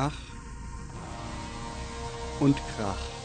Ach und Krach.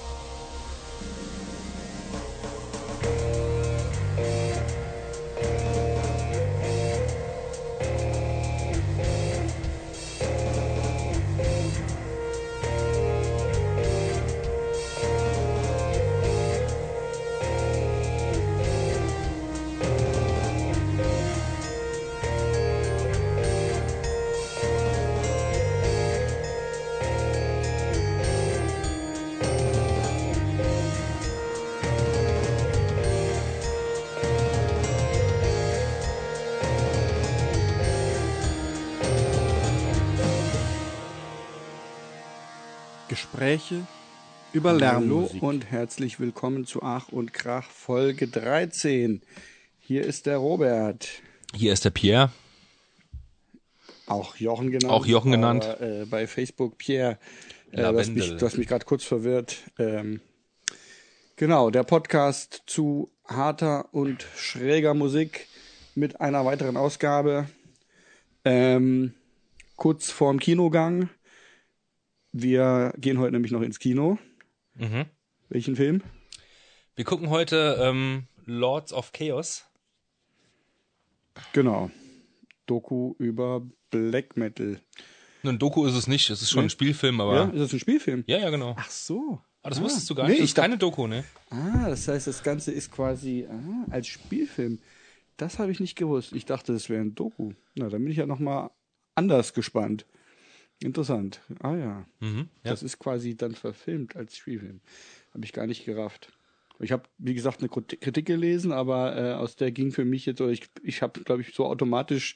Gespräche über Lernmusik. und herzlich willkommen zu Ach und Krach Folge 13. Hier ist der Robert. Hier ist der Pierre. Auch Jochen genannt. Auch Jochen genannt. Aber, äh, bei Facebook Pierre. Äh, du hast mich, du hast mich gerade kurz verwirrt. Ähm, genau, der Podcast zu harter und schräger Musik mit einer weiteren Ausgabe. Ähm, kurz vorm Kinogang. Wir gehen heute nämlich noch ins Kino. Mhm. Welchen Film? Wir gucken heute ähm, Lords of Chaos. Genau. Doku über Black Metal. Ein Doku ist es nicht, es ist schon nee. ein Spielfilm, aber. Ja, ist das ein Spielfilm? Ja, ja, genau. Ach so. Aber das ah. wusstest du gar nicht. Nee, das ist keine Doku, ne? Ah, das heißt, das Ganze ist quasi ah, als Spielfilm. Das habe ich nicht gewusst. Ich dachte, das wäre ein Doku. Na, dann bin ich ja nochmal anders gespannt. Interessant. Ah ja. Mhm, ja. Das ist quasi dann verfilmt als Spielfilm. Habe ich gar nicht gerafft. Ich habe, wie gesagt, eine Kritik gelesen, aber äh, aus der ging für mich jetzt, so, ich, ich habe, glaube ich, so automatisch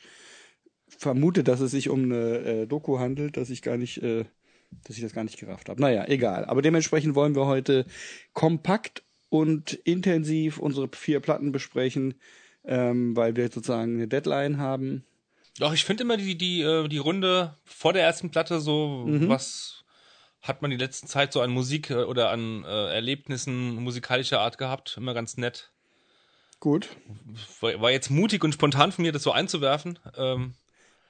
vermutet, dass es sich um eine äh, Doku handelt, dass ich gar nicht, äh, dass ich das gar nicht gerafft habe. Naja, egal. Aber dementsprechend wollen wir heute kompakt und intensiv unsere vier Platten besprechen, ähm, weil wir sozusagen eine Deadline haben doch, ich finde immer die, die, äh, die Runde vor der ersten Platte so, mhm. was hat man die letzte Zeit so an Musik äh, oder an äh, Erlebnissen musikalischer Art gehabt? Immer ganz nett. Gut. War, jetzt mutig und spontan von mir, das so einzuwerfen. Ähm,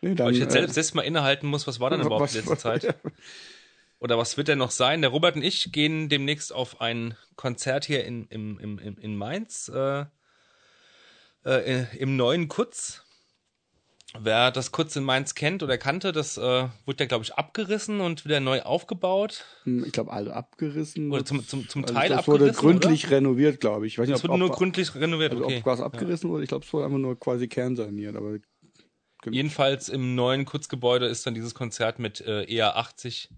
nee, dann, weil ich jetzt selbst, äh, selbst mal innehalten muss, was war denn überhaupt was, die letzte Zeit? Oder was wird denn noch sein? Der Robert und ich gehen demnächst auf ein Konzert hier in, im, im, in Mainz, äh, äh, im neuen Kutz Wer das kurz in Mainz kennt oder kannte, das äh, wurde ja, glaube ich, abgerissen und wieder neu aufgebaut. Hm, ich glaube, alle abgerissen. Oder zum, zum, zum also Teil das abgerissen. Das wurde gründlich oder? renoviert, glaube ich. ich weiß nicht, es wurde nur gründlich renoviert, also okay. Ob was abgerissen ja. wurde, ich glaube, es wurde einfach nur quasi kernsaniert. Aber Jedenfalls im neuen Kurzgebäude ist dann dieses Konzert mit äh, eher 80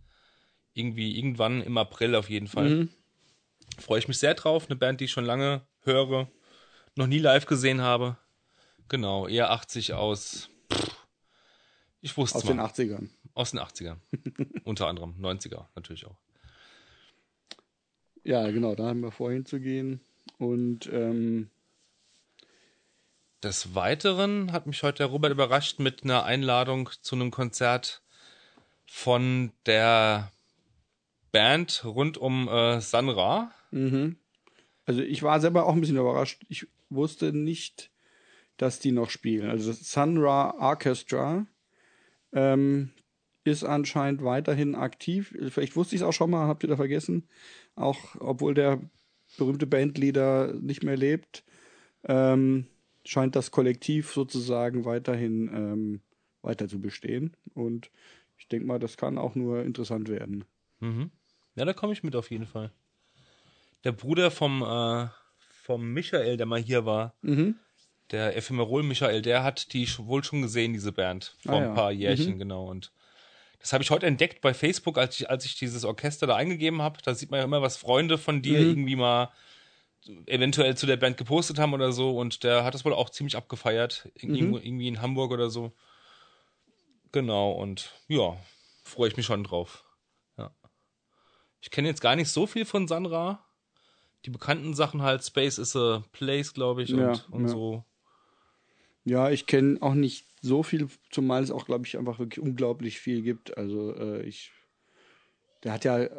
irgendwie irgendwann im April auf jeden Fall. Mhm. Freue ich mich sehr drauf. Eine Band, die ich schon lange höre, noch nie live gesehen habe. Genau, eher 80 aus ich wusste Aus den 80ern. Aus den 80ern. Unter anderem. 90er natürlich auch. Ja, genau, da haben wir vorhin zu gehen. Und ähm, des Weiteren hat mich heute der Robert überrascht mit einer Einladung zu einem Konzert von der Band rund um äh, Sanra. Mhm. Also ich war selber auch ein bisschen überrascht. Ich wusste nicht, dass die noch spielen. Also das Sunra Orchestra ähm, ist anscheinend weiterhin aktiv. Vielleicht wusste ich es auch schon mal, habt ihr da vergessen. Auch obwohl der berühmte Bandleader nicht mehr lebt, ähm, scheint das Kollektiv sozusagen weiterhin ähm, weiter zu bestehen. Und ich denke mal, das kann auch nur interessant werden. Mhm. Ja, da komme ich mit auf jeden Fall. Der Bruder vom, äh, vom Michael, der mal hier war, mhm der Ephemerol Michael, der hat die wohl schon gesehen, diese Band, vor ah, ein paar Jährchen, mhm. genau. Und das habe ich heute entdeckt bei Facebook, als ich, als ich dieses Orchester da eingegeben habe. Da sieht man ja immer, was Freunde von dir mhm. irgendwie mal eventuell zu der Band gepostet haben oder so. Und der hat das wohl auch ziemlich abgefeiert. Mhm. Irgendwie in Hamburg oder so. Genau, und ja, freue ich mich schon drauf. Ja. Ich kenne jetzt gar nicht so viel von Sandra. Die bekannten Sachen halt, Space is a Place, glaube ich, und, ja, und ja. so. Ja, ich kenne auch nicht so viel, zumal es auch, glaube ich, einfach wirklich unglaublich viel gibt. Also äh, ich, der hat ja äh,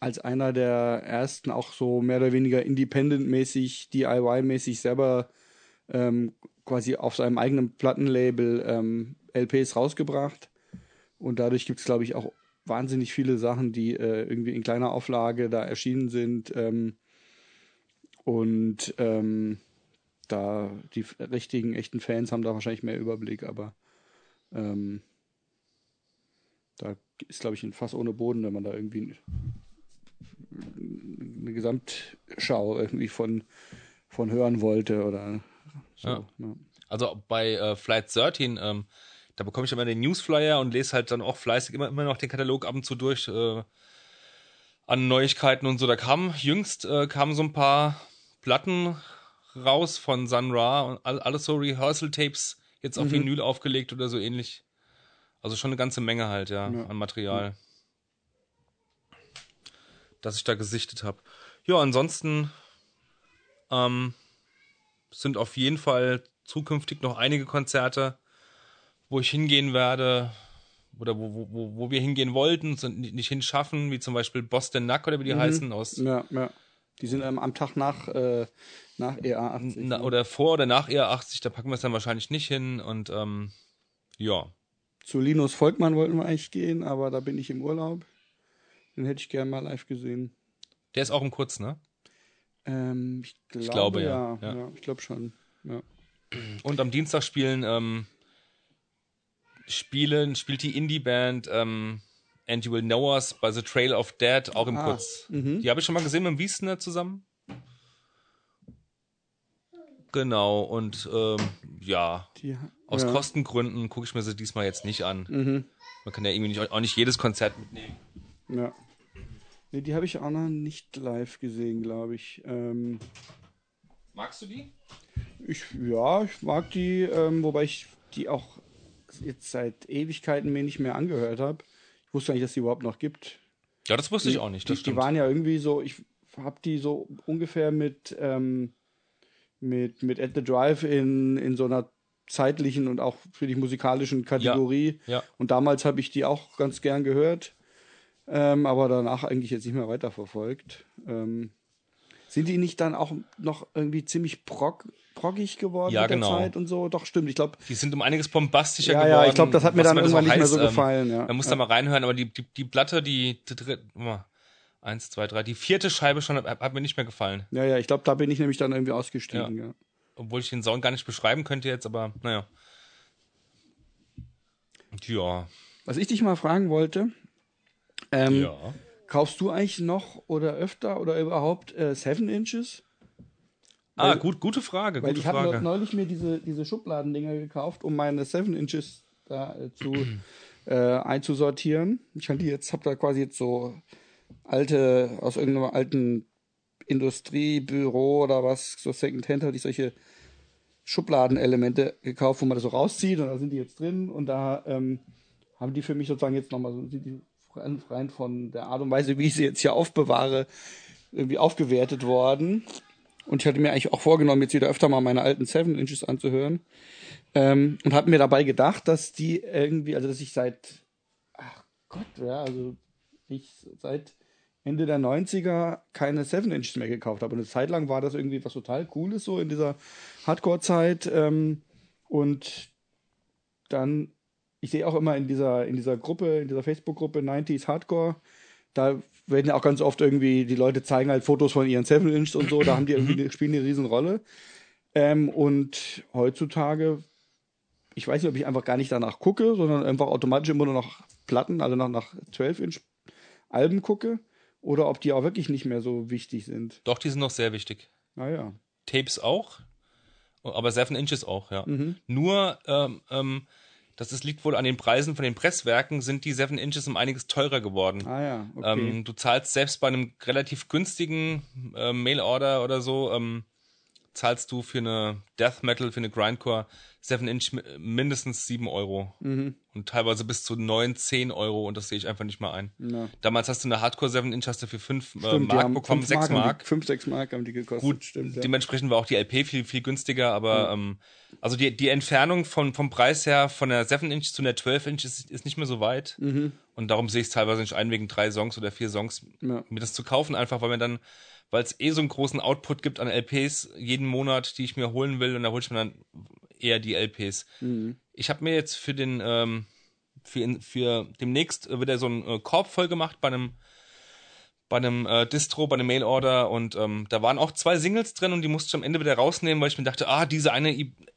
als einer der ersten auch so mehr oder weniger independent-mäßig, DIY-mäßig selber ähm, quasi auf seinem eigenen Plattenlabel ähm, LPs rausgebracht. Und dadurch gibt es, glaube ich, auch wahnsinnig viele Sachen, die äh, irgendwie in kleiner Auflage da erschienen sind. Ähm, und ähm, da die richtigen, echten Fans haben da wahrscheinlich mehr Überblick, aber ähm, da ist, glaube ich, ein Fass ohne Boden, wenn man da irgendwie eine Gesamtschau irgendwie von, von hören wollte oder so. Ja. Ja. Also bei äh, Flight 13, ähm, da bekomme ich immer den Newsflyer und lese halt dann auch fleißig immer, immer noch den Katalog ab und zu durch äh, an Neuigkeiten und so. Da kam jüngst äh, kamen so ein paar Platten raus von Sun Ra und alles so Rehearsal-Tapes jetzt auf mhm. Vinyl aufgelegt oder so ähnlich. Also schon eine ganze Menge halt, ja, ja. an Material. Ja. Das ich da gesichtet habe. Ja, ansonsten ähm, sind auf jeden Fall zukünftig noch einige Konzerte, wo ich hingehen werde oder wo, wo, wo wir hingehen wollten, und nicht hinschaffen, wie zum Beispiel Boston Nack oder wie die mhm. heißen aus. Ja, ja. Die sind ähm, am Tag nach, äh, nach EA80. Na, oder vor oder nach EA80, da packen wir es dann wahrscheinlich nicht hin und ähm, ja. Zu Linus Volkmann wollten wir eigentlich gehen, aber da bin ich im Urlaub. Den hätte ich gerne mal live gesehen. Der ist auch im Kurz, ne? Ähm, ich, glaube, ich glaube ja. ja. ja ich glaube schon. Ja. Und am Dienstag spielen ähm, spielen spielt die Indie-Band ähm, And You Will Know Us bei The Trail of Dead, auch im ah, Kurz. Mhm. Die habe ich schon mal gesehen mit dem Wiesner zusammen. Genau, und ähm, ja, die, aus ja. Kostengründen gucke ich mir sie diesmal jetzt nicht an. Mhm. Man kann ja irgendwie nicht, auch nicht jedes Konzert mitnehmen. Ja. Nee, die habe ich auch noch nicht live gesehen, glaube ich. Ähm, Magst du die? Ich, ja, ich mag die, ähm, wobei ich die auch jetzt seit Ewigkeiten mir nicht mehr angehört habe wusste nicht, dass die überhaupt noch gibt. Ja, das wusste die, ich auch nicht. Die, die, waren ja irgendwie so, ich habe die so ungefähr mit, ähm, mit, mit At the Drive in, in so einer zeitlichen und auch für die musikalischen Kategorie. Ja, ja. Und damals habe ich die auch ganz gern gehört, ähm, aber danach eigentlich jetzt nicht mehr weiterverfolgt. Ähm, sind die nicht dann auch noch irgendwie ziemlich prog proggig geworden ja, mit genau. der Zeit und so? Doch, stimmt. Ich glaube. Die sind um einiges bombastischer ja, geworden. Ja, ich glaube, das hat mir dann irgendwann nicht mehr so gefallen. Ähm, ja. Man muss ja. da mal reinhören, aber die, die, die Platte, die, die dritte, eins, zwei, drei, die vierte Scheibe schon hat, hat mir nicht mehr gefallen. Ja, ja, ich glaube, da bin ich nämlich dann irgendwie ausgestiegen, ja. ja. Obwohl ich den Sound gar nicht beschreiben könnte jetzt, aber naja. Ja. Was ich dich mal fragen wollte, ähm, ja. Kaufst du eigentlich noch oder öfter oder überhaupt äh, Seven Inches? Ah, weil, gut, gute Frage. Weil gute ich habe neulich mir diese, diese Schubladendinger gekauft, um meine 7 Inches da äh, zu äh, einzusortieren. Ich hatte jetzt, habe da quasi jetzt so alte, aus irgendeinem alten Industriebüro oder was, so Secondhand hatte ich solche Schubladenelemente gekauft, wo man das so rauszieht und da sind die jetzt drin und da ähm, haben die für mich sozusagen jetzt nochmal so, sind die rein von der Art und Weise, wie ich sie jetzt hier aufbewahre, irgendwie aufgewertet worden. Und ich hatte mir eigentlich auch vorgenommen, jetzt wieder öfter mal meine alten Seven Inches anzuhören. Ähm, und habe mir dabei gedacht, dass die irgendwie, also dass ich seit, ach Gott, ja, also ich seit Ende der 90er keine Seven Inches mehr gekauft habe. Und eine Zeit lang war das irgendwie was total Cooles so in dieser Hardcore-Zeit. Ähm, und dann, ich sehe auch immer in dieser, in dieser Gruppe, in dieser Facebook-Gruppe 90s Hardcore, da werden ja auch ganz oft irgendwie, die Leute zeigen halt Fotos von ihren Seven Inch und so, da haben die irgendwie, mhm. spielen die eine Riesenrolle. Ähm, und heutzutage, ich weiß nicht, ob ich einfach gar nicht danach gucke, sondern einfach automatisch immer nur noch Platten, also nach, nach 12 Inch Alben gucke, oder ob die auch wirklich nicht mehr so wichtig sind. Doch, die sind noch sehr wichtig. Ah ja. Tapes auch, aber Seven Inches auch, ja. Mhm. Nur, ähm, ähm, das ist, liegt wohl an den Preisen von den Presswerken, sind die 7 Inches um einiges teurer geworden. Ah ja, okay. Ähm, du zahlst selbst bei einem relativ günstigen äh, Mail-Order oder so, ähm, zahlst du für eine Death Metal, für eine Grindcore 7 Inch mindestens 7 Euro. Mhm. Und teilweise bis zu 9, 10 Euro und das sehe ich einfach nicht mal ein. Ja. Damals hast du eine Hardcore 7 Inch hast du für 5 äh, Mark bekommen, 6 Mark. 5, 6 Mark haben die gekostet. Gut, stimmt. Ja. Dementsprechend war auch die LP viel, viel günstiger, aber mhm. ähm, also die, die Entfernung von, vom Preis her von der 7 Inch zu der 12 Inch ist, ist nicht mehr so weit. Mhm. Und darum sehe ich es teilweise nicht ein, wegen drei Songs oder vier Songs, ja. mir das zu kaufen, einfach weil mir dann weil es eh so einen großen Output gibt an LPs jeden Monat, die ich mir holen will und da hole ich mir dann eher die LPs. Mhm. Ich habe mir jetzt für den ähm, für, für demnächst wird er so ein äh, Korb voll gemacht bei einem bei einem äh, Distro, bei einem Mailorder und ähm, da waren auch zwei Singles drin und die musste ich am Ende wieder rausnehmen, weil ich mir dachte, ah, diese eine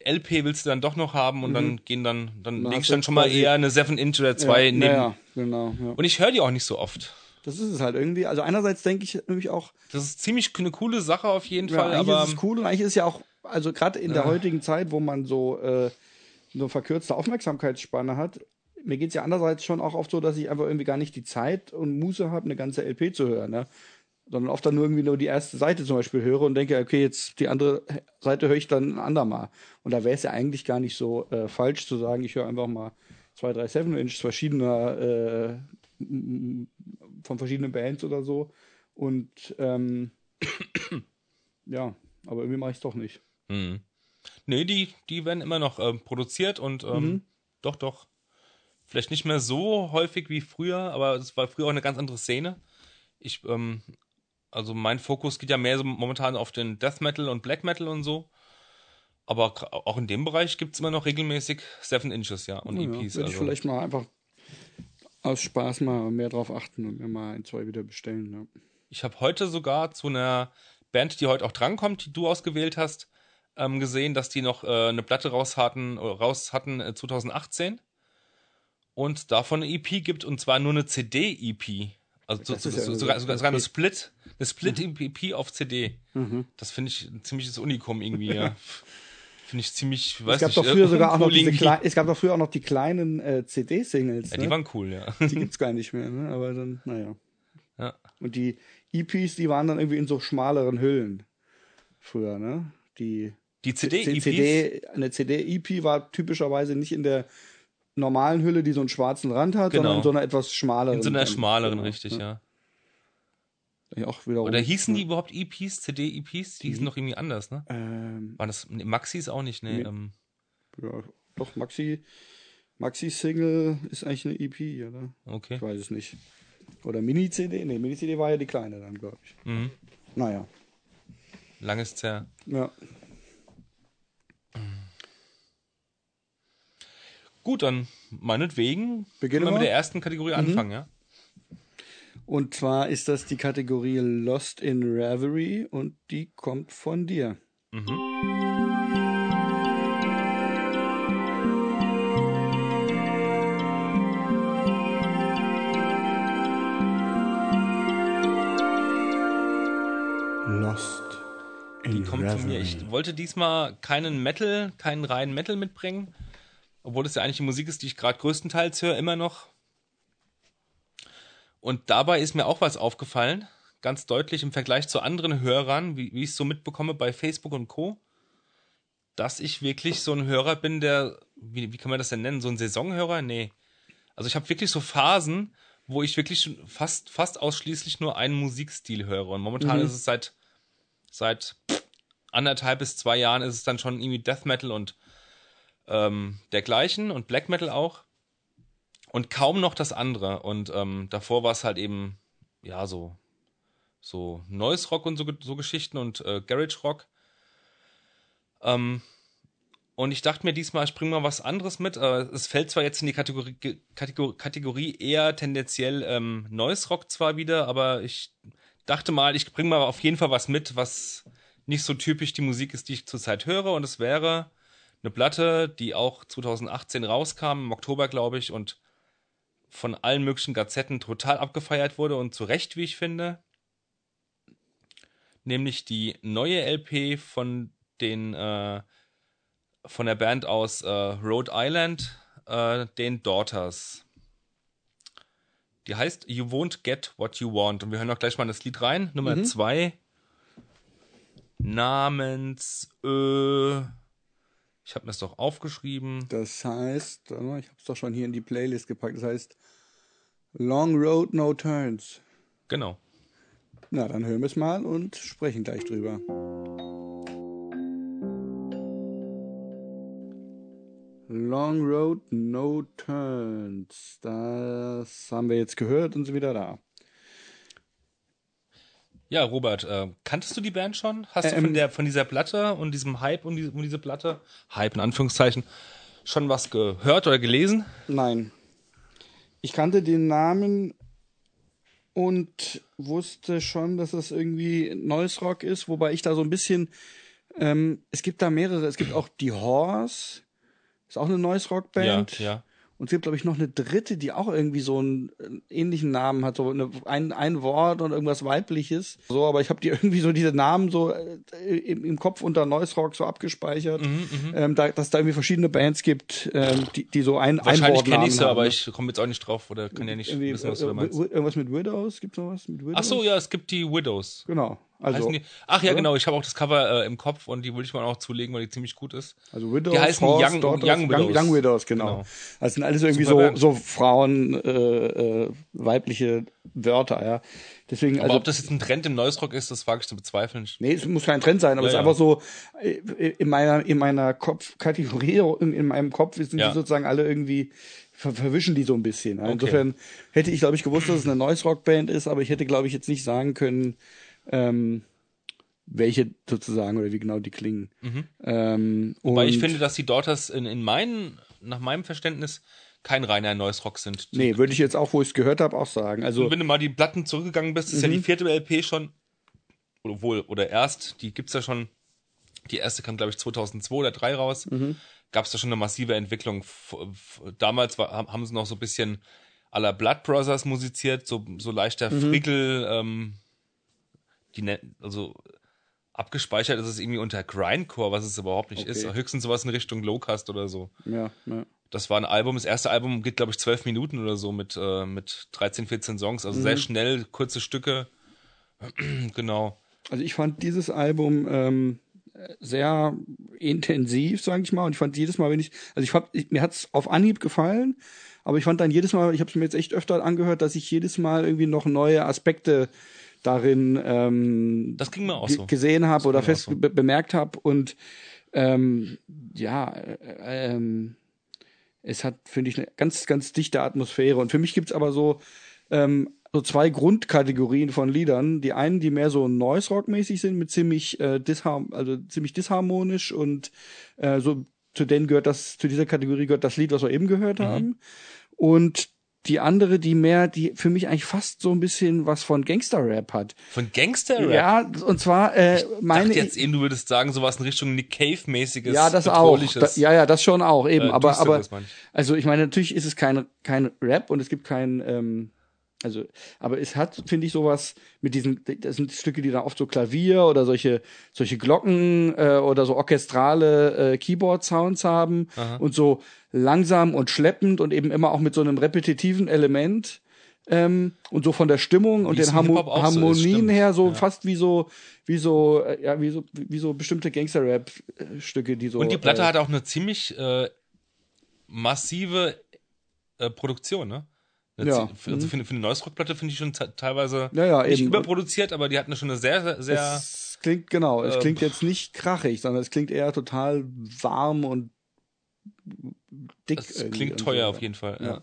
LP willst du dann doch noch haben und mhm. dann gehen dann, dann Na, leg ich dann schon mal eher eine 7 Inch oder zwei ja, neben. Ja, genau. Ja. Und ich höre die auch nicht so oft. Das ist es halt irgendwie. Also einerseits denke ich nämlich auch. Das ist ziemlich eine coole Sache auf jeden ja, Fall. Eigentlich aber ist es cool und eigentlich ist ja auch, also gerade in der heutigen Zeit, wo man so äh, so verkürzte Aufmerksamkeitsspanne hat, mir geht es ja andererseits schon auch oft so, dass ich einfach irgendwie gar nicht die Zeit und Muße habe, eine ganze LP zu hören. Ne? sondern oft dann nur irgendwie nur die erste Seite zum Beispiel höre und denke, okay, jetzt die andere Seite höre ich dann ein andermal. Und da wäre es ja eigentlich gar nicht so äh, falsch zu sagen, ich höre einfach mal zwei, drei Seven Inch verschiedener äh, von verschiedenen Bands oder so. Und ähm, ja, aber irgendwie mache ich es doch nicht. Mhm. Nee, die, die werden immer noch ähm, produziert und ähm, mhm. doch, doch. Vielleicht nicht mehr so häufig wie früher, aber es war früher auch eine ganz andere Szene. Ich ähm, also mein Fokus geht ja mehr so momentan auf den Death Metal und Black Metal und so. Aber auch in dem Bereich gibt es immer noch regelmäßig Seven Inches, ja, und ja, EPs. Würde also. ich vielleicht mal einfach aus Spaß mal mehr drauf achten und mir mal ein, zwei wieder bestellen. Ja. Ich habe heute sogar zu einer Band, die heute auch drankommt, die du ausgewählt hast, ähm, gesehen, dass die noch äh, eine Platte raus hatten, raus hatten äh, 2018 und davon eine EP gibt und zwar nur eine CD-EP. Also so, so, sogar, sogar, sogar eine Split, eine Split-EP mhm. auf CD. Mhm. Das finde ich ein ziemliches Unikum irgendwie, ja. Finde ich ziemlich, weiß es gab nicht, doch früher sogar auch noch diese kleinen, es gab doch früher auch noch die kleinen äh, CD-Singles. Ja, die ne? waren cool, ja. Die gibt's gar nicht mehr, ne? Aber dann, naja. Ja. Und die EPs, die waren dann irgendwie in so schmaleren Hüllen früher, ne? Die die CD-EPs? CD, eine CD-EP war typischerweise nicht in der normalen Hülle, die so einen schwarzen Rand hat, genau. sondern in so einer etwas schmaleren. In so einer schmaleren, genau. richtig, ja. ja. Auch wiederum, Oder hießen die überhaupt EPs, CD-EPs? Die hießen doch irgendwie anders, ne? Ähm, War das Maxis auch nicht, ne? Nee. Ähm, ja, doch, Maxi, Maxi-Single ist eigentlich eine EP, oder? Okay. Ich weiß es nicht. Oder Mini-CD? Ne, Mini-CD war ja die kleine dann, glaube ich. Mhm. Naja. Langes her. Ja. Gut, dann meinetwegen Beginnen wir mit der ersten Kategorie mhm. anfangen, ja? Und zwar ist das die Kategorie Lost in Reverie und die kommt von dir. Mhm. Lost in Die kommt Reverie. von mir. Ich wollte diesmal keinen Metal, keinen reinen Metal mitbringen, obwohl es ja eigentlich die Musik ist, die ich gerade größtenteils höre, immer noch. Und dabei ist mir auch was aufgefallen, ganz deutlich im Vergleich zu anderen Hörern, wie, wie ich es so mitbekomme bei Facebook und Co., dass ich wirklich so ein Hörer bin, der, wie, wie kann man das denn nennen, so ein Saisonhörer? Nee. Also ich habe wirklich so Phasen, wo ich wirklich fast, fast ausschließlich nur einen Musikstil höre. Und momentan Mhm. ist es seit, seit anderthalb bis zwei Jahren ist es dann schon irgendwie Death Metal und ähm, dergleichen und Black Metal auch. Und kaum noch das andere. Und ähm, davor war es halt eben, ja, so, so Noise Rock und so, so Geschichten und äh, Garage Rock. Ähm, und ich dachte mir diesmal, ich bringe mal was anderes mit. Äh, es fällt zwar jetzt in die Kategorie, Kategorie, Kategorie eher tendenziell ähm, Noise Rock zwar wieder, aber ich dachte mal, ich bringe mal auf jeden Fall was mit, was nicht so typisch die Musik ist, die ich zurzeit höre. Und es wäre eine Platte, die auch 2018 rauskam, im Oktober, glaube ich, und von allen möglichen Gazetten total abgefeiert wurde und zu Recht, wie ich finde. Nämlich die neue LP von den äh, von der Band aus äh, Rhode Island, äh, den Daughters. Die heißt You Won't Get What You Want. Und wir hören auch gleich mal das Lied rein. Nummer Mhm. zwei. Namens äh, ich habe mir das doch aufgeschrieben. Das heißt, ich habe es doch schon hier in die Playlist gepackt. Das heißt Long Road No Turns. Genau. Na, dann hören wir es mal und sprechen gleich drüber. Long Road No Turns. Das haben wir jetzt gehört und sind wieder da. Ja, Robert, äh, kanntest du die Band schon? Hast du Ähm, von, der, von dieser Platte und diesem Hype um diese, um diese Platte, Hype in Anführungszeichen, schon was gehört oder gelesen? Nein. ich kannte den Namen und wusste schon, dass es irgendwie Noise Rock ist, wobei ich da so ein bisschen, ähm, es gibt da mehrere, es gibt auch die Horse, ist auch eine Noise Rock Band. Ja, ja. Und es gibt, glaube ich, noch eine dritte, die auch irgendwie so einen äh, ähnlichen Namen hat, so eine, ein, ein Wort und irgendwas weibliches. So, aber ich habe die irgendwie so diese Namen so äh, im, im Kopf unter Noise Rock so abgespeichert, Mhm, ähm, da, dass da irgendwie verschiedene Bands gibt, ähm, die, die so ein Wahrscheinlich kenne Einwortnamen ich sie, aber ne? ich komme jetzt auch nicht drauf oder kann ja nicht wissen, was äh, du da meinst. irgendwas mit Widows, gibt's noch was mit Widows? Ach so, ja, es gibt die Widows. Genau. Also? Ach ja, oder? genau, ich habe auch das Cover äh, im Kopf und die würde ich mal auch zulegen, weil die ziemlich gut ist. also Widows, Die heißen Horse, Young- Daughters, Young Widows. Young, Widows, genau. Genau. Das sind alles irgendwie Super so, so Frauen, äh, äh, weibliche Wörter, ja. Deswegen, Aber also, ob das jetzt ein Trend im Noise Rock ist, das wage ich zu bezweifeln. Nee, es muss kein Trend sein, aber Ja, es ist ja. einfach so, äh, in meiner, in meiner Kopfkategorie, in, in meinem Kopf sind Ja. die sozusagen alle irgendwie, ver verwischen die so ein bisschen. Okay. Insofern hätte ich, glaube ich, gewusst, dass es eine Noise Rock Band ist, aber ich hätte, glaube ich, jetzt nicht sagen können, ähm, welche sozusagen oder wie genau die klingen. Ähm, Weil und- ich finde, dass die Daughters in, in meinen, nach meinem Verständnis kein reiner Noise Rock sind. Nee, würde ich jetzt auch, wo ich es gehört habe, auch sagen. Also, Und wenn du mal die Platten zurückgegangen bist, ist ja Mhm. die vierte LP schon, oder wohl, oder erst, die gibt's ja schon, die erste kam, glaube ich, 2002 oder 3 raus, Mhm. gab's da schon eine massive Entwicklung. Damals war, haben haben sie noch so ein bisschen à la Blood Brothers musiziert, so, so leichter Mhm. Frickel, ähm, die nennen, also abgespeichert ist es irgendwie unter Grindcore, was es überhaupt nicht Okay. ist. Höchstens sowas in Richtung Lowcast oder so. ja, ja. Das war ein Album, das erste Album geht, glaube ich, zwölf Minuten oder so mit, äh, mit 13, 14 Songs, also Mhm. sehr schnell, kurze Stücke. genau. Also ich fand dieses Album ähm, sehr intensiv, sage ich mal. Und ich fand jedes Mal, wenn ich, also ich fand, ich, mir hat's auf Anhieb gefallen, aber ich fand dann jedes Mal, ich habe es mir jetzt echt öfter angehört, dass ich jedes Mal irgendwie noch neue Aspekte darin ähm, Das ging mir auch so. gesehen habe oder fest so. be bemerkt habe und ähm, ja, äh, ähm, es hat, finde ich, eine ganz, ganz dichte Atmosphäre. Und für mich gibt's aber so, ähm, so zwei Grundkategorien von Liedern. Die einen, die mehr so Noise Rock mäßig sind, mit ziemlich äh, dishar also ziemlich disharmonisch und äh, so zu denen gehört das, zu dieser Kategorie gehört das Lied, was wir eben gehört haben. Und die andere, die mehr, die für mich eigentlich fast so ein bisschen was von Gangster-Rap hat. Von Gangster-Rap? Ja, und zwar äh, meine dachte jetzt eben, du würdest sagen, sowas in Richtung Nick Cave-mäßiges, ja, das auch. Da, ja, ja, das schon auch eben. äh, aber, aber, ich. also ich meine, natürlich ist es kein, kein Rap und es gibt kein, ähm, also, aber es hat, finde ich, sowas mit diesen, das sind Stücke, die da oft so Klavier oder solche, solche Glocken äh, oder so orchestrale äh, Keyboard-Sounds haben und so langsam und schleppend und eben immer auch mit so einem repetitiven Element. Ähm, und so von der Stimmung und Wie es den Harmo auch so ist, Harmonien her so Ja. fast wie so wie so äh, ja wie so wie so bestimmte Gangster-Rap-Stücke, die so Und die Platte äh, hat auch eine ziemlich äh, massive äh, Produktion, ne? Ja. Also für eine, für eine Noise Rock Platte finde ich schon te- teilweise Ja, ja, nicht eben. überproduziert, aber die hatten schon eine sehr, sehr, Es klingt, genau, es äh, klingt jetzt nicht krachig, sondern es klingt eher total warm und dick. irgendwie klingt teuer so. auf jeden Fall. Ja. Ja.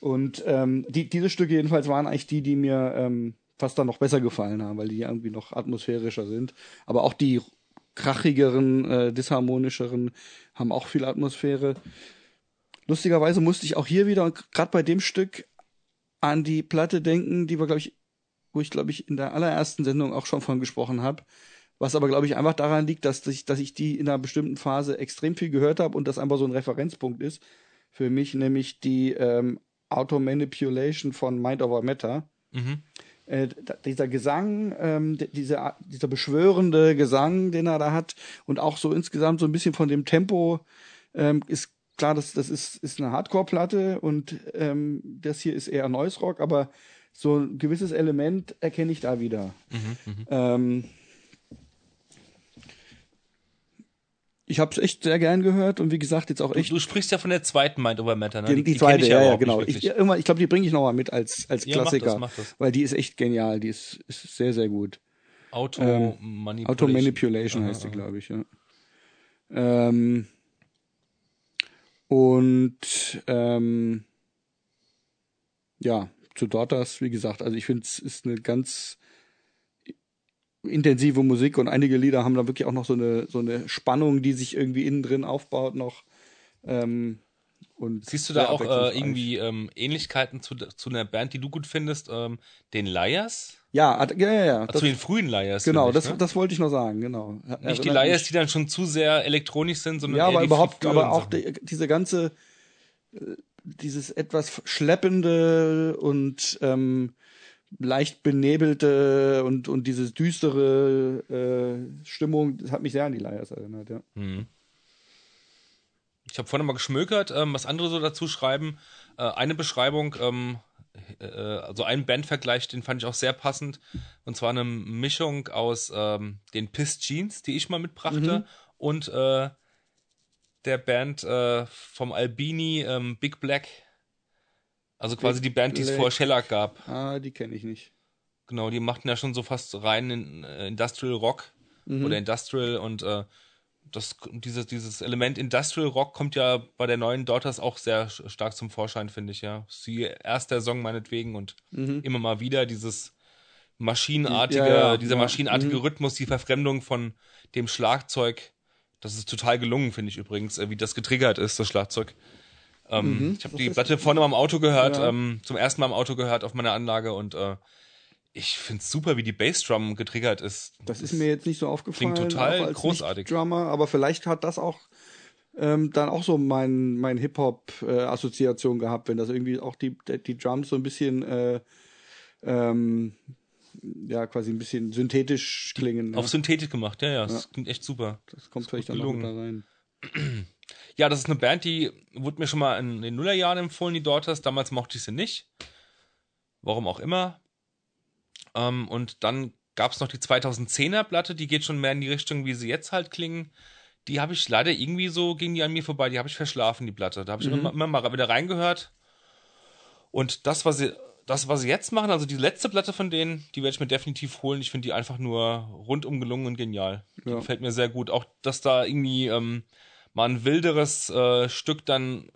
Und ähm, die, diese Stücke jedenfalls waren eigentlich die, die mir ähm, fast dann noch besser gefallen haben, weil die irgendwie noch atmosphärischer sind. Aber auch die krachigeren, äh, disharmonischeren haben auch viel Atmosphäre. Lustigerweise musste ich auch hier wieder, gerade bei dem Stück, an die Platte denken, die wir, glaube ich, wo ich, glaube ich, in der allerersten Sendung auch schon von gesprochen habe. Was aber, glaube ich, einfach daran liegt, dass ich, dass ich die in einer bestimmten Phase extrem viel gehört habe und das einfach so ein Referenzpunkt ist für mich, nämlich die ähm, Auto Manipulation von Mind Over Matter. Mhm. Äh, dieser Gesang, ähm, dieser, dieser beschwörende Gesang, den er da hat, und auch so insgesamt so ein bisschen von dem Tempo, ähm, ist klar, das, das ist, ist eine Hardcore-Platte und ähm, das hier ist eher Noise Rock, aber so ein gewisses Element erkenne ich da wieder. Ähm, ich habe es echt sehr gern gehört und wie gesagt jetzt auch Du, echt du sprichst ja von der zweiten Mind Over Matter, ne? die, die, kenn zweite, ich ja, ja, genau. Ich, ich glaube, die bringe ich noch mal mit als als Ja, mach das, Klassiker, mach das. weil die ist echt genial. Die ist, ist sehr, sehr gut. Auto ähm, Manipulation. Auto Manipulation heißt die, glaube ich. Ja. Ähm, und ähm, ja, zu Daughters, wie gesagt, also ich finde es ist eine ganz intensive Musik und einige Lieder haben da wirklich auch noch so eine so eine Spannung, die sich irgendwie innen drin aufbaut noch. Ähm, Und Siehst du da auch äh, irgendwie ähm, Ähnlichkeiten zu, zu einer Band, die du gut findest? Ähm, den Liars? Ja, ja, ja, ja. zu den frühen Liars. genau, ich, das, ne? das wollte ich noch sagen, genau. Nicht die mich- die dann schon zu sehr elektronisch sind, sondern Ja, eher aber die überhaupt, aber auch die, diese ganze, äh, dieses etwas schleppende und ähm, leicht benebelte und, und diese düstere äh, Stimmung, das hat mich sehr an die Liars erinnert, ja. Mhm. Ich habe vorhin mal geschmökert, ähm, was andere so dazu schreiben. Äh, eine Beschreibung, ähm, äh, also ein Bandvergleich, den fand ich auch sehr passend. Und zwar eine Mischung aus ähm, den Piss Jeans, die ich mal mitbrachte, Mhm. und äh, der Band äh, vom Albini ähm, Big Black. Also quasi Big die Band, die es vor Shellac gab. Ah, die kenne ich nicht. Genau, die machten ja schon so fast rein in äh, Industrial Rock Mhm. oder Industrial und äh, das, dieses, dieses Element Industrial Rock kommt ja bei der neuen Daughters auch sehr stark zum Vorschein, finde ich, ja. Sie erster Song meinetwegen und immer mal wieder dieses maschinenartige, Mhm. Ja, ja, dieser ja. maschinenartige Mhm. Rhythmus, die Verfremdung von dem Schlagzeug. Das ist total gelungen, finde ich übrigens, äh, wie das getriggert ist, das Schlagzeug. Ähm, ich habe die Platte vorne mal im Auto gehört, ähm, zum ersten Mal im Auto gehört auf meiner Anlage und äh, ich find's super, wie die Bassdrum getriggert ist. Das ist mir jetzt nicht so aufgefallen. Klingt total großartig. Drummer, aber vielleicht hat das auch ähm, dann auch so mein, mein Hip-Hop-Assoziation gehabt, wenn das irgendwie auch die, die Drums so ein bisschen äh, ähm, ja, quasi ein bisschen synthetisch klingen. ne? Auf Synthetik gemacht, ja, ja, das klingt echt super. das kommt ist vielleicht dann noch gelungen. da rein. Ja, das ist eine Band, die wurde mir schon mal in den Nullerjahren empfohlen, die Daughters. Damals mochte ich sie nicht. Warum auch immer. Ähm, und dann gab es noch die 2010er Platte, die geht schon mehr in die Richtung, wie sie jetzt halt klingen. Die habe ich leider irgendwie so, ging die an mir vorbei, die habe ich verschlafen, die Platte. Da habe ich immer, immer mal wieder reingehört. Und das, was sie, das, was sie jetzt machen, also die letzte Platte von denen, die werde ich mir definitiv holen. Ich finde die einfach nur rundum gelungen und genial. Die Ja. gefällt mir sehr gut. Auch, dass da irgendwie ähm, mal ein wilderes äh, Stück dann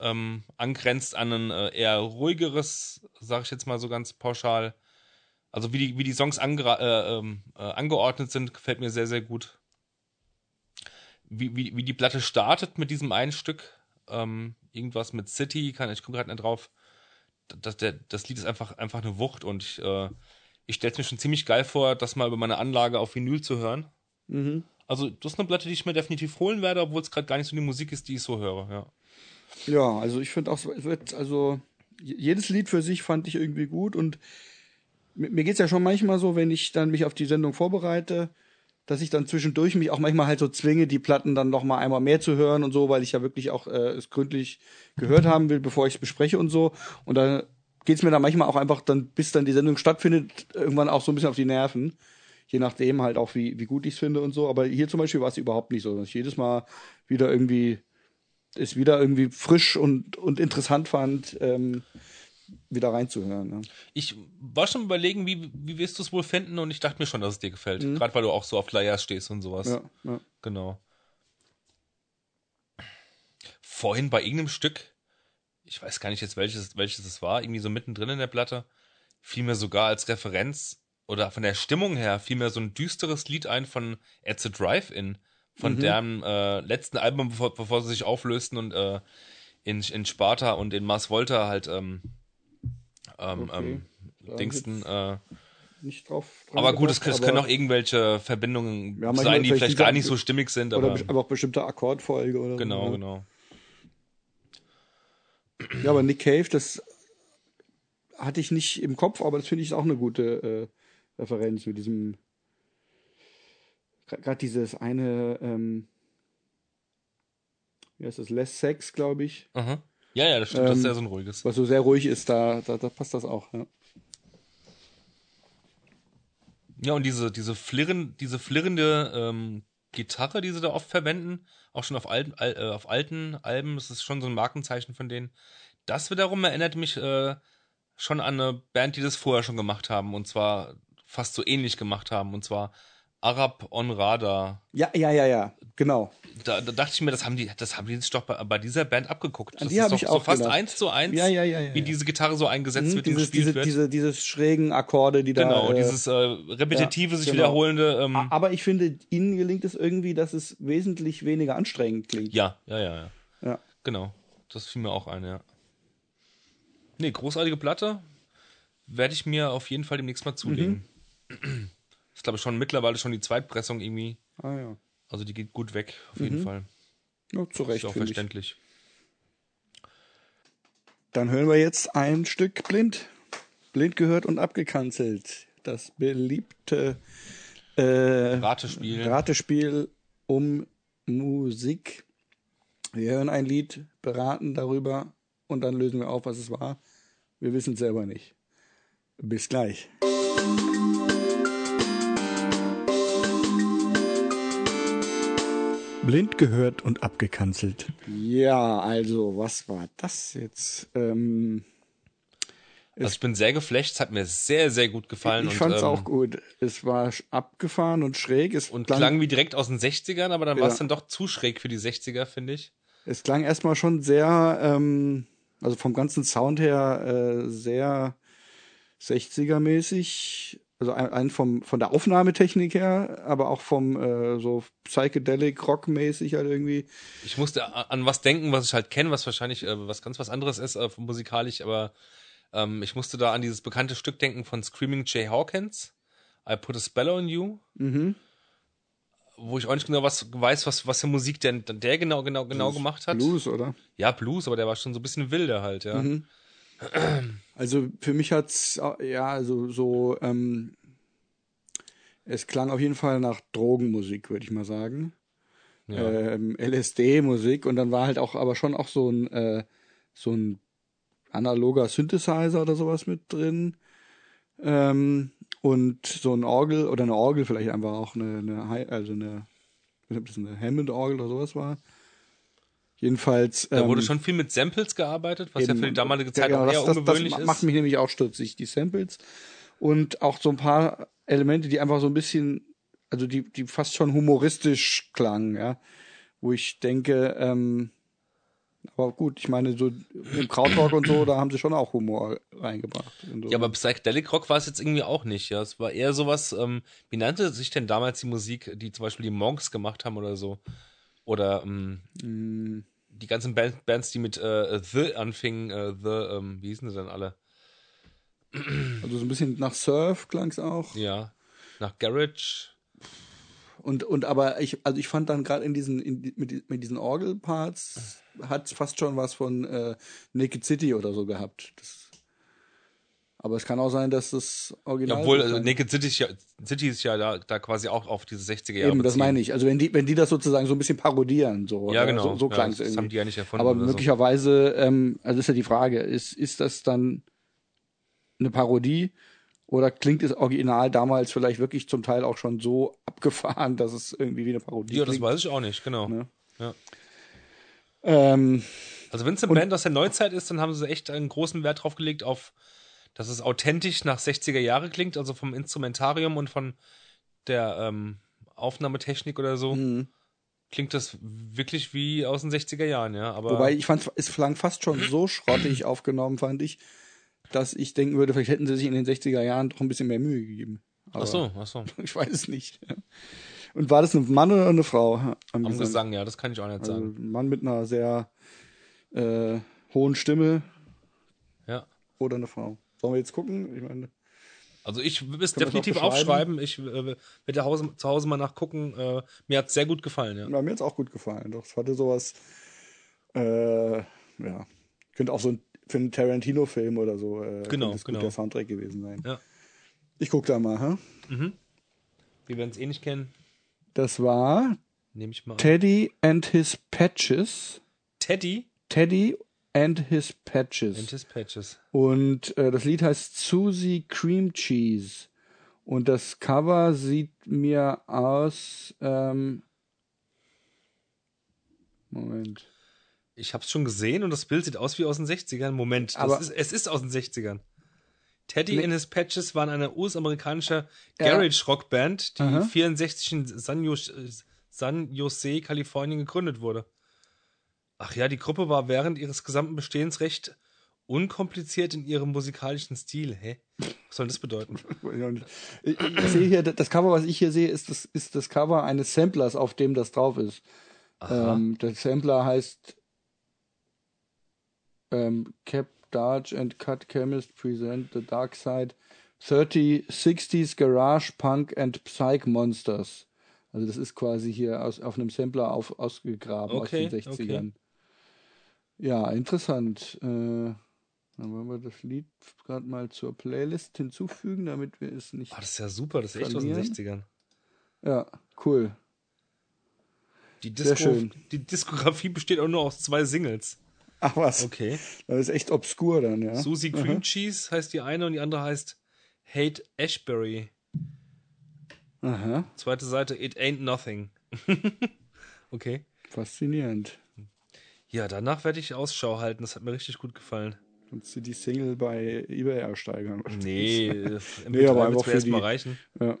ähm, angrenzt an ein äh, eher ruhigeres, sage ich jetzt mal so ganz pauschal. Also wie die, wie die Songs äh, ähm, äh, angeordnet sind, gefällt mir sehr, sehr gut. Wie, wie, wie die Platte startet mit diesem einen Stück, ähm, irgendwas mit City, kann, ich komme gerade nicht drauf. Das, der, das Lied ist einfach, einfach eine Wucht und ich, äh, ich stelle es mir schon ziemlich geil vor, das mal über meine Anlage auf Vinyl zu hören. Mhm. Also, das ist eine Platte, die ich mir definitiv holen werde, obwohl es gerade gar nicht so die Musik ist, die ich so höre, ja. Ja, also ich finde auch, wird, also jedes Lied für sich fand ich irgendwie gut und mir, mir geht's ja schon manchmal so, wenn ich dann mich auf die Sendung vorbereite, dass ich dann zwischendurch mich auch manchmal halt so zwinge, die Platten dann noch mal einmal mehr zu hören und so, weil ich ja wirklich auch äh, es gründlich gehört haben will, bevor ich es bespreche und so. Und da geht's mir dann manchmal auch einfach dann, bis dann die Sendung stattfindet, irgendwann auch so ein bisschen auf die Nerven. Je nachdem halt auch, wie, wie gut ich es finde und so. Aber hier zum Beispiel war es überhaupt nicht so, dass ich jedes Mal wieder irgendwie es wieder irgendwie frisch und, und interessant fand, ähm, wieder reinzuhören. Ne? Ich war schon überlegen, wie, wie wirst du es wohl finden und ich dachte mir schon, dass es dir gefällt. Gerade weil du auch so auf Layers stehst und sowas. Ja, ja. Genau. Vorhin bei irgendeinem Stück, ich weiß gar nicht jetzt welches, welches es war, irgendwie so mittendrin in der Platte, fiel mir sogar als Referenz oder von der Stimmung her fiel mir so ein düsteres Lied ein von At the Drive-In, von deren äh, letzten Album, bevor, bevor sie sich auflösten und äh, in, in Sparta und in Mars Volta halt ähm, ähm, Okay. ähm, Dingsten, äh, Nicht drauf. aber gut, es, gedacht, es können aber- auch irgendwelche Verbindungen Ja, sein, die vielleicht vielleicht gar nicht so stimmig sind, Oder aber aber auch bestimmte Akkordfolge oder genau, so. genau. Ja, aber Nick Cave, das hatte ich nicht im Kopf, aber das finde ich auch eine gute äh, Referenz mit diesem. Gerade dieses eine, ähm, wie heißt das, Less Sex, glaube ich, Aha. Ja, ja, das stimmt, das ist Ähm, ja so ein ruhiges. was so sehr ruhig ist, da, da, da passt das auch. Ja. Ja, und diese, diese, flirren, diese flirrende ähm, Gitarre, die sie da oft verwenden, auch schon auf alten, al, äh, auf alten Alben, das ist schon so ein Markenzeichen von denen. Das wiederum erinnert mich äh, schon an eine Band, die das vorher schon gemacht haben und zwar fast so ähnlich gemacht haben und zwar Arab on Radar. ja, ja, ja, ja, genau. Da, da dachte ich mir, das haben die, das haben die sich doch bei, bei dieser Band abgeguckt. An Das die ist doch ich so auch fast gedacht. eins zu eins, Ja, ja, ja, ja, wie ja. diese Gitarre so eingesetzt Hm, wird dieses, gespielt diese, wird. diese, dieses schrägen Akkorde, die genau, da. äh, dieses äh, repetitive, ja, sich genau. wiederholende. Ähm, Aber ich finde, ihnen gelingt es irgendwie, dass es wesentlich weniger anstrengend klingt. Ja, ja, ja, ja. Ja. Genau. Das fiel mir auch ein, ja. Nee, großartige Platte. Werde ich mir auf jeden Fall demnächst mal zulegen. Mhm. Ist, glaube ich, schon mittlerweile schon die Zweitpressung irgendwie. Ah ja. Also die geht gut weg, auf jeden Fall. ja zu Recht, Ist auch ich. verständlich. Dann hören wir jetzt ein Stück blind. Blind gehört und abgekanzelt. Das beliebte äh, Ratespiel. Ratespiel um Musik. Wir hören ein Lied, beraten darüber und dann lösen wir auf, was es war. Wir wissen es selber nicht. Bis gleich. Blind gehört und abgekanzelt. Ja, also, was war das jetzt? Ähm, Also ich bin sehr geflasht, es hat mir sehr, sehr gut gefallen. ich fand es ähm, auch gut. Es war abgefahren und schräg. Es Und klang, klang wie direkt aus den 60ern, aber dann war es Ja. dann doch zu schräg für die 60er, finde ich. es klang erstmal schon sehr, ähm, also vom ganzen Sound her äh, sehr 60er-mäßig. Also ein, ein vom, von der Aufnahmetechnik her, aber auch vom äh, so Psychedelic Rock-mäßig halt irgendwie. Ich musste an was denken, was ich halt kenne, was wahrscheinlich äh, was ganz was anderes ist äh, musikalisch, aber ähm, ich musste da an dieses bekannte Stück denken von Screaming Jay Hawkins, I Put a Spell on You, Mhm. wo ich auch nicht genau was weiß, was was für Musik denn der genau genau genau gemacht hat. Blues, oder? Ja, Blues, aber der war schon so ein bisschen wilder halt, ja. Mhm. Also für mich hat's ja also so ähm, es klang auf jeden Fall nach Drogenmusik, würde ich mal sagen. ja. Ähm, LSD-Musik und dann war halt auch aber schon auch so ein äh, so ein analoger Synthesizer oder sowas mit drin. Ähm, und so ein Orgel oder eine Orgel vielleicht einfach auch eine, eine also eine ich weiß nicht, ob das eine Hammond-Orgel oder sowas war. Jedenfalls. Da wurde ähm, schon viel mit Samples gearbeitet, was ja Eben. für die damalige Ja, Zeit genau, auch das, eher das, ungewöhnlich das ist. macht mich nämlich auch stutzig, die Samples. Und auch so ein paar Elemente, die einfach so ein bisschen, also die, die fast schon humoristisch klangen, ja. Wo ich denke, ähm, aber gut, ich meine, so im Krautrock und so, da haben sie schon auch Humor reingebracht. in so- Ja, aber Psychedelic Rock war es jetzt irgendwie auch nicht, ja. Es war eher sowas, ähm, wie nannte sich denn damals die Musik, die zum Beispiel die Monks gemacht haben oder so? Oder ähm, Mm, die ganzen Band, Bands, die mit äh, The anfingen, äh, The, ähm, wie hießen sie denn alle? also so ein bisschen nach Surf klang's auch. Ja, nach Garage. Und, und aber ich, also ich fand dann gerade in diesen, in, mit, mit diesen Orgelparts hat's fast schon was von äh, Naked City oder so gehabt. Das, aber es kann auch sein, dass das Original. Ja, obwohl, also Naked City ist ja, City ist ja da, da quasi auch auf diese 60er Jahre Eben, das meine ich. Also wenn die, wenn die das sozusagen so ein bisschen parodieren, so, Ja, genau. so, so Ja, klang es das irgendwie. haben die ja nicht erfunden Aber oder so. möglicherweise, ähm, also ist ja die Frage, ist, ist das dann eine Parodie oder klingt das Original damals vielleicht wirklich zum Teil auch schon so abgefahren, dass es irgendwie wie eine Parodie Ja, das klingt? weiß ich auch nicht, genau. Ne? Ja. Ähm, Also wenn es eine Band aus der Neuzeit ist, dann haben sie echt einen großen Wert drauf gelegt auf, dass es authentisch nach 60er Jahre klingt, also vom Instrumentarium und von der ähm, Aufnahmetechnik oder so. Mhm. Klingt das wirklich wie aus den 60er Jahren, ja. Aber Wobei ich fand, es klang fast schon so schrottig aufgenommen, fand ich, dass ich denken würde, vielleicht hätten sie sich in den 60er Jahren doch ein bisschen mehr Mühe gegeben. Aber ach so, ach so. Ich weiß es nicht. Und war das ein Mann oder eine Frau? Am Am Gesang? Gesang, ja, das kann ich auch nicht Also sagen. ein Mann mit einer sehr äh, hohen Stimme Ja. oder eine Frau. Sollen wir jetzt gucken? Ich meine, Also ich will es definitiv aufschreiben. Ich äh, werde Hause, zu Hause mal nachgucken. Äh, mir hat es sehr gut gefallen, ja. ja, mir hat's auch gut gefallen. Doch, es hatte sowas, äh, ja, könnte auch so ein, für einen Tarantino-Film oder so äh, Genau, es genau. der Soundtrack gewesen sein. Ja. Ich guck da mal, hä? Wir werden es eh nicht kennen. Das war Nehme ich mal an. Teddy and his Patches. Teddy Teddy and his Patches. and his Patches. Und äh, das Lied heißt Susie Cream Cheese. Und das Cover sieht mir aus. Ähm, Moment. Ich habe es schon gesehen und das Bild sieht aus wie aus den 60ern. Moment, das Aber- ist, es ist aus den 60ern. Teddy Nee. and his Patches waren eine US-amerikanische. Garage-Rock-Band, die Aha. 64 in San, Jos San Jose, Kalifornien gegründet wurde. Ach ja, die Gruppe war während ihres gesamten Bestehens recht unkompliziert in ihrem musikalischen Stil. Hä? Was soll das bedeuten? Ich sehe hier, das Cover, was ich hier sehe, ist das, ist das Cover eines Samplers, auf dem das drauf ist. Ähm, der Sampler heißt ähm, Cap Darge and Cut Chemist present the Dark Side 30 60s Garage Punk and Psych Monsters. Also das ist quasi hier aus, auf einem Sampler auf, ausgegraben Okay, aus den 60ern. Ja, interessant. Äh, dann wollen wir das Lied gerade mal zur Playlist hinzufügen, damit wir es nicht. Oh, das ist ja super, das ist echt aus den Verlieren. 60ern. Ja, cool. Die, Sehr Disco, schön. die Diskografie besteht auch nur aus zwei Singles. Ach was, Okay. das ist echt obskur dann, ja. Susie Aha. Cream Cheese heißt die eine und die andere heißt Hate Ashbury. Aha, Zweite Seite, It Ain't Nothing. okay. faszinierend. Ja, danach werde ich Ausschau halten. Das hat mir richtig gut gefallen. Kannst du die Single bei eBay ersteigern? Nee, äh, Nee, aber MP3 einfach für mir erstmal die- reichen. Ja.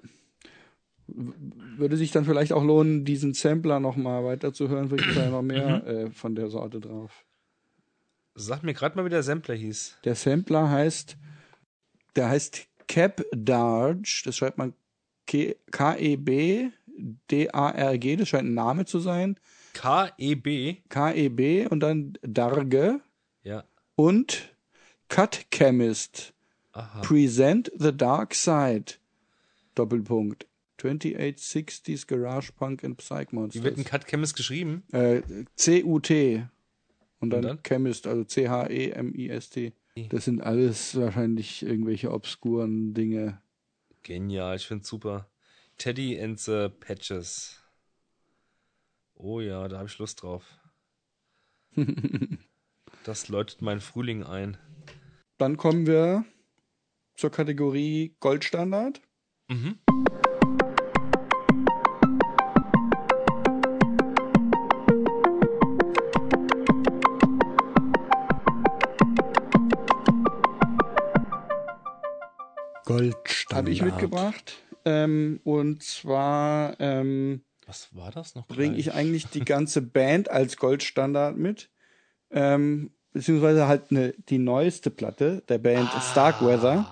Würde sich dann vielleicht auch lohnen, diesen Sampler nochmal weiterzuhören, vielleicht ist da noch mehr Mhm. äh, von der Sorte drauf. Sag mir gerade mal, wie der Sampler hieß. Der Sampler heißt, der heißt Cap Darge, das schreibt man K- K-E-B D-A-R-G, das scheint ein Name zu sein. K-E-B. K-E-B und dann Darge Ja. und Cut Chemist. Aha. Present the Dark Side. Doppelpunkt. 2860s Garage Punk and Psych Wie wird ein Monsters. Cut Chemist geschrieben? Äh, C-U-T. Und dann, Und dann? Chemist, also C-H-E-M-I-S-T. Das sind alles wahrscheinlich irgendwelche obskuren Dinge. Genial, ich find's super. Teddy and the Patches. Oh ja, da habe ich Lust drauf. das läutet mein Frühling ein. Dann kommen wir zur Kategorie Goldstandard. Mhm. Goldstandard. Habe ich mitgebracht. Ähm, und zwar ähm, Was war das noch? bringe ich eigentlich die ganze Band als Goldstandard mit. Ähm, beziehungsweise halt eine, die neueste Platte der Band Starkweather.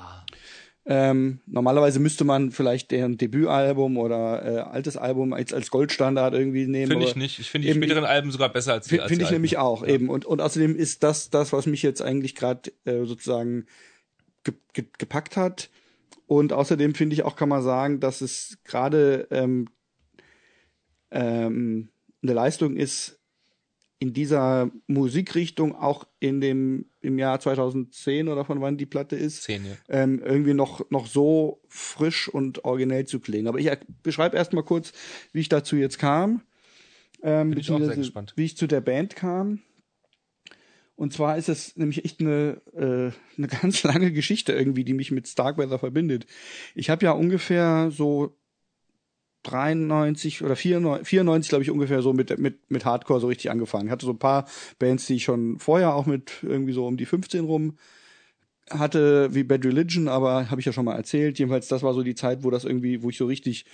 Ähm, normalerweise müsste man vielleicht deren Debütalbum oder äh, altes Album als, als Goldstandard irgendwie nehmen. Finde ich nicht. Ich finde die eben- späteren Alben sogar besser als die Finde find ich nämlich alten. auch, eben. Und, und außerdem ist das das, was mich jetzt eigentlich gerade äh, sozusagen ge ge gepackt hat. Und außerdem finde ich auch, kann man sagen, dass es gerade ähm, ähm, eine Leistung ist, in dieser Musikrichtung auch in dem im Jahr 2010 oder von wann die Platte ist, Zehn, ja. ähm, irgendwie noch, noch so frisch und originell zu klingen. Aber ich er- beschreibe erstmal kurz, wie ich dazu jetzt kam. Ähm, beziehungsweise gespannt. Wie ich zu der Band kam. Und zwar ist es nämlich echt eine, äh, eine ganz lange Geschichte irgendwie, die mich mit Starkweather verbindet. Ich habe ja ungefähr so 93 oder 94, 94 glaube ich ungefähr so mit, mit, mit Hardcore so richtig angefangen. Ich hatte so ein paar Bands, die ich schon vorher auch mit irgendwie so um die 15 rum hatte, wie Bad Religion, aber habe ich ja schon mal erzählt. Jedenfalls, das war so die Zeit, wo das irgendwie, wo ich so richtig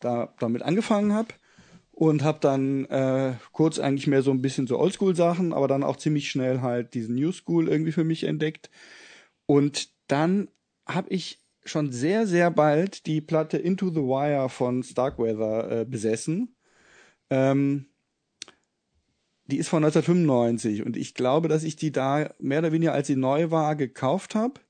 da damit angefangen habe und habe dann äh, kurz eigentlich mehr so ein bisschen so Oldschool-Sachen, aber dann auch ziemlich schnell halt diesen New School irgendwie für mich entdeckt. Und dann habe ich schon sehr, sehr bald die Platte Into the Wire von Starkweather äh, besessen. Ähm, die ist von 1995 und ich glaube, dass ich die da mehr oder weniger, als sie neu war, gekauft habe.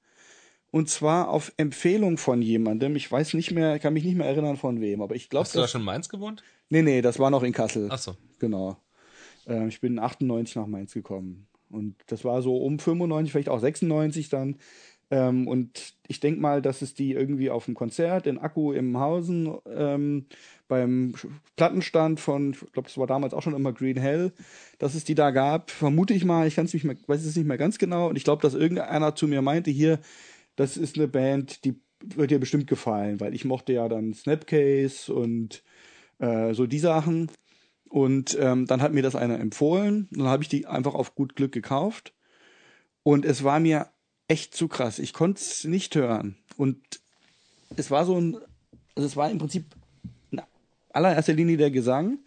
Und zwar auf Empfehlung von jemandem. Ich weiß nicht mehr, kann mich nicht mehr erinnern von wem, aber ich glaube, Hast du da schon in Mainz gewohnt? Nee, nee, das war noch in Kassel. Ach so. Genau. Ähm, ich bin 98 nach Mainz gekommen. Und das war so um 95, vielleicht auch 96 dann. Ähm, und ich denk mal, dass es die irgendwie auf dem Konzert in Akku im Hausen ähm, beim Plattenstand von, ich glaube, das war damals auch schon immer Green Hell, dass es die da gab, vermute ich mal, ich kann's nicht mehr, weiß es nicht mehr ganz genau. Und ich glaube, dass irgendeiner zu mir meinte, hier, das ist eine Band, die wird dir bestimmt gefallen, weil ich mochte ja dann Snapcase und äh, so die Sachen. Und ähm, dann hat mir das einer empfohlen. Dann habe ich die einfach auf gut Glück gekauft. Und es war mir echt zu krass. Ich konnte es nicht hören. Und es war so ein, also es war im Prinzip in allererster Linie der Gesang,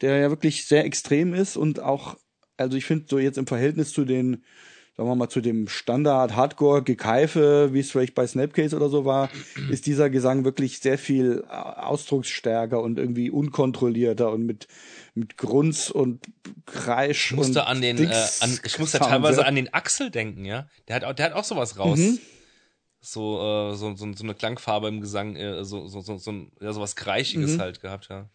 der ja wirklich sehr extrem ist und auch, also ich finde so jetzt im Verhältnis zu den sagen wir mal, zu dem Standard Hardcore Gekeife, wie es vielleicht bei Snapcase oder so war, ist dieser Gesang wirklich sehr viel äh, ausdrucksstärker und irgendwie unkontrollierter und mit mit Grunz und Kreisch Ich musste und an den, äh, an, ich musste Sound, teilweise ja. an den Axel denken, ja. Der hat, auch- der hat auch sowas raus. Mhm. So, äh, so, so, so eine Klangfarbe im Gesang, äh, so, so, so, so, ja, sowas Kreischiges Mhm. halt gehabt, ja.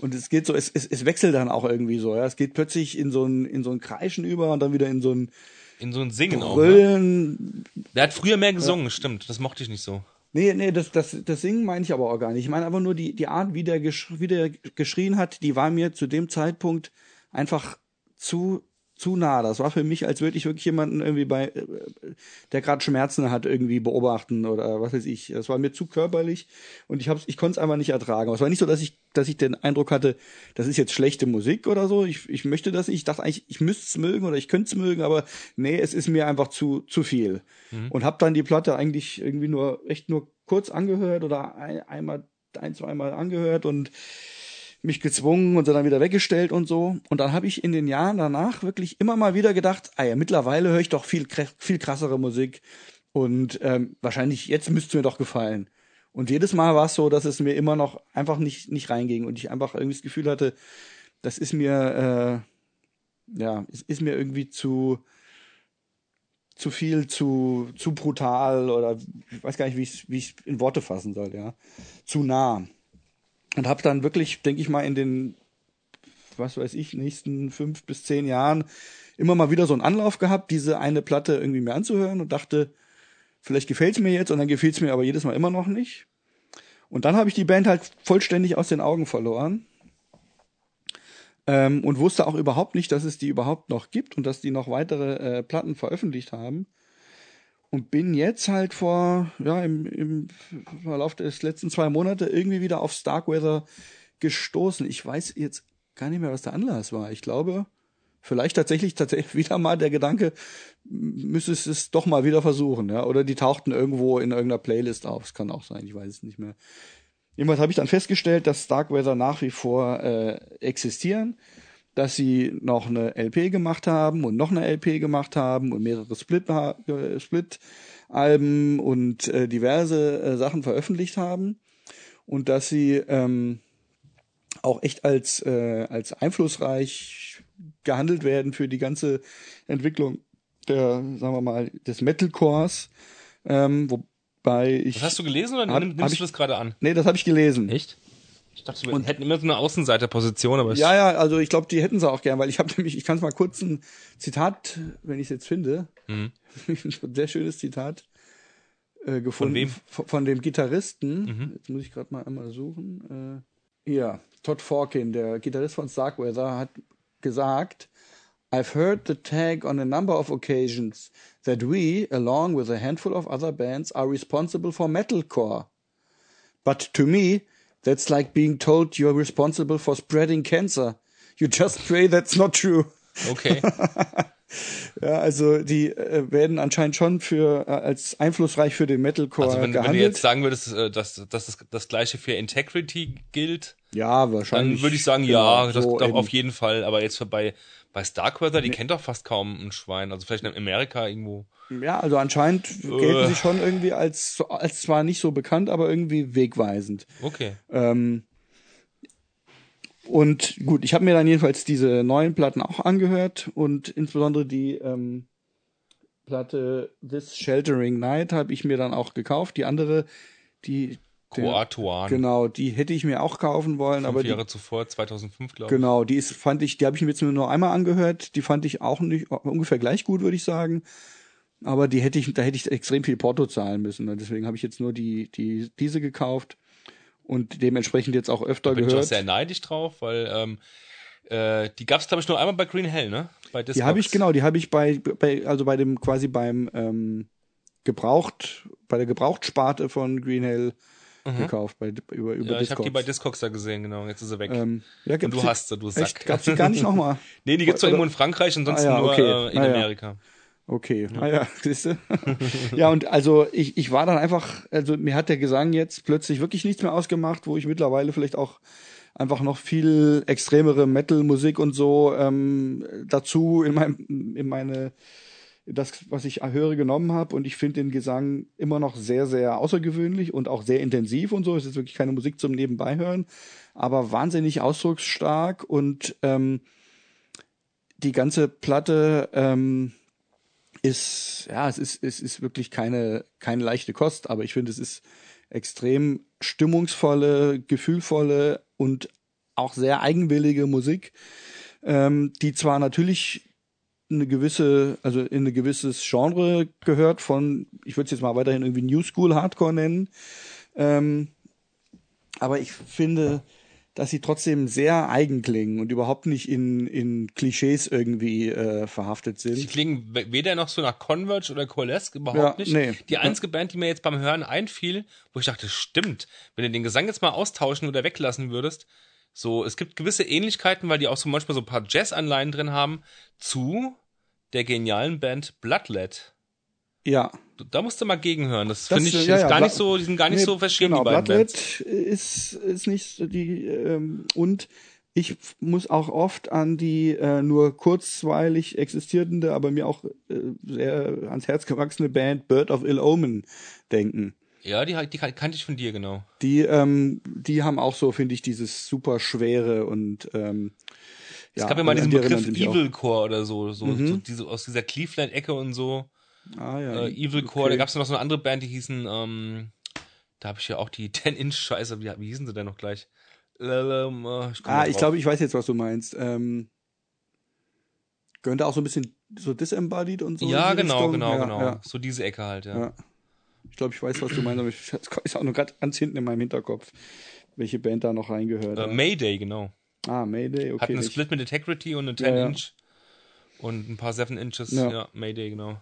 Und es geht so, es, es, es wechselt dann auch irgendwie so, ja. Es geht plötzlich in so ein, in so ein Kreischen über und dann wieder in so ein In so ein Singen auch. Ne? Brüllen. Der hat früher mehr gesungen, stimmt. Das mochte ich nicht so. Nee, nee, das, das, das Singen meine ich aber auch gar nicht. Ich meine einfach nur die, die Art, wie der, gesch wie der geschrien hat, die war mir zu dem Zeitpunkt einfach zu, zu nah. Das war für mich, als würde ich wirklich jemanden irgendwie bei, äh, der gerade Schmerzen hat, irgendwie beobachten oder was weiß ich. Das war mir zu körperlich und ich hab's, ich konnte es einfach nicht ertragen. Aber es war nicht so, dass ich, dass ich den Eindruck hatte, das ist jetzt schlechte Musik oder so. Ich, ich möchte das nicht. Ich dachte eigentlich, ich müsste es mögen oder ich könnte es mögen, aber nee, es ist mir einfach zu, zu viel. Und habe dann die Platte eigentlich irgendwie nur, echt nur kurz angehört oder ein, einmal, ein, zweimal angehört und mich gezwungen und dann wieder weggestellt und so. Und dann habe ich in den Jahren danach wirklich immer mal wieder gedacht, ah ja, mittlerweile höre ich doch viel, viel krassere Musik und ähm, wahrscheinlich jetzt müsste mir doch gefallen. Und jedes Mal war es so, dass es mir immer noch einfach nicht, nicht reinging und ich einfach irgendwie das Gefühl hatte, das ist mir, äh, ja, es ist mir irgendwie zu, zu viel, zu, zu brutal oder ich weiß gar nicht, wie ich wie ich in Worte fassen soll, ja. Zu nah. Und habe dann wirklich, denke ich mal, in den, was weiß ich, nächsten fünf bis zehn Jahren immer mal wieder so einen Anlauf gehabt, diese eine Platte irgendwie mir anzuhören und dachte, vielleicht gefällt's mir jetzt und dann gefällt's mir aber jedes Mal immer noch nicht. Und dann habe ich die Band halt vollständig aus den Augen verloren. Ähm, und wusste auch überhaupt nicht, dass es die überhaupt noch gibt und dass die noch weitere äh, Platten veröffentlicht haben. Und bin jetzt halt vor, ja, im, im Verlauf des letzten zwei Monate irgendwie wieder auf Starkweather gestoßen. Ich weiß jetzt gar nicht mehr, was der Anlass war. Ich glaube, vielleicht tatsächlich tatsächlich wieder mal der Gedanke, müsste es es doch mal wieder versuchen, ja. Oder die tauchten irgendwo in irgendeiner Playlist auf. Das kann auch sein, ich weiß es nicht mehr. Jedenfalls habe ich dann festgestellt, dass Starkweather nach wie vor äh, existieren, dass sie noch eine LP gemacht haben und noch eine LP gemacht haben und mehrere Split Split-Alben und äh, diverse äh, Sachen veröffentlicht haben und dass sie ähm, auch echt als äh, als einflussreich gehandelt werden für die ganze Entwicklung der, sagen wir mal, des Metalcores, ähm, wobei ich Das hast du gelesen oder nimm- nimmst ich- du das gerade an? Nee, das habe ich gelesen. Echt? Ich dachte, wir hätten immer so eine Außenseiterposition, aber Ja, ja, also ich glaube, die hätten sie auch gern, weil ich habe nämlich, ich kann es mal kurz ein Zitat, wenn ich es jetzt finde, Mhm. ein sehr schönes Zitat äh, gefunden. wem? Von, von dem Gitarristen. Mhm. Jetzt muss ich gerade mal einmal suchen. Äh, hier, Todd Forkin, der Gitarrist von Starkweather, hat gesagt, I've heard the tag on a number of occasions that we, along with a handful of other bands, are responsible for metalcore. But to me, that's like being told you're responsible for spreading cancer. You just pray that's not true. okay. Ja, also die äh, werden anscheinend schon für äh, als einflussreich für den Metalcore Also wenn, wenn du gehandelt. jetzt sagen würdest, äh, dass, dass das, das gleiche für Integrity gilt, ja, wahrscheinlich. dann würde ich sagen, genau, ja, das so doch auf jeden Fall. Aber jetzt bei, bei Starkweather, die kennt doch fast kaum ein Schwein. Also vielleicht in Amerika irgendwo. Ja, also anscheinend gelten sie schon irgendwie als als zwar nicht so bekannt, aber irgendwie wegweisend. Okay. Ähm, und gut, ich habe mir dann jedenfalls diese neuen Platten auch angehört und insbesondere die ähm, Platte This Sheltering Night habe ich mir dann auch gekauft. Die andere, die Kroatuan. genau, die hätte ich mir auch kaufen wollen, aber Fünf die, Jahre zuvor, 2005, glaube ich. genau, die ist fand ich, die habe ich mir jetzt nur einmal angehört. Die fand ich auch nicht ungefähr gleich gut, würde ich sagen. Aber die hätte ich, da hätte ich extrem viel Porto zahlen müssen. Und deswegen habe ich jetzt nur die, die, diese gekauft und dementsprechend jetzt auch öfter Bin ich auch gehört. sehr neidisch drauf, weil ähm, äh, die gab es, glaube ich, nur einmal bei Green Hell, ne? Bei Die habe ich, Discogs. genau, die habe ich bei, bei, also bei dem, quasi beim ähm, Gebraucht, bei der Gebrauchtsparte von Green Hell gekauft, bei, über, über Mhm. Ja, ich habe die bei Discogs. Discogs da gesehen, genau. Jetzt ist sie weg. ähm, ja, Und du die- hast sie, du Sack. Echt? Gab's die gar nicht nochmal? nee, die gibt's doch irgendwo in Frankreich, ansonsten Ah ja, nur okay. äh, in Ah ja. Okay, ah ja, siehst du. ja, und also ich, ich war dann einfach, also mir hat der Gesang jetzt plötzlich wirklich nichts mehr ausgemacht, wo ich mittlerweile vielleicht auch einfach noch viel extremere Metal-Musik und so ähm, dazu in, mein, in meine das, was ich höre, genommen habe und ich finde den Gesang immer noch sehr, sehr außergewöhnlich und auch sehr intensiv und so. Es ist wirklich keine Musik zum Nebenbeihören, aber wahnsinnig ausdrucksstark und ähm, die ganze Platte ähm, ist, ja, es ist, es ist wirklich keine, keine leichte Kost, aber ich finde, es ist extrem stimmungsvolle, gefühlvolle und auch sehr eigenwillige Musik, ähm, die zwar natürlich eine gewisse, also in ein gewisses Genre gehört von, ich würde es jetzt mal weiterhin irgendwie New School Hardcore nennen, ähm, aber ich finde, dass sie trotzdem sehr eigen klingen und überhaupt nicht in, in Klischees irgendwie äh, verhaftet sind. Sie klingen weder noch so nach Converge oder Coalesce, überhaupt ja, nicht. Nee. Die einzige Band, die mir jetzt beim Hören einfiel, wo ich dachte, stimmt, wenn du den Gesang jetzt mal austauschen oder weglassen würdest, so, es gibt gewisse Ähnlichkeiten, weil die auch so manchmal so ein paar Jazz-Anleihen drin haben, zu der genialen Band Bloodlet. Ja. Da musst du mal gegenhören. Das, das finde ich ja, ja, gar nicht so, die sind gar nicht nee, so verschieden, genau, die beiden Bloodlet Bands. ist, ist nicht die, ähm, und ich muss auch oft an die äh, nur kurzweilig existierende, aber mir auch äh, sehr ans Herz gewachsene Band Bird of Ill Omen denken. Ja, die, die kannte ich von dir, genau. Die, ähm, die haben auch so, finde ich, dieses super schwere und ähm, es ja, gab ja mal diesen Begriff Evil Core oder so, so, mhm. so diese, aus dieser Cleveland-Ecke und so. Ah ja. Äh, Evil Core, okay. da gab es noch so eine andere Band, die hießen, ähm, da habe ich ja auch die 10-Inch-Scheiße, wie, wie hießen sie denn noch gleich? Ähm, äh, ich ah, ich glaube, ich weiß jetzt, was du meinst. Ähm, könnte auch so ein bisschen so disembodied und so. Ja, genau, Richtung. genau, ja, genau. Ja. So diese Ecke halt, ja. ja. Ich glaube, ich weiß, was du meinst, aber ich, ist auch nur gerade ganz hinten in meinem Hinterkopf, welche Band da noch reingehört. Äh, Mayday, genau. Ah, Mayday, okay. Hat einen Split mit Integrity und eine 10-Inch und ein paar 7 Inches. Ja. Mayday, genau.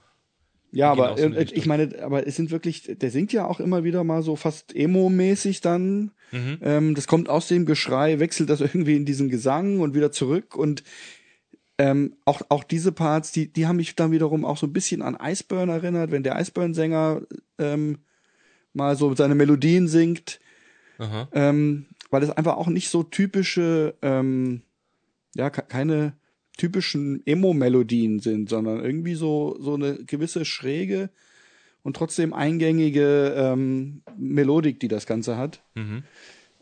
Ja, aber so ich meine, aber es sind wirklich, der singt ja auch immer wieder mal so fast emo-mäßig dann. Mhm. Ähm, das kommt aus dem Geschrei, wechselt das irgendwie in diesen Gesang und wieder zurück und ähm, auch, auch diese Parts, die, die haben mich dann wiederum auch so ein bisschen an Iceburn erinnert, wenn der Iceburn-Sänger ähm, mal so seine Melodien singt. Ähm, weil es einfach auch nicht so typische, ähm, ja, keine typischen Emo-Melodien sind, sondern irgendwie so, so eine gewisse schräge und trotzdem eingängige ähm, Melodik, die das Ganze hat. Mhm.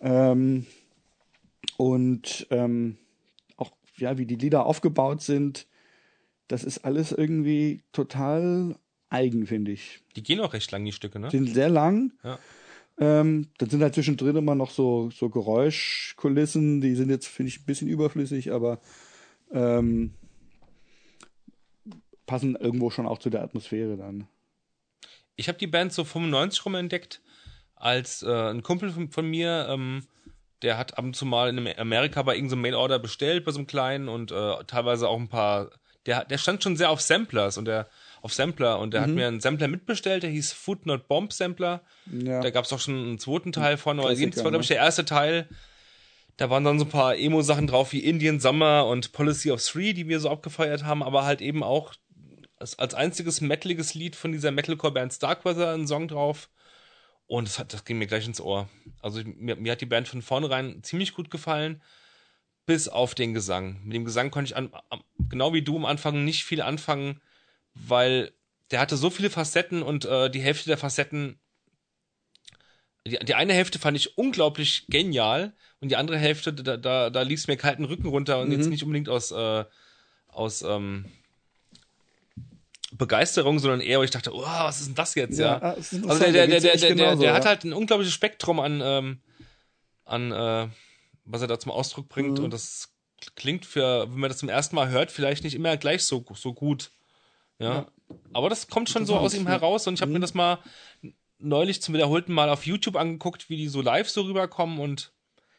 Ähm, und ähm, auch, ja, wie die Lieder aufgebaut sind, das ist alles irgendwie total eigen, finde ich. Die gehen auch recht lang, die Stücke, ne? Die sind sehr lang. Ja. Ähm, dann sind halt zwischendrin immer noch so, so Geräuschkulissen, die sind jetzt, finde ich, ein bisschen überflüssig, aber ähm, passen irgendwo schon auch zu der Atmosphäre dann. Ich habe die Band so 95 rum entdeckt, als äh, ein Kumpel von, von mir, ähm, der hat ab und zu mal in Amerika bei irgendeinem Mailorder bestellt, bei so einem kleinen und äh, teilweise auch ein paar. Der, der stand schon sehr auf Samplers und der auf Sampler und der mhm. hat mir einen Sampler mitbestellt, der hieß Food Not Bomb Sampler. Ja. Da gab es auch schon einen zweiten Teil von, aber das war, glaube ich, der erste Teil. Da waren dann so ein paar Emo-Sachen drauf wie Indian Summer und Policy of Three, die wir so abgefeiert haben, aber halt eben auch als, als einziges metaliges Lied von dieser Metalcore-Band Starkweather ein Song drauf. Und das, hat, das ging mir gleich ins Ohr. Also mir, mir hat die Band von vornherein ziemlich gut gefallen, bis auf den Gesang. Mit dem Gesang konnte ich an, genau wie du am Anfang nicht viel anfangen, weil der hatte so viele Facetten und äh, die Hälfte der Facetten die, die eine Hälfte fand ich unglaublich genial und die andere Hälfte, da, da, da ließ mir kalten Rücken runter und mhm. jetzt nicht unbedingt aus, äh, aus ähm, Begeisterung, sondern eher, wo ich dachte, oh, was ist denn das jetzt, ja? ja? Ah, also der, der, der, der, der, der, der hat halt ein unglaubliches Spektrum an, ähm, an äh, was er da zum Ausdruck bringt mhm. und das klingt für, wenn man das zum ersten Mal hört, vielleicht nicht immer gleich so, so gut. Ja. ja. Aber das kommt schon so aus ihm heraus und ich habe mhm. mir das mal neulich zum wiederholten Mal auf YouTube angeguckt, wie die so live so rüberkommen und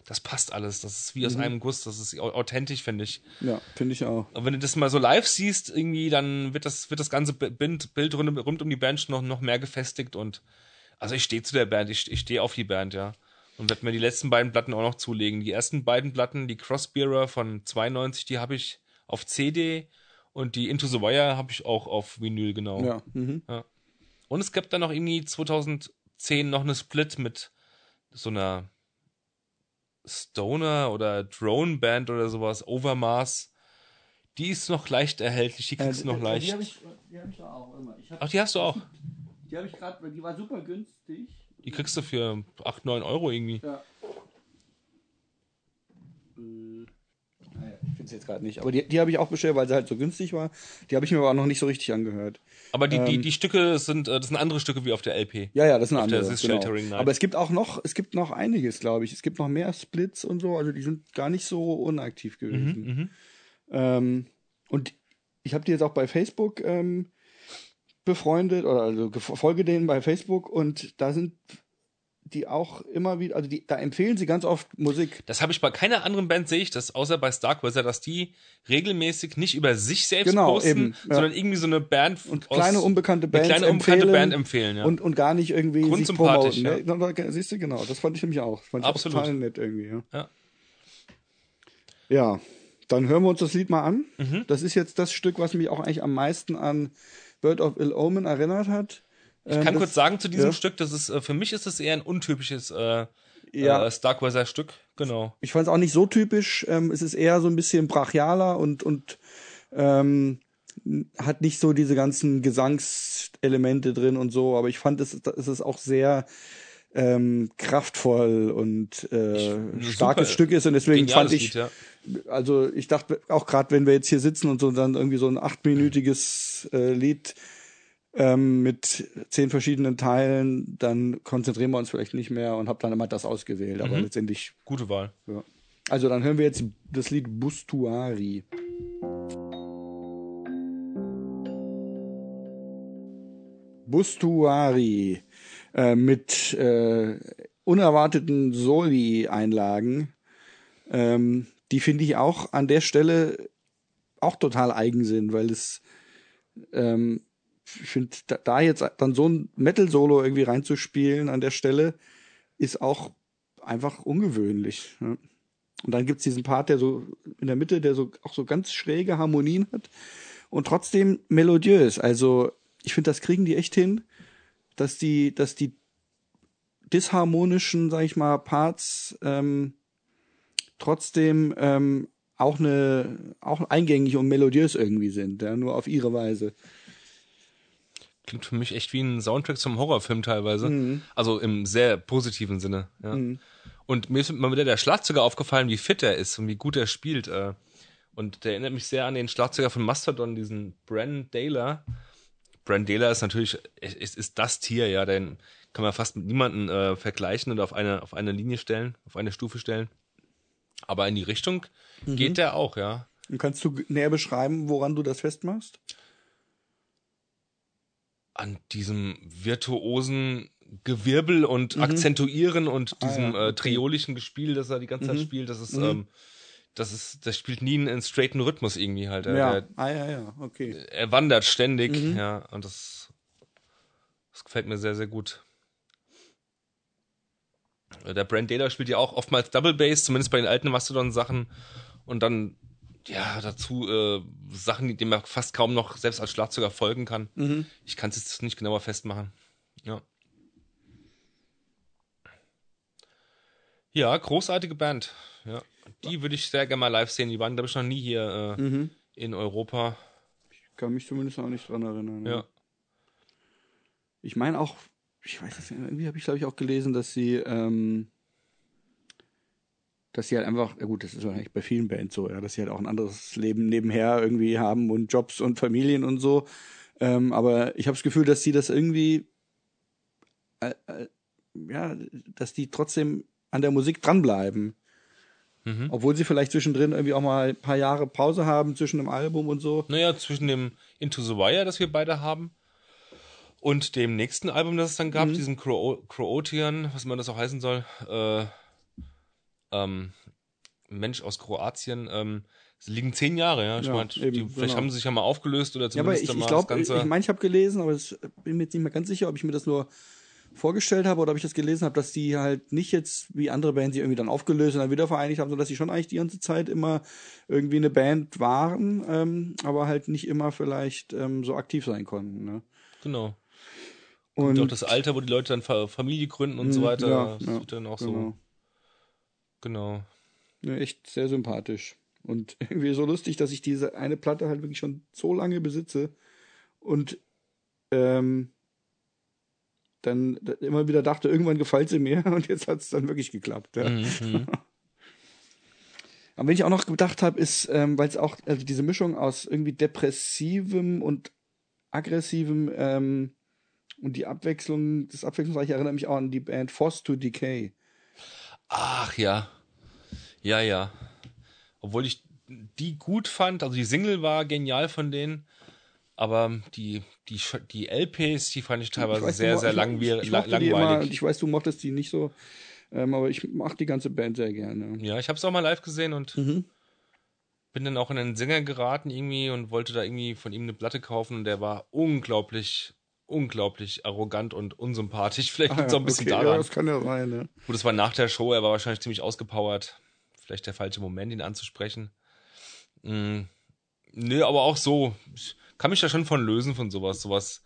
das passt alles. Das ist wie aus mhm. einem Guss. Das ist authentisch, finde ich. Ja, finde ich auch. Und wenn du das mal so live siehst, irgendwie, dann wird das, wird das ganze Bild, Bild rund, rund um die Band noch, noch mehr gefestigt und also ich stehe zu der Band, ich, ich stehe auf die Band, ja. Und werde mir die letzten beiden Platten auch noch zulegen. Die ersten beiden Platten, die Crossbearer von 92, die habe ich auf CD und die Into the Wire habe ich auch auf Vinyl, genau. Ja. Mhm. ja. Und es gibt dann noch irgendwie 2010 noch eine Split mit so einer Stoner oder Drone Band oder sowas, Overmaß. Die ist noch leicht erhältlich, die kriegst du noch leicht. Die habe ich, die hab ich da auch immer. Ich hab, Ach, die hast du auch. die habe ich gerade, die war super günstig. Die kriegst du für 8, 9 Euro irgendwie. Ja. Finde es jetzt gerade nicht. Aber die, die habe ich auch bestellt, weil sie halt so günstig war. Die habe ich mir aber auch noch nicht so richtig angehört. Aber die, die, die Stücke sind, äh, das sind andere Stücke wie auf der LP. Ja, ja, das sind der andere. This Genau. Aber es gibt auch noch, es gibt noch einiges, glaube ich. Es gibt noch mehr Splits und so. Also die sind gar nicht so unaktiv Mhm, gewesen. Ähm, und ich habe die jetzt auch bei Facebook ähm, befreundet oder also folge denen bei Facebook und da sind die auch immer wieder, also die, da empfehlen sie ganz oft Musik. Das habe ich bei keiner anderen Band sehe ich das, außer bei Starkweather, dass die regelmäßig nicht über sich selbst Genau, posten, eben, ja. sondern irgendwie so eine Band Und kleine unbekannte eine kleine unbekannte Band empfehlen, ja. und, und gar nicht irgendwie sich Grundsympathisch, promoten. Ne? Ja. Siehst du, genau, das fand ich nämlich auch. Fand ich Absolut. auch total nett irgendwie. Ja. Ja. ja, dann hören wir uns das Lied mal an. Mhm. Das ist jetzt das Stück, was mich auch eigentlich am meisten an Bird of Ill Omen erinnert hat. Ich kann das, kurz sagen zu diesem ja. Stück, das ist äh, für mich ist es eher ein untypisches äh, Ja. äh, Starkweather Stück, genau. Ich fand es auch nicht so typisch. Ähm, es ist eher so ein bisschen brachialer und, und ähm, hat nicht so diese ganzen Gesangselemente drin und so, aber ich fand es, es ist auch sehr ähm, kraftvoll und äh, starkes super Stück ist und deswegen fand ich, Lied, ja. also ich dachte auch gerade, wenn wir jetzt hier sitzen und so dann irgendwie so ein achtminütiges äh, Lied ähm, mit zehn verschiedenen Teilen, dann konzentrieren wir uns vielleicht nicht mehr und habe dann immer das ausgewählt, aber letztendlich Gute Wahl. ja. Also dann hören wir jetzt das Lied Bustuari. Bustuari äh, mit äh, unerwarteten Soli-Einlagen. Ähm, die finde ich auch an der Stelle auch total eigen sind, weil es ähm, ich finde, da, jetzt dann so ein Metal-Solo irgendwie reinzuspielen an der Stelle, ist auch einfach ungewöhnlich. Ne? Und dann gibt's diesen Part, der so in der Mitte, der so auch so ganz schräge Harmonien hat und trotzdem melodiös. Also ich finde, das kriegen die echt hin, dass die, dass die disharmonischen, sag ich mal, Parts ähm, trotzdem ähm, auch eine, auch eingängig und melodiös irgendwie sind, ja, nur auf ihre Weise. Klingt für mich echt wie ein Soundtrack zum Horrorfilm teilweise. Mhm. Also im sehr positiven Sinne. Ja. Und mir ist mal wieder der Schlagzeuger aufgefallen, wie fit er ist und wie gut er spielt. Äh. Und der erinnert mich sehr an den Schlagzeuger von Mastodon, diesen Bran Daler. Bran Daler ist natürlich, ist, ist das Tier, ja, den kann man fast mit niemandem äh, vergleichen und auf eine, auf eine Linie stellen, auf eine Stufe stellen. Aber in die Richtung Mhm. geht der auch, ja. Und kannst du näher beschreiben, woran du das festmachst? An diesem virtuosen Gewirbel und Akzentuieren und diesem Mhm. Ah ja, äh, triolischen Gespiel, das er die ganze Zeit spielt, das ist, ähm, das ist, das spielt nie einen straighten Rhythmus irgendwie halt. Er, Ja. er, Ah ja, ja, okay. er wandert ständig, Mhm. ja, und das, das gefällt mir sehr, sehr gut. Äh, Der Brand Data spielt ja auch oftmals Double Bass, zumindest bei den alten Mastodon-Sachen. Und dann, ja, dazu äh, Sachen, die- denen man fast kaum noch selbst als Schlagzeuger folgen kann. Mhm. Ich kann es jetzt nicht genauer festmachen. Ja. Ja, großartige Band. Ja. Die würde ich sehr gerne mal live sehen. Die waren, glaube ich, noch nie hier äh, Mhm. in Europa. Kann mich zumindest auch nicht dran erinnern. Ja. Ich meine auch, ich weiß nicht, irgendwie habe ich glaube ich auch gelesen, dass sie, ähm, dass sie halt einfach, ja gut, das ist wahrscheinlich bei vielen Bands so, ja, dass sie halt auch ein anderes Leben nebenher irgendwie haben und Jobs und Familien und so. Ähm, aber ich habe das Gefühl, dass sie das irgendwie, äh, äh, ja, dass die trotzdem an der Musik dranbleiben. Mhm. Obwohl sie vielleicht zwischendrin irgendwie auch mal ein paar Jahre Pause haben zwischen einem Album und so. Naja, zwischen dem Into the Wire, das wir beide haben, und dem nächsten Album, das es dann Mhm. gab, diesem Cro Croatian, was immer das auch heißen soll, äh, ähm, Mensch aus Kroatien, ähm, es liegen zehn Jahre, ja. Ich Ja, meine, eben, vielleicht genau. haben sie sich ja mal aufgelöst oder Ja, aber zumindest ich, ich mal glaube, das ich Ganze. meine, ich habe gelesen, aber ich bin mir jetzt nicht mehr ganz sicher, ob ich mir das nur vorgestellt habe oder ob ich das gelesen habe, dass die halt nicht jetzt wie andere Bands die irgendwie dann aufgelöst und dann wieder vereinigt haben, sondern dass sie schon eigentlich die ganze Zeit immer irgendwie eine Band waren, ähm, aber halt nicht immer vielleicht ähm, so aktiv sein konnten. Ne? genau. Und Und auch das Alter, wo die Leute dann Fa- Familie gründen und so Mhm, weiter. ja, das ja, wird dann auch genau. so. Genau. Ja, echt sehr sympathisch. Und irgendwie so lustig, dass ich diese eine Platte halt wirklich schon so lange besitze und ähm, dann immer wieder dachte, irgendwann gefällt sie mir und jetzt hat es dann wirklich geklappt. Ja. Mhm. Aber wenn ich auch noch gedacht habe, ist, ähm, weil es auch, also diese Mischung aus irgendwie depressivem und aggressivem ähm, und die Abwechslung, das Abwechslungsreiche erinnert mich auch an die Band Force to Decay. Ach ja. Ja, ja. Obwohl ich die gut fand, also die Single war genial von denen, aber die, die, die LPs, die fand ich teilweise ich weiß, sehr, sehr langwierig. Ich, ich langweilig. Immer, ich weiß, du mochtest die nicht so, ähm, aber ich mag die ganze Band sehr gerne. Ja, ich habe es auch mal live gesehen und mhm. bin dann auch in einen Sänger geraten irgendwie und wollte da irgendwie von ihm eine Platte kaufen und der war unglaublich, unglaublich arrogant und unsympathisch. Vielleicht liegt es ah, auch ein bisschen okay, daran. Ja, das kann ja sein, ne? Gut, das war nach der Show, er war wahrscheinlich ziemlich ausgepowert. Vielleicht der falsche Moment, ihn anzusprechen. Mhm. Nö, aber auch so. Ich kann mich da schon von lösen von sowas. Sowas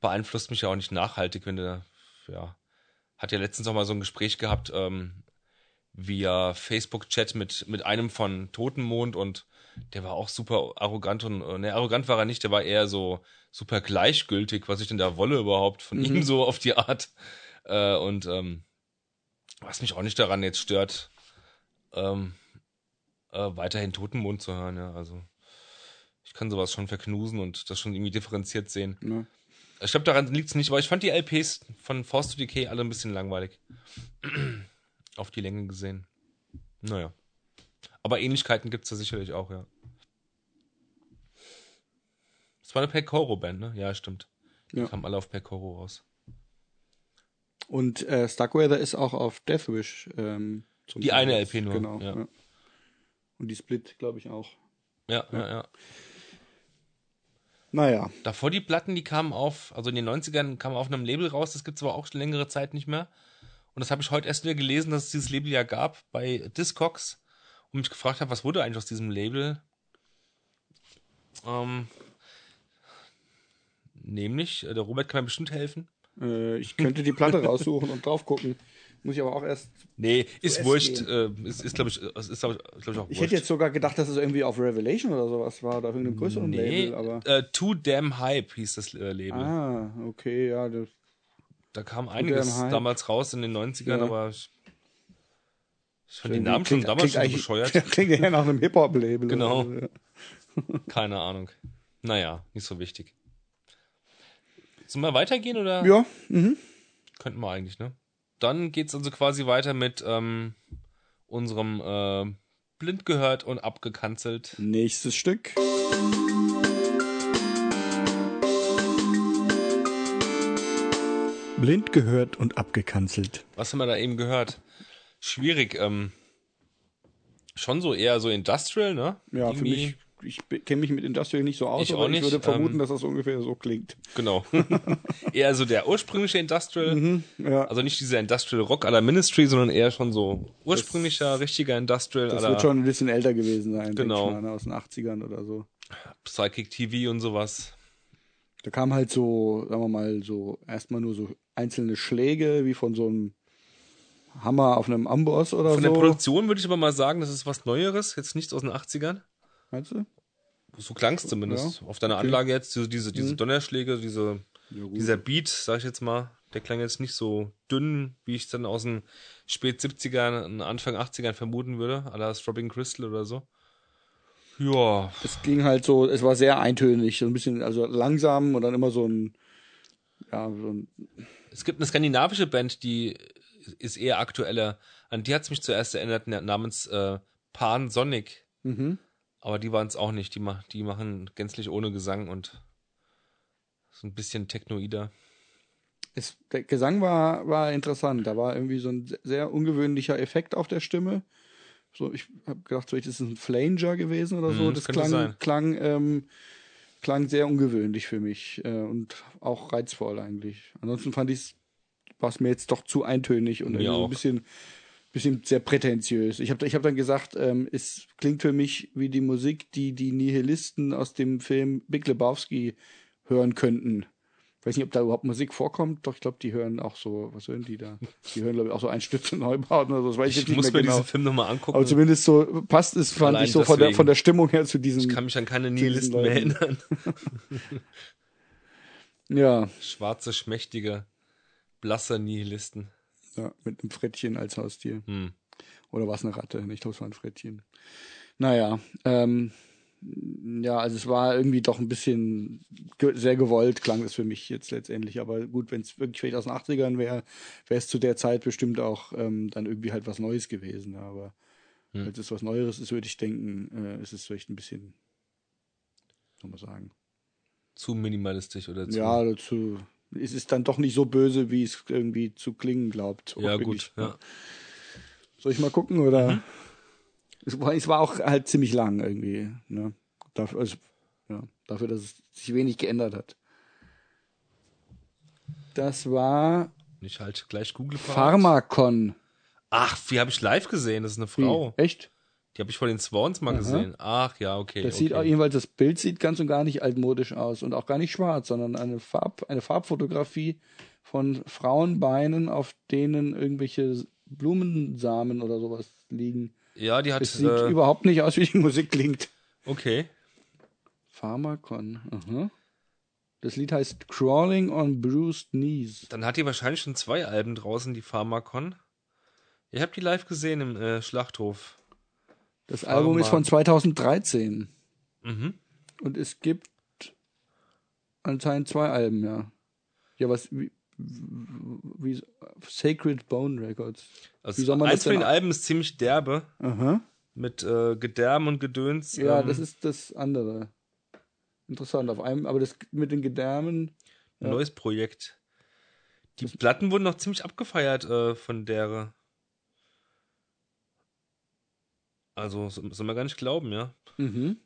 beeinflusst mich ja auch nicht nachhaltig, wenn du, ja, hat ja letztens auch mal so ein Gespräch gehabt ähm, via Facebook-Chat mit mit einem von Totenmond und der war auch super arrogant und äh, ne arrogant war er nicht, der war eher so super gleichgültig, was ich denn da wolle überhaupt von mhm. ihm so auf die Art äh, und ähm, was mich auch nicht daran jetzt stört, ähm, äh, weiterhin Totenmond zu hören, ja, also ich kann sowas schon verknusen und das schon irgendwie differenziert sehen. Ja. Ich glaube, daran liegt es nicht, aber ich fand die LPs von Force to Decay alle ein bisschen langweilig. Auf die Länge gesehen. Naja. Aber Ähnlichkeiten gibt es da sicherlich auch, ja. Das war eine Pecoro-Band, ne? Ja, stimmt. Die ja. kamen alle auf Pecoro raus. Und äh, Starkweather ist auch auf Deathwish. Ähm, die eine LP nur. Genau. Ja. Ja. Und die Split, glaube ich, auch. Ja, ja, ja. Naja. Davor die Platten, die kamen auf, also in den 90ern kamen auf einem Label raus, das gibt es aber auch schon längere Zeit nicht mehr. Und das habe ich heute erst wieder gelesen, dass es dieses Label ja gab bei Discogs und mich gefragt habe, was wurde eigentlich aus diesem Label? Ähm, nämlich, äh, der Robert kann mir bestimmt helfen. Äh, ich könnte die Platte raussuchen und drauf gucken. Muss ich aber auch erst. Nee, ist wurscht. Äh, ist, ist glaube ich, ist, glaub ich, glaub ich auch wurscht. Ich hätte jetzt sogar gedacht, dass es irgendwie auf Revelation oder sowas war, oder irgendeinem größeren nee, Label, aber. Äh, Too Damn Hype hieß das äh, Label. Ah, okay, ja. Das da kam einiges damals raus in den 90ern, ja. aber ich, ich fand die Namen schon damals schon so bescheuert. Klingt ja nach einem Hip-Hop-Label. Genau. So, ja. Keine Ahnung. Naja, nicht so wichtig. Sollen wir weitergehen oder? Ja. Mhm. Könnten wir eigentlich, ne? dann geht's also quasi weiter mit ähm, unserem äh, blind gehört und abgekanzelt. Nächstes Stück. Blind gehört und abgekanzelt. Was haben wir da eben gehört? Schwierig. Ähm, schon so eher so Industrial, ne? Ja, Irgendwie. für mich ich kenne mich mit Industrial nicht so aus, ich aber ich würde vermuten, ähm, dass das ungefähr so klingt. Genau. eher so der ursprüngliche Industrial. Mhm, ja. Also nicht dieser Industrial Rock aller Ministry, sondern eher schon so ursprünglicher, das, richtiger Industrial. Das wird schon ein bisschen älter gewesen sein. Genau. Mal, ne, aus den 80ern oder so. Psychic TV und sowas. Da kam halt so, sagen wir mal, so erstmal nur so einzelne Schläge, wie von so einem Hammer auf einem Amboss oder von so. Von der Produktion würde ich aber mal sagen, das ist was Neueres, jetzt nichts aus den 80ern. Meinst du? So klang es zumindest. Ja. Auf deiner okay. Anlage jetzt, diese, diese, diese mhm. Donnerschläge, diese, ja, dieser Beat, sag ich jetzt mal, der klang jetzt nicht so dünn, wie ich es dann aus den spät 70ern, Anfang 80ern vermuten würde, à la Throbbing Crystal oder so. Ja. Es ging halt so, es war sehr eintönig, so ein bisschen, also langsam und dann immer so ein, ja, so ein. Es gibt eine skandinavische Band, die ist eher aktueller. An die hat es mich zuerst erinnert, namens äh, Pan Sonic. Mhm. Aber die waren es auch nicht. Die, mach, die machen gänzlich ohne Gesang und so ein bisschen technoider. Es, der Gesang war, war interessant. Da war irgendwie so ein sehr ungewöhnlicher Effekt auf der Stimme. So, ich habe gedacht, vielleicht ist es ein Flanger gewesen oder so. Mhm, das, das klang, klang, ähm, klang sehr ungewöhnlich für mich äh, und auch reizvoll eigentlich. Ansonsten fand ich es, war es mir jetzt doch zu eintönig und so ein bisschen bisschen sehr prätentiös. Ich habe ich hab dann gesagt, ähm, es klingt für mich wie die Musik, die die Nihilisten aus dem Film Big Lebowski hören könnten. weiß nicht, ob da überhaupt Musik vorkommt, doch ich glaube, die hören auch so, was hören die da? Die hören, glaube ich, auch so ein Stütze Neubauten oder so, das weiß ich, Ich muss mir genau. diesen Film nochmal angucken. Aber zumindest so passt es, fand Allein ich so von der, von der Stimmung her zu diesen. ich kann mich an keine Nihilisten mehr erinnern. ja, Schwarze, schmächtige, blasser Nihilisten. ja, mit einem Frettchen als Haustier. Hm. Oder war es eine Ratte? Ich glaube, es war ein Frettchen. Naja, ähm, ja, also es war irgendwie doch ein bisschen ge sehr gewollt, klang es für mich jetzt letztendlich. Aber gut, wenn es wirklich vielleicht aus den 80ern wäre, wäre es zu der Zeit bestimmt auch ähm, dann irgendwie halt was Neues gewesen. Aber Hm. als es was Neueres ist, würde ich denken, äh, ist es vielleicht ein bisschen, soll man sagen. Zu minimalistisch oder zu. Ja, dazu. Es ist dann doch nicht so böse, wie es irgendwie zu klingen glaubt. Ja, gut. ich- Ja. Soll ich mal gucken oder? Mhm. Es, war, es war auch halt ziemlich lang irgendwie. Ne? Dafür, also, ja, dafür, dass es sich wenig geändert hat. Das war Ich halte gleich Google parat. Pharmakon. Ach, wie habe ich live gesehen? Das ist eine Frau. Wie? Echt? Die habe ich vor den Swans mal Aha. gesehen. Ach ja, okay. Das okay. sieht auch jedenfalls, das Bild sieht ganz und gar nicht altmodisch aus und auch gar nicht schwarz, sondern eine Farb, eine Farbfotografie von Frauenbeinen, auf denen irgendwelche Blumensamen oder sowas liegen. Ja, die hat. Es sieht Äh, überhaupt nicht aus, wie die Musik klingt. okay. Pharmakon. Aha. Das Lied heißt Crawling on Bruised Knees. Dann hat die wahrscheinlich schon zwei Alben draußen, die Pharmakon. Ich habe die live gesehen im äh, Schlachthof. Das Pharma- Album ist von 2013 Mhm. und es gibt anscheinend zwei Alben, ja. Ja, was wie, wie Sacred Bone Records. Also Wie soll man eins das von den Alben ist ziemlich derbe. Aha. Mit äh, Gedärm und Gedöns. Ja, ähm, das ist das andere. Interessant auf einem, aber das mit den Gedärmen. ein ja. neues Projekt. Die Platten wurden noch ziemlich abgefeiert äh, von der. Also, so- soll man gar nicht glauben, ja. Mhm.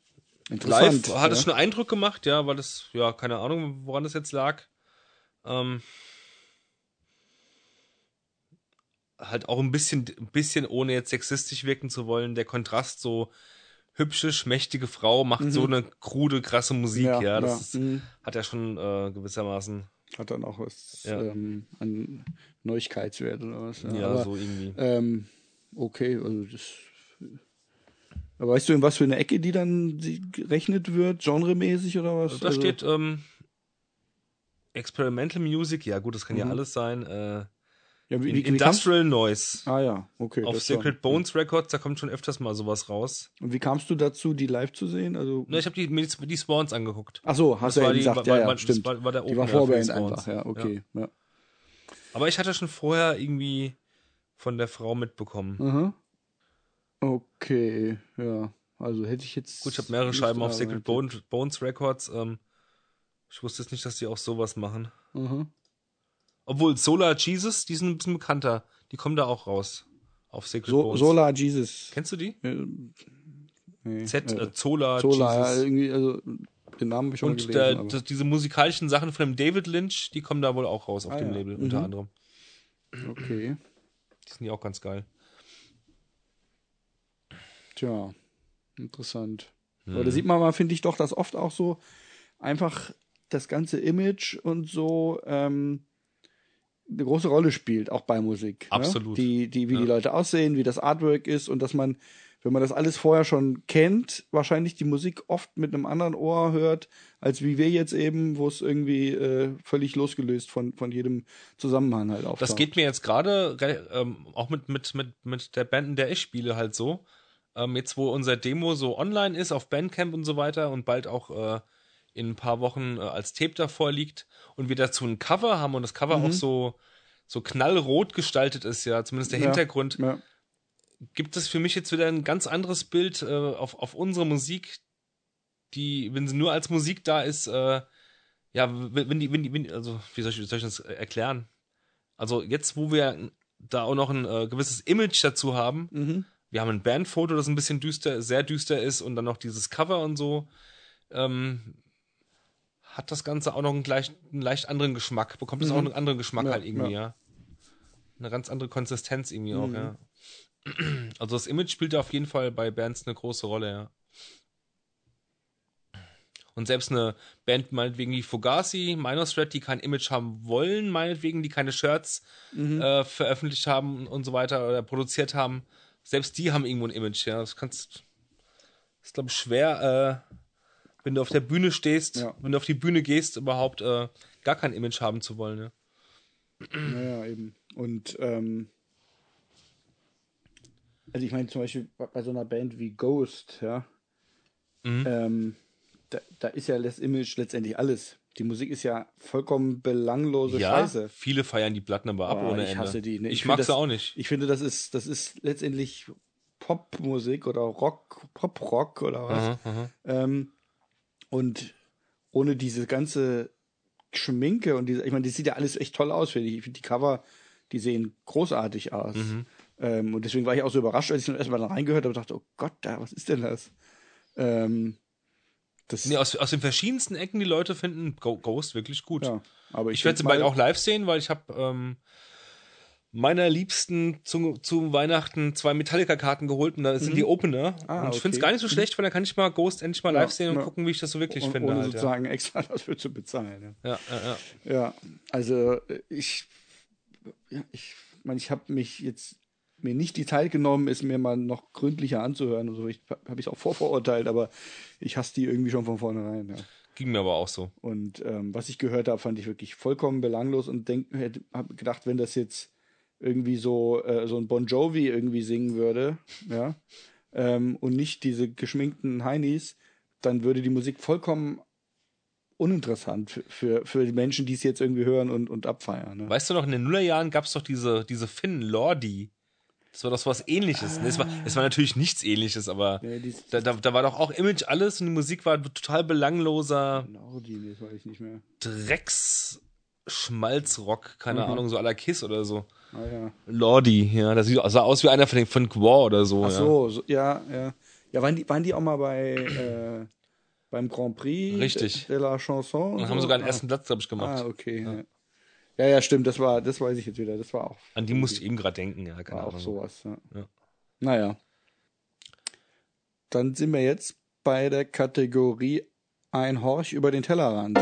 Interessant. Live hat ja. es schon Eindruck gemacht, ja, weil das, ja, keine Ahnung, woran das jetzt lag. Ähm, halt auch ein bisschen, ein bisschen, ohne jetzt sexistisch wirken zu wollen, der Kontrast so hübsche, schmächtige Frau macht so eine krude, krasse Musik, ja. das Ist, mhm. hat ja schon äh, gewissermaßen, Hat dann auch was Ja. ähm, an Neuigkeitswert oder was. ja, aber, so irgendwie. Ähm, okay, also das. Aber weißt du, in was für eine Ecke die dann gerechnet wird, genremäßig oder was? da Also- steht ähm, Experimental Music, ja gut, das kann ja Mhm. alles sein. Äh, ja, wie, wie, wie Industrial Noise. kamst, Ah ja, okay. Auf das war- Sacred Bones Records, da kommt schon öfters mal sowas raus. Und wie kamst du dazu, die live zu sehen? Also, Ne, ich habe die, mir die, Swans angeguckt. ach so, hast du ja eben die- gesagt, war- ja, ja, war- das stimmt. war- war der die war Vorband einfach, ja, okay. Ja. Aber ich hatte schon vorher irgendwie von der Frau mitbekommen. Aha. Okay, ja. Also hätte ich jetzt. Gut, ich habe mehrere Scheiben auf. Sacred Bones, Bones Records. Ähm, ich wusste jetzt nicht, dass die auch sowas machen. Aha. Obwohl Solar Jesus, die sind ein bisschen bekannter. Die kommen da auch raus. Auf Sacred So, Bones. Solar Jesus. Kennst du die? Äh, nee, Z, äh, äh, Zola, ja, Jesus. irgendwie, also den Namen habe ich schon Und gelesen. der, aber- das, diese musikalischen Sachen von dem David Lynch, die kommen da wohl auch raus auf Ah, dem ja. Label, Mhm. unter anderem. okay. Die sind ja auch ganz geil. Tja, interessant. Hm. Aber da sieht man mal, finde ich doch, dass oft auch so einfach das ganze Image und so ähm, eine große Rolle spielt, auch bei Musik. Absolut. Ne? Die, die, wie Ja. die Leute aussehen, wie das Artwork ist und dass man, wenn man das alles vorher schon kennt, wahrscheinlich die Musik oft mit einem anderen Ohr hört, als wie wir jetzt eben, wo es irgendwie äh, völlig losgelöst von, von jedem Zusammenhang halt auftaucht. Das geht mir jetzt gerade ähm, auch mit, mit, mit, mit der Band, in der ich spiele, halt so. Ähm, jetzt, wo unser Demo so online ist auf Bandcamp und so weiter und bald auch äh, in ein paar Wochen äh, als Tape davor liegt und wir dazu ein Cover haben und das Cover auch so, so knallrot gestaltet ist, ja, zumindest der Ja. Hintergrund, Ja. gibt es für mich jetzt wieder ein ganz anderes Bild äh, auf, auf unsere Musik, die, wenn sie nur als Musik da ist, äh, ja, wenn wenn die, wenn die, wenn, also, wie soll ich, soll ich das erklären? Also, jetzt, wo wir da auch noch ein äh, gewisses Image dazu haben, Mhm. Wir haben ein Bandfoto, das ein bisschen düster, sehr düster ist und dann noch dieses Cover und so, ähm, hat das Ganze auch noch einen, gleich, einen leicht anderen Geschmack, bekommt es auch einen anderen Geschmack Mhm. Ja, halt irgendwie, ja. ja. Eine ganz andere Konsistenz irgendwie auch, Mhm. ja. Also das Image spielt auf jeden Fall bei Bands eine große Rolle, ja. Und selbst eine Band, meinetwegen wie Fugazi, Minor Threat, die kein Image haben wollen, meinetwegen, die keine Shirts mhm. äh, veröffentlicht haben und so weiter oder produziert haben, selbst die haben irgendwo ein Image, ja. Das kannst, ist, glaube ich, schwer, äh, wenn du auf der Bühne stehst, ja. wenn du auf die Bühne gehst, überhaupt äh, gar kein Image haben zu wollen, ja. Naja, eben. Und ähm, also ich meine zum Beispiel bei so einer Band wie Ghost, ja, mhm. ähm, da, da, ist ja das Image letztendlich alles. Die Musik ist ja vollkommen belanglose ja, Scheiße. Viele feiern die Platten aber ab oh, ohne ich Ende. Hasse die. Nee, ich, ich mag sie auch nicht. Ich finde, das ist, das ist letztendlich Popmusik oder Rock, Poprock oder was. Aha, aha. Ähm, und ohne diese ganze Schminke und diese, ich meine, das sieht ja alles echt toll aus, finde ich. Ich finde die Cover, die sehen großartig aus. Mhm. Ähm, und deswegen war ich auch so überrascht, als ich dann erstmal reingehört habe und dachte, oh Gott, da, was ist denn das? Ähm, das nee, aus, aus den verschiedensten Ecken die Leute finden Ghost wirklich gut. Ja, aber ich, ich werde sie bald auch live sehen, weil ich habe ähm, meiner Liebsten zu, zu Weihnachten zwei Metallica-Karten geholt und da sind mhm. die Opener. Ah, und ich okay. finde es gar nicht so schlecht, weil dann kann ich mal Ghost endlich mal live sehen und ja. gucken, wie ich das so wirklich und, finde. Ohne halt, sozusagen ja. extra dafür zu bezahlen. Ja, ja, ja. Ja, ja also ich, ja, ich meine, ich habe mich jetzt mir nicht die Zeit genommen, es mir mal noch gründlicher anzuhören. Also ich habe ich auch vorverurteilt, aber ich hasse die irgendwie schon von vornherein. Ja. Ging mir aber auch so. Und ähm, was ich gehört habe, fand ich wirklich vollkommen belanglos und habe gedacht, wenn das jetzt irgendwie so äh, so ein Bon Jovi irgendwie singen würde, ja, ähm, und nicht diese geschminkten Heinis, dann würde die Musik vollkommen uninteressant für, für, für die Menschen, die es jetzt irgendwie hören und, und abfeiern. Ne? Weißt du noch, in den Nullerjahren gab es doch diese, diese Finn Lordi. Das war doch so was ähnliches. Ah. Es, war, es war natürlich nichts ähnliches, aber ja, die, da, da, da, war doch auch Image alles und die Musik war total belangloser. Lordi, das weiß ich nicht mehr. Drecks Schmalzrock, keine mhm. Ahnung, so à la Kiss oder so. Ah, ja. Lordi, ja, das sah aus wie einer von, den, von Quor oder so. Ach so, ja, so, ja, ja. Ja, waren die, waren die auch mal bei, äh, beim Grand Prix Richtig. de, la Chanson? Und haben sogar den ah. ersten Platz, glaube ich, gemacht. Ah, okay. Ja. Ja. ja, stimmt, das war, das weiß ich jetzt wieder. Das war auch. An die musste ich eben gerade denken, ja, keine war Ahnung. Auch sowas, ja. ja. Naja. Dann sind wir jetzt bei der Kategorie Ein Horch über den Tellerrand.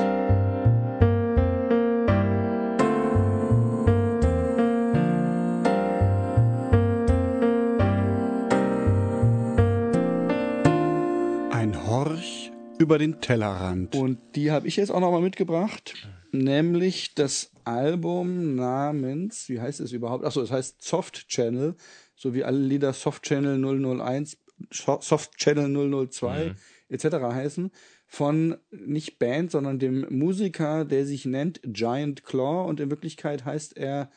über den Tellerrand. Und die habe ich jetzt auch nochmal mitgebracht, nämlich das Album namens, wie heißt es überhaupt? Achso, es heißt Soft Channel, so wie alle Lieder Soft Channel 001, Soft Channel 002 mhm. etc. heißen, von nicht Band, sondern dem Musiker, der sich nennt Giant Claw und in Wirklichkeit heißt er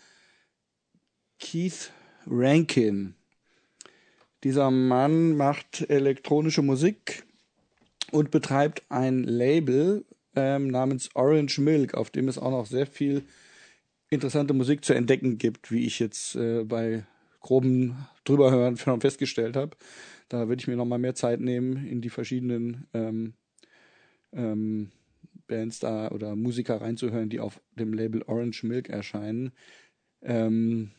Keith Rankin. Dieser Mann macht elektronische Musik, und betreibt ein Label ähm, namens Orange Milk, auf dem es auch noch sehr viel interessante Musik zu entdecken gibt, wie ich jetzt äh, bei groben drüberhören festgestellt habe. Da würde ich mir noch mal mehr Zeit nehmen, in die verschiedenen ähm, ähm, Bands da oder Musiker reinzuhören, die auf dem Label Orange Milk erscheinen. Ähm,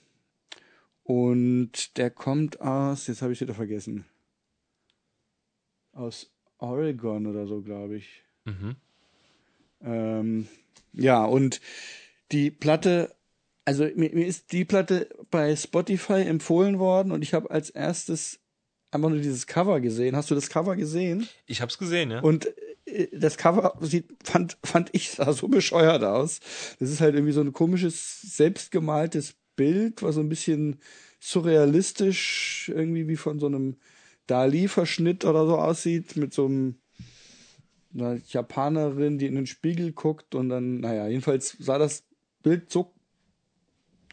und der kommt aus, jetzt habe ich wieder vergessen, aus Oregon oder so, glaube ich. Mhm. Ähm, ja, und die Platte, also mir, mir ist die Platte bei Spotify empfohlen worden und ich habe als erstes einfach nur dieses Cover gesehen. Hast du das Cover gesehen? Ich habe es gesehen, ja. Und äh, das Cover sieht, fand, fand ich, sah so bescheuert aus. Das ist halt irgendwie so ein komisches, selbstgemaltes Bild, was so ein bisschen surrealistisch irgendwie wie von so einem Dali-Verschnitt oder so aussieht, mit so einem einer Japanerin, die in den Spiegel guckt und dann, naja, jedenfalls sah das Bild so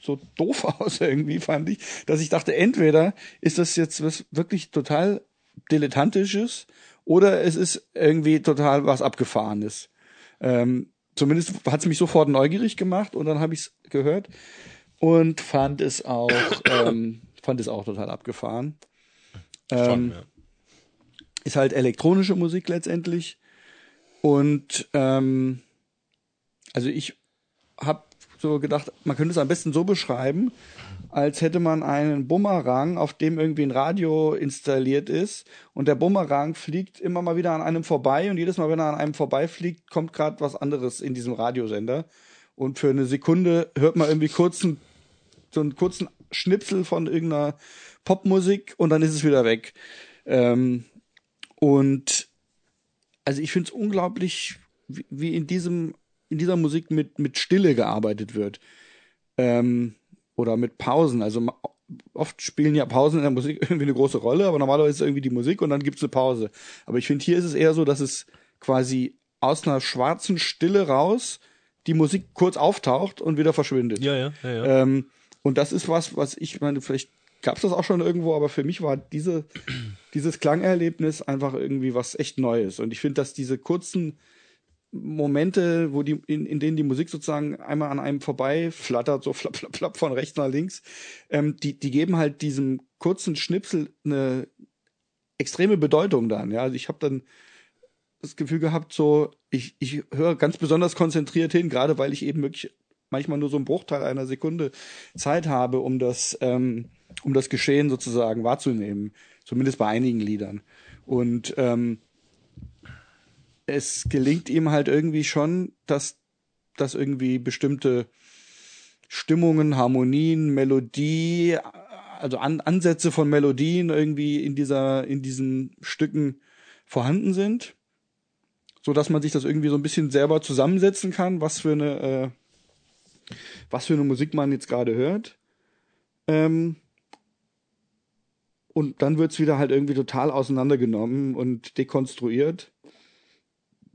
so doof aus irgendwie, fand ich, dass ich dachte, entweder ist das jetzt was wirklich total dilettantisches oder es ist irgendwie total was abgefahrenes. Ähm, zumindest hat es mich sofort neugierig gemacht und dann habe ich es gehört und fand es auch ähm, fand es auch total abgefahren. Ähm, ja. Ist halt elektronische Musik letztendlich. Und ähm, also ich habe so gedacht, man könnte es am besten so beschreiben, als hätte man einen Bumerang, auf dem irgendwie ein Radio installiert ist. Und der Bumerang fliegt immer mal wieder an einem vorbei. Und jedes Mal, wenn er an einem vorbeifliegt, kommt gerade was anderes in diesem Radiosender. Und für eine Sekunde hört man irgendwie kurzen, so einen kurzen Schnipsel von irgendeiner Popmusik. Und dann ist es wieder weg. Ähm, und also ich finde es unglaublich, wie, wie in diesem, in dieser Musik mit, mit Stille gearbeitet wird. Ähm, oder mit Pausen. Also oft spielen ja Pausen in der Musik irgendwie eine große Rolle, aber normalerweise ist es irgendwie die Musik und dann gibt's eine Pause. Aber ich finde, hier ist es eher so, dass es quasi aus einer schwarzen Stille raus die Musik kurz auftaucht und wieder verschwindet. Ja, ja, ja. ja. Ähm, und das ist was, was ich meine, vielleicht gab's das auch schon irgendwo, aber für mich war diese, dieses Klangerlebnis einfach irgendwie was echt Neues. Und ich finde, dass diese kurzen Momente, wo die, in, in denen die Musik sozusagen einmal an einem vorbei flattert, so flapp, flapp, flapp von rechts nach links, ähm, die, die geben halt diesem kurzen Schnipsel eine extreme Bedeutung dann. Ja, also ich habe dann das Gefühl gehabt, so ich, ich höre ganz besonders konzentriert hin, gerade weil ich eben wirklich manchmal nur so einen Bruchteil einer Sekunde Zeit habe, um das, ähm, um das Geschehen sozusagen wahrzunehmen. Zumindest bei einigen Liedern. Und ähm, es gelingt ihm halt irgendwie schon, dass, dass irgendwie bestimmte Stimmungen, Harmonien, Melodie, also An Ansätze von Melodien irgendwie in dieser, in diesen Stücken vorhanden sind, so dass man sich das irgendwie so ein bisschen selber zusammensetzen kann, was für eine, äh, was für eine Musik man jetzt gerade hört. Ähm, und dann wird's wieder halt irgendwie total auseinandergenommen und dekonstruiert.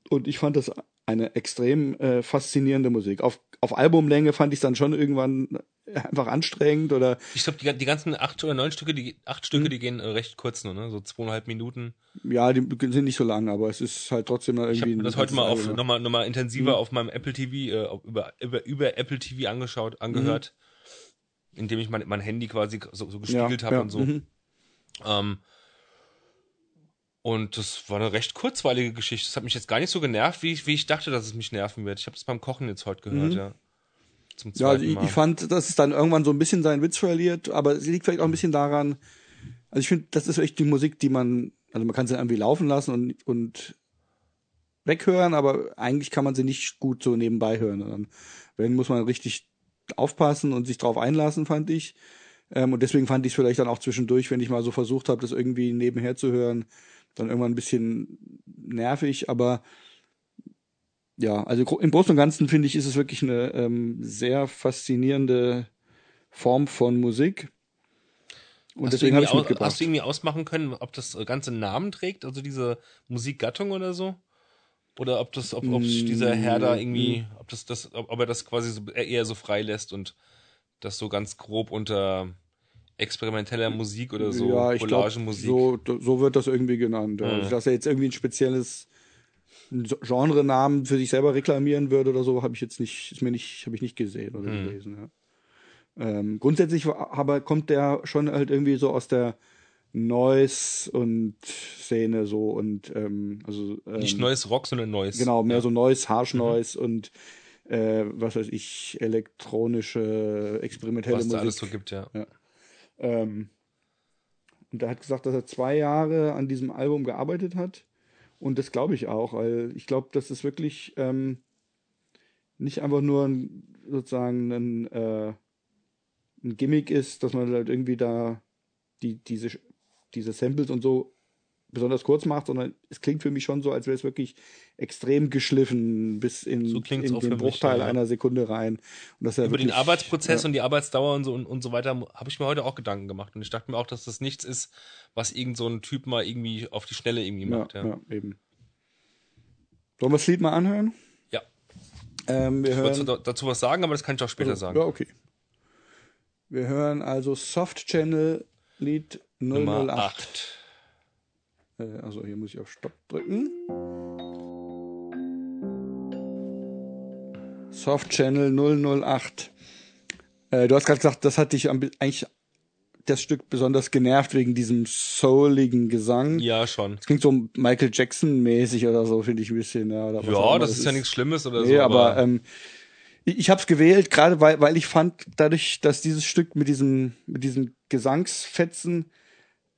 Und ich fand das eine extrem äh, faszinierende Musik. Auf, auf Albumlänge fand ich es dann schon irgendwann einfach anstrengend oder. Ich glaube, die, die ganzen acht oder neun Stücke, die acht Stücke, mhm. die gehen äh, recht kurz nur, ne? So zweieinhalb Minuten. Ja, die sind nicht so lang, aber es ist halt trotzdem irgendwie. Ich habe das heute mal auf nochmal noch mal intensiver mhm. auf meinem Apple TV äh, über, über über Apple TV angeschaut, angehört, mhm. indem ich mein, mein Handy quasi so, so gespiegelt ja, habe ja. und so. Mhm. Ähm, und das war eine recht kurzweilige Geschichte. Das hat mich jetzt gar nicht so genervt, wie ich, wie ich dachte, dass es mich nerven wird. Ich habe es beim Kochen jetzt heute gehört, mhm. ja. Zum zweiten ja, also ich, Mal. ich fand, dass es dann irgendwann so ein bisschen seinen Witz verliert, aber es liegt vielleicht auch ein bisschen daran, also ich finde, das ist echt die Musik, die man, also man kann sie irgendwie laufen lassen und, und weghören, aber eigentlich kann man sie nicht gut so nebenbei hören. Dann, wenn muss man richtig aufpassen und sich drauf einlassen, fand ich. Ähm, und deswegen fand ich es vielleicht dann auch zwischendurch, wenn ich mal so versucht habe, das irgendwie nebenher zu hören, dann irgendwann ein bisschen nervig, aber ja, also im Großen und Ganzen finde ich, ist es wirklich eine ähm, sehr faszinierende Form von Musik. Und hast deswegen habe ich mitgebracht. Hast du irgendwie ausmachen können, ob das ganze Namen trägt, also diese Musikgattung oder so? Oder ob das, ob, ob mm, dieser Herr da irgendwie, mm. ob das, das, ob, ob er das quasi so, eher so frei lässt und das so ganz grob unter experimenteller Musik oder so, ja, ich Collagenmusik. So, so wird das irgendwie genannt. Ja. Mhm. Dass er jetzt irgendwie ein spezielles Genrenamen für sich selber reklamieren würde oder so, habe ich jetzt nicht, ist mir nicht, habe ich nicht gesehen oder mhm. gelesen. Ja. Ähm, grundsätzlich aber kommt der schon halt irgendwie so aus der Noise und Szene so und ähm, also ähm, nicht Noise Rock, sondern Noise. Genau, mehr ja. so Noise, Harsh mhm. Noise mhm. und äh, was weiß ich, elektronische, experimentelle was Musik. Was da alles so gibt, ja. ja. Ähm, und er hat gesagt, dass er zwei Jahre an diesem Album gearbeitet hat. Und das glaube ich auch, weil ich glaube, dass es wirklich ähm, nicht einfach nur ein, sozusagen ein, äh, ein Gimmick ist, dass man halt irgendwie da die, diese, diese Samples und so besonders kurz macht, sondern es klingt für mich schon so, als wäre es wirklich extrem geschliffen bis in, so in den Bruchteil ja. einer Sekunde rein. Und das Über wirklich, den Arbeitsprozess ja. und die Arbeitsdauer und so und, und so weiter habe ich mir heute auch Gedanken gemacht. Und ich dachte mir auch, dass das nichts ist, was irgend so ein Typ mal irgendwie auf die Schnelle irgendwie macht. Ja, ja. eben. Sollen wir das Lied mal anhören? Ja. Ähm, wir ich hören, wollte dazu was sagen, aber das kann ich auch später also, sagen. Ja, okay. Wir hören also Soft Channel Lied 008. Nummer 8. Äh, also hier muss ich auf Stopp drücken. Soft Channel 008. Äh, du hast gerade gesagt, das hat dich eigentlich das Stück besonders genervt wegen diesem souligen Gesang. Ja, schon. Es klingt so Michael Jackson mäßig oder so, finde ich ein bisschen. Ja, ja das ist ja nichts Schlimmes oder nee, so. aber, aber ähm, Ich, ich habe es gewählt, gerade weil, weil ich fand, dadurch, dass dieses Stück mit diesem, mit diesem Gesangsfetzen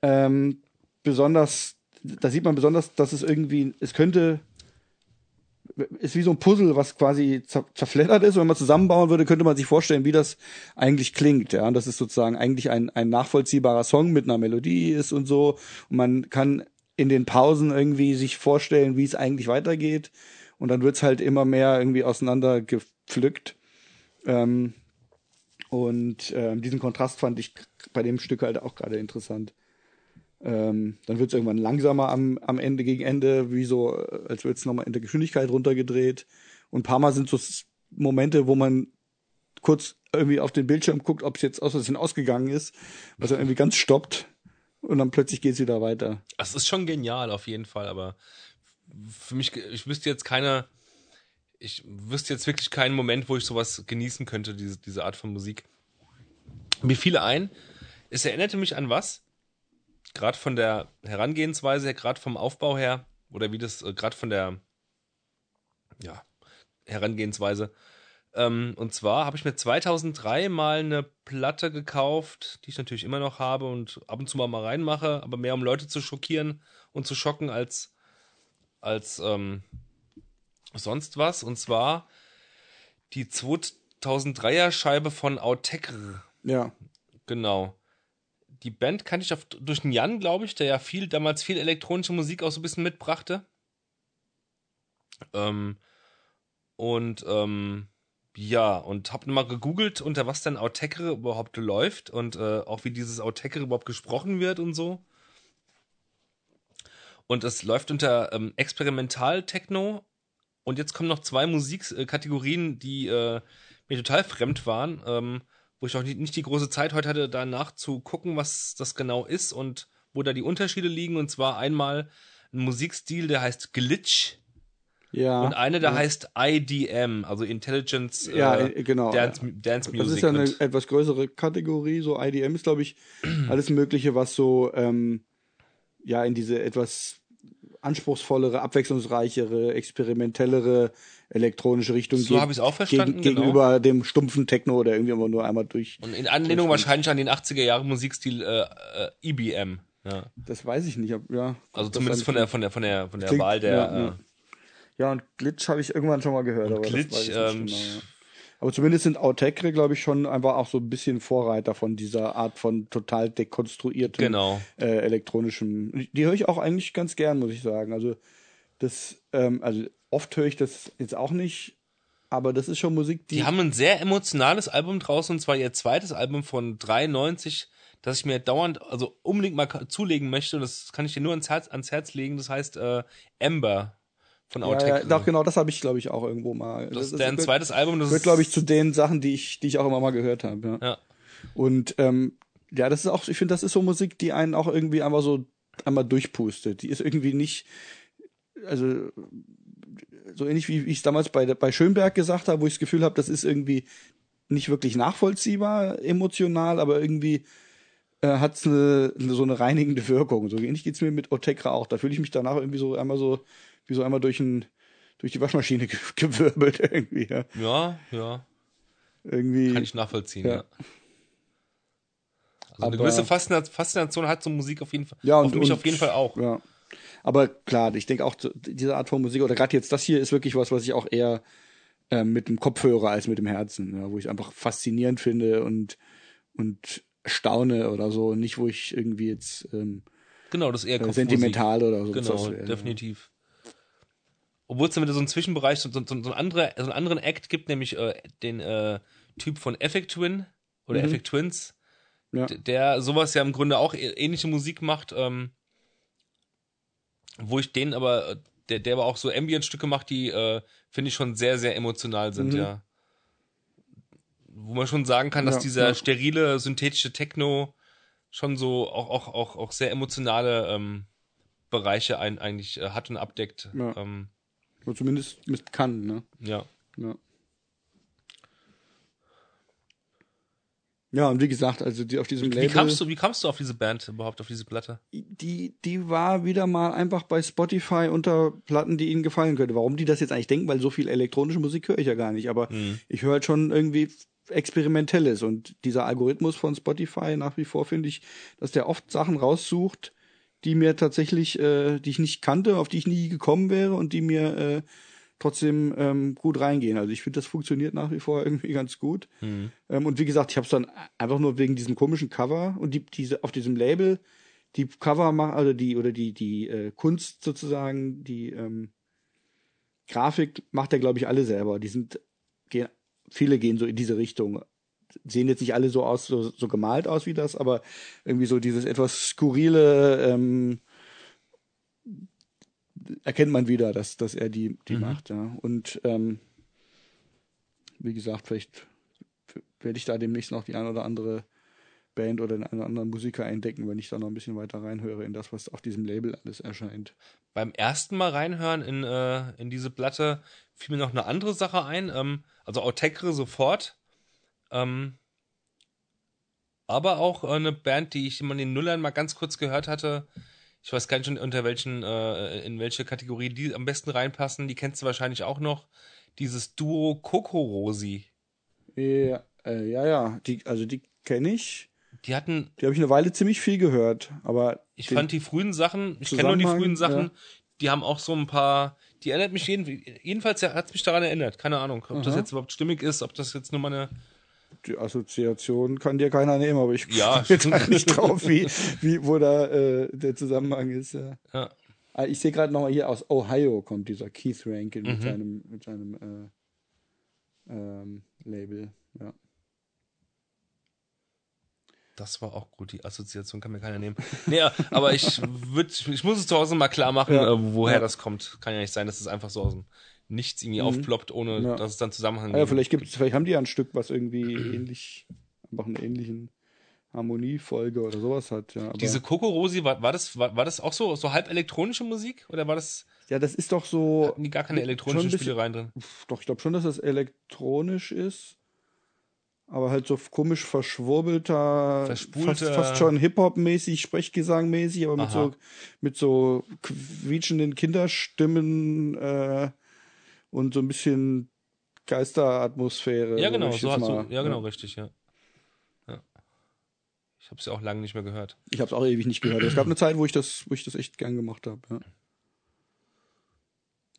ähm, besonders, da sieht man besonders, dass es irgendwie, es könnte, ist wie so ein Puzzle, was quasi zer zerfleddert ist. Und wenn man zusammenbauen würde, könnte man sich vorstellen, wie das eigentlich klingt. Ja, und das ist sozusagen eigentlich ein, ein nachvollziehbarer Song mit einer Melodie ist und so. Und man kann in den Pausen irgendwie sich vorstellen, wie es eigentlich weitergeht. Und dann wird's halt immer mehr irgendwie auseinander gepflückt. Ähm, und ähm, diesen Kontrast fand ich bei dem Stück halt auch gerade interessant. Ähm, dann wird es irgendwann langsamer am, am Ende gegen Ende, wie so, äh, als wird es nochmal in der Geschwindigkeit runtergedreht. Und ein paar Mal sind so Momente, wo man kurz irgendwie auf den Bildschirm guckt, ob es jetzt aus Versehen ausgegangen ist, was er irgendwie ganz stoppt und dann plötzlich geht es wieder weiter. Das ist schon genial auf jeden Fall, aber für mich, ich wüsste jetzt keine, ich wüsste jetzt wirklich keinen Moment, wo ich sowas genießen könnte, diese, diese Art von Musik. Mir fiel ein, es erinnerte mich an was? Gerade von der Herangehensweise her, gerade vom Aufbau her, oder wie das, äh, gerade von der, ja, Herangehensweise. Ähm, und zwar habe ich mir 2003 mal eine Platte gekauft, die ich natürlich immer noch habe und ab und zu mal, mal reinmache, aber mehr um Leute zu schockieren und zu schocken als, als ähm, sonst was. Und zwar die 2003er Scheibe von Autekr. Ja. Genau. Die Band kannte ich auf, durch den Jan, glaube ich, der ja viel, damals viel elektronische Musik auch so ein bisschen mitbrachte. Ähm, und ähm, ja, und hab mal gegoogelt, unter was denn Autekre überhaupt läuft und äh, auch wie dieses Autekre überhaupt gesprochen wird und so. Und es läuft unter ähm, Experimental-Techno. Und jetzt kommen noch zwei Musikkategorien, die äh, mir total fremd waren, ähm, wo ich auch nicht, nicht die große Zeit heute hatte, danach zu gucken, was das genau ist und wo da die Unterschiede liegen. Und zwar einmal ein Musikstil, der heißt Glitch. Ja. Und eine, der ja. heißt IDM, also Intelligence Ja, äh, äh, genau. Dance, Dance Music. Das ist ja eine etwas größere Kategorie. So IDM ist, glaube ich, alles Mögliche, was so ähm, ja in diese etwas anspruchsvollere, abwechslungsreichere, experimentellere elektronische Richtung So geht. habe ich es auch verstanden, gegen, genau. Gegenüber dem stumpfen Techno oder irgendwie immer nur einmal durch. Und in Anlehnung wahrscheinlich an den 80er Jahre Musikstil äh, äh, IBM. Ja. Das weiß ich nicht. ob- Ja, Also zumindest von der von der von der von der Klingt- Wahl der ja, äh, ja. Und Glitch habe ich irgendwann schon mal gehört, aber Glitch, ähm, genau, ja. Aber zumindest sind Autekre, glaube ich, schon einfach auch so ein bisschen Vorreiter von dieser Art von total dekonstruiertem Genau. äh, elektronischem. Die- Die höre ich auch eigentlich ganz gern, muss ich sagen. Also das, ähm, also oft höre ich das jetzt auch nicht, aber das ist schon Musik, die, Die haben ein sehr emotionales Album draußen, und zwar ihr zweites Album von 93, das ich mir dauernd, also unbedingt mal zulegen möchte. Und das kann ich dir nur ans Herz, ans Herz legen. Das heißt äh, Ember von ja, Outtake. ja, doch, genau, das habe ich, glaube ich, auch irgendwo mal. das ist deren gehört- zweites Album. Das gehört, ist, glaube ich, zu den Sachen, die ich, die ich auch immer mal gehört habe. Ja. Ja. Und ähm, ja, das ist auch, ich finde, das ist so Musik, die einen auch irgendwie einfach so einmal durchpustet. Die ist irgendwie nicht, also so ähnlich wie ich es damals bei, bei Schönberg gesagt habe, wo ich das Gefühl habe, das ist irgendwie nicht wirklich nachvollziehbar emotional, aber irgendwie äh, hat es eine, eine, so eine reinigende Wirkung. So ähnlich geht's mir mit Otekra auch. Da fühle ich mich danach irgendwie so einmal so, wie so einmal durch ein, durch die Waschmaschine ge gewirbelt irgendwie. Ja. ja, ja, Irgendwie. kann ich nachvollziehen. Ja. Ja. Also eine Aber- gewisse Faszination, Faszination hat so Musik auf jeden Fall. Ja, und, auf mich und, auf jeden Fall auch. Ja. Aber klar, ich denke auch, diese Art von Musik, oder gerade jetzt das hier ist wirklich was, was ich auch eher ähm, mit dem Kopf höre als mit dem Herzen, ja, wo ich einfach faszinierend finde und, und staune oder so, und nicht wo ich irgendwie jetzt ähm, Genau, das ist eher äh, sentimental oder so. Genau, wäre, definitiv. Obwohl es dann wieder so einen Zwischenbereich, so, so, so, so, ein anderer, so einen anderen Act gibt, nämlich äh, den äh, Typ von Effect Twin oder Effect Twins, Ja. der sowas ja im Grunde auch ä- ähnliche Musik macht, ähm, wo ich den aber, äh, der, der aber auch so Ambient-Stücke macht, die äh, finde ich schon sehr, sehr emotional sind, Mhm. ja. Wo man schon sagen kann, dass Ja, dieser ja. sterile, synthetische Techno schon so auch, auch, auch, auch sehr emotionale ähm, Bereiche ein, eigentlich äh, hat und abdeckt. Ja. Ähm, Oder zumindest mit kann, ne? ja. Ja. Ja, und wie gesagt, also die auf diesem Wie Label. kamst du, wie kamst du auf diese Band überhaupt, auf diese Platte? die, die war wieder mal einfach bei Spotify unter Platten, die ihnen gefallen könnte. Warum die das jetzt eigentlich denken, weil so viel elektronische Musik höre ich ja gar nicht, aber ich höre halt schon irgendwie Experimentelles und dieser Algorithmus von Spotify nach wie vor finde ich, dass der oft Sachen raussucht, die mir tatsächlich, äh, die ich nicht kannte, auf die ich nie gekommen wäre und die mir äh, trotzdem ähm, gut reingehen. Also ich finde, das funktioniert nach wie vor irgendwie ganz gut. Ähm, und wie gesagt, ich habe es dann einfach nur wegen diesem komischen Cover und die, diese auf diesem Label die Cover machen, also die oder die die äh, Kunst sozusagen, die ähm, Grafik macht er glaube ich alle selber. Die sind gehen, viele gehen so in diese Richtung. Sehen jetzt nicht alle so aus, so, so gemalt aus wie das, aber irgendwie so dieses etwas skurrile ähm, erkennt man wieder, dass, dass er die, die macht, ja. Und ähm, wie gesagt, vielleicht werde ich da demnächst noch die ein oder andere Band oder einen oder anderen Musiker entdecken, wenn ich da noch ein bisschen weiter reinhöre in das, was auf diesem Label alles erscheint. Beim ersten Mal reinhören in, äh, in diese Platte fiel mir noch eine andere Sache ein. Ähm, also Autekre sofort. Ähm, aber auch äh, eine Band, die ich immer in den Nullern mal ganz kurz gehört hatte. Ich weiß gar nicht, unter welchen, äh, in welche Kategorie die am besten reinpassen. Die kennst du wahrscheinlich auch noch. Dieses Duo Coco Rosi. Ja, äh, ja, ja, die, also die kenne ich. Die hatten, Die habe ich eine Weile ziemlich viel gehört, aber ich fand die frühen Sachen, ich kenne nur die frühen Sachen, ja. die haben auch so ein paar, die erinnert mich jeden, jedenfalls hat mich daran erinnert. Keine Ahnung, ob das Aha. jetzt überhaupt stimmig ist, ob das jetzt nur mal eine, die Assoziation kann dir keiner nehmen, aber ich Ja. jetzt halt nicht drauf, wie, wie, wo da äh, der Zusammenhang ist. Ja. ja. Ah, Ich sehe gerade nochmal hier aus Ohio kommt dieser Keith Rankin Mhm. mit seinem, mit seinem äh, ähm, Label. Ja. Das war auch gut, die Assoziation kann mir keiner nehmen. Nee, aber ich würd, ich muss es zu Hause mal klar machen, Ja. äh, woher Ja. das kommt. Kann ja nicht sein, dass es einfach so aus dem Nichts irgendwie aufploppt, ohne Ja. dass es dann Zusammenhang Ah, ja, gibt. vielleicht gibt's, vielleicht haben die ja ein Stück, was irgendwie ähnlich, einfach eine ähnlichen Harmoniefolge oder sowas hat. Ja, Diese Coco Rosi, war, war das, war, war das auch so, so halb elektronische Musik? Oder war das, ja, das ist doch so. hatten die gar keine elektronischen schon ein bisschen- Spielereien drin? Doch, ich glaube schon, dass das elektronisch ist. Aber halt so komisch verschwurbelter, fast, fast schon Hip-Hop-mäßig, Sprechgesang-mäßig, aber mit Aha. so, mit so quietschenden Kinderstimmen äh, und so ein bisschen Geisteratmosphäre. Ja, genau, so so, mal- ja, genau, richtig, ja. ja. Ich habe es ja auch lange nicht mehr gehört. Ich habe es auch ewig nicht gehört. Es gab eine Zeit, wo ich das, wo ich das echt gern gemacht habe. Ja. Hab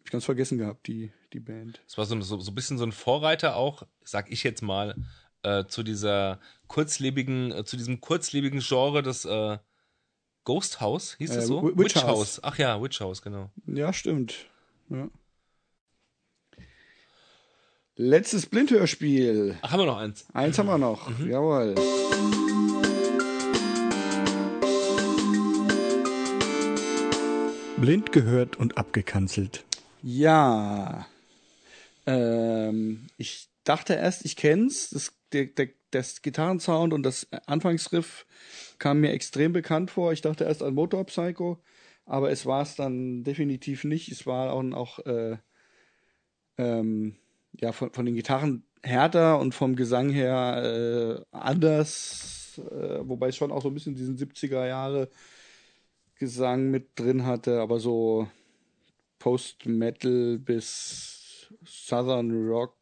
ich ganz vergessen gehabt, die, die Band. Es war so, so, so ein bisschen so ein Vorreiter auch, sag ich jetzt mal, äh, zu dieser kurzlebigen, äh, zu diesem kurzlebigen Genre des äh, Ghost House, hieß Äh, es so? Wi- Witch House. Ach ja, Witch House, genau. Ja, stimmt. Ja. Letztes Blindhörspiel. Ach, haben wir noch eins. Eins haben wir noch. Mhm. Jawohl. Blind gehört und abgekanzelt. Ja. Ähm, ich dachte erst, ich kenn's. Das, der, der, das Gitarrensound und das Anfangsriff kam mir extrem bekannt vor. Ich dachte erst an Motor Psycho, aber es war es dann definitiv nicht. Es war auch, auch äh, ähm, ja, von, von den Gitarren härter und vom Gesang her äh, anders, äh, wobei es schon auch so ein bisschen diesen 70er Jahre Gesang mit drin hatte, aber so Post-Metal bis Southern Rock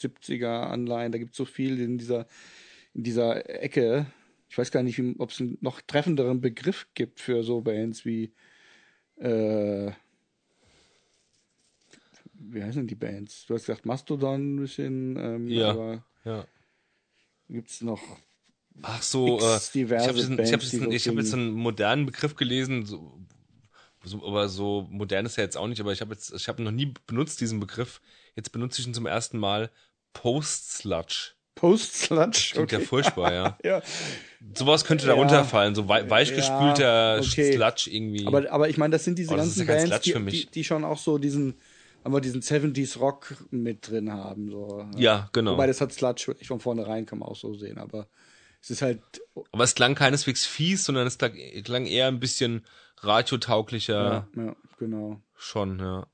70er Anleihen, da gibt es so viel in dieser, in dieser Ecke. Ich weiß gar nicht, ob es einen noch treffenderen Begriff gibt für so Bands wie äh, wie heißen die Bands? Du hast gesagt Mastodon ein bisschen, ähm, Ja. aber Ja. gibt's noch Ach so, äh, ich habe ich Bands, hab jetzt, ich hab jetzt einen modernen Begriff gelesen, so, so, aber so modern ist er jetzt auch nicht, aber ich habe jetzt, ich habe noch nie benutzt diesen Begriff. Jetzt benutze ich ihn zum ersten Mal. Post-Sludge. Post-Sludge? Klingt ja furchtbar, ja. ja. Sowas könnte Ja. darunter fallen, so wei weichgespülter Ja, okay. Sludge irgendwie. Aber, aber ich meine, das sind diese ist ganzen ja Bands, die, mich. die, die schon auch so diesen, aber diesen 70s Rock mit drin haben. So. ja, genau. Wobei das hat Sludge wirklich von vornherein, kann man auch so sehen, aber es ist halt, Aber es klang keineswegs fies, sondern es klang, klang eher ein bisschen radiotauglicher ja, ja genau. schon, ja.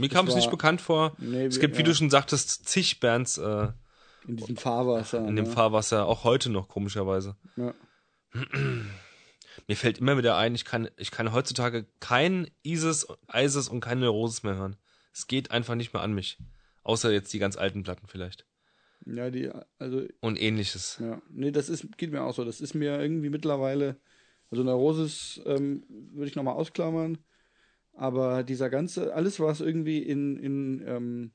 Mir kam es nicht bekannt vor. Nee, es gibt, wie ja. du schon sagtest, zig Bands, äh, In diesem Fahrwasser. In dem ne? Fahrwasser, auch heute noch, komischerweise. Ja. Mir fällt immer wieder ein, ich kann, ich kann heutzutage kein Isis, Isis und kein Neurosis mehr hören. Es geht einfach nicht mehr an mich. Außer jetzt die ganz alten Platten vielleicht. ja, die, also Und ähnliches. Ja, nee, das ist, geht mir auch so. Das ist mir irgendwie mittlerweile, also Neurosis ähm, würde ich nochmal ausklammern, aber dieser ganze, alles, was irgendwie in, in, ähm,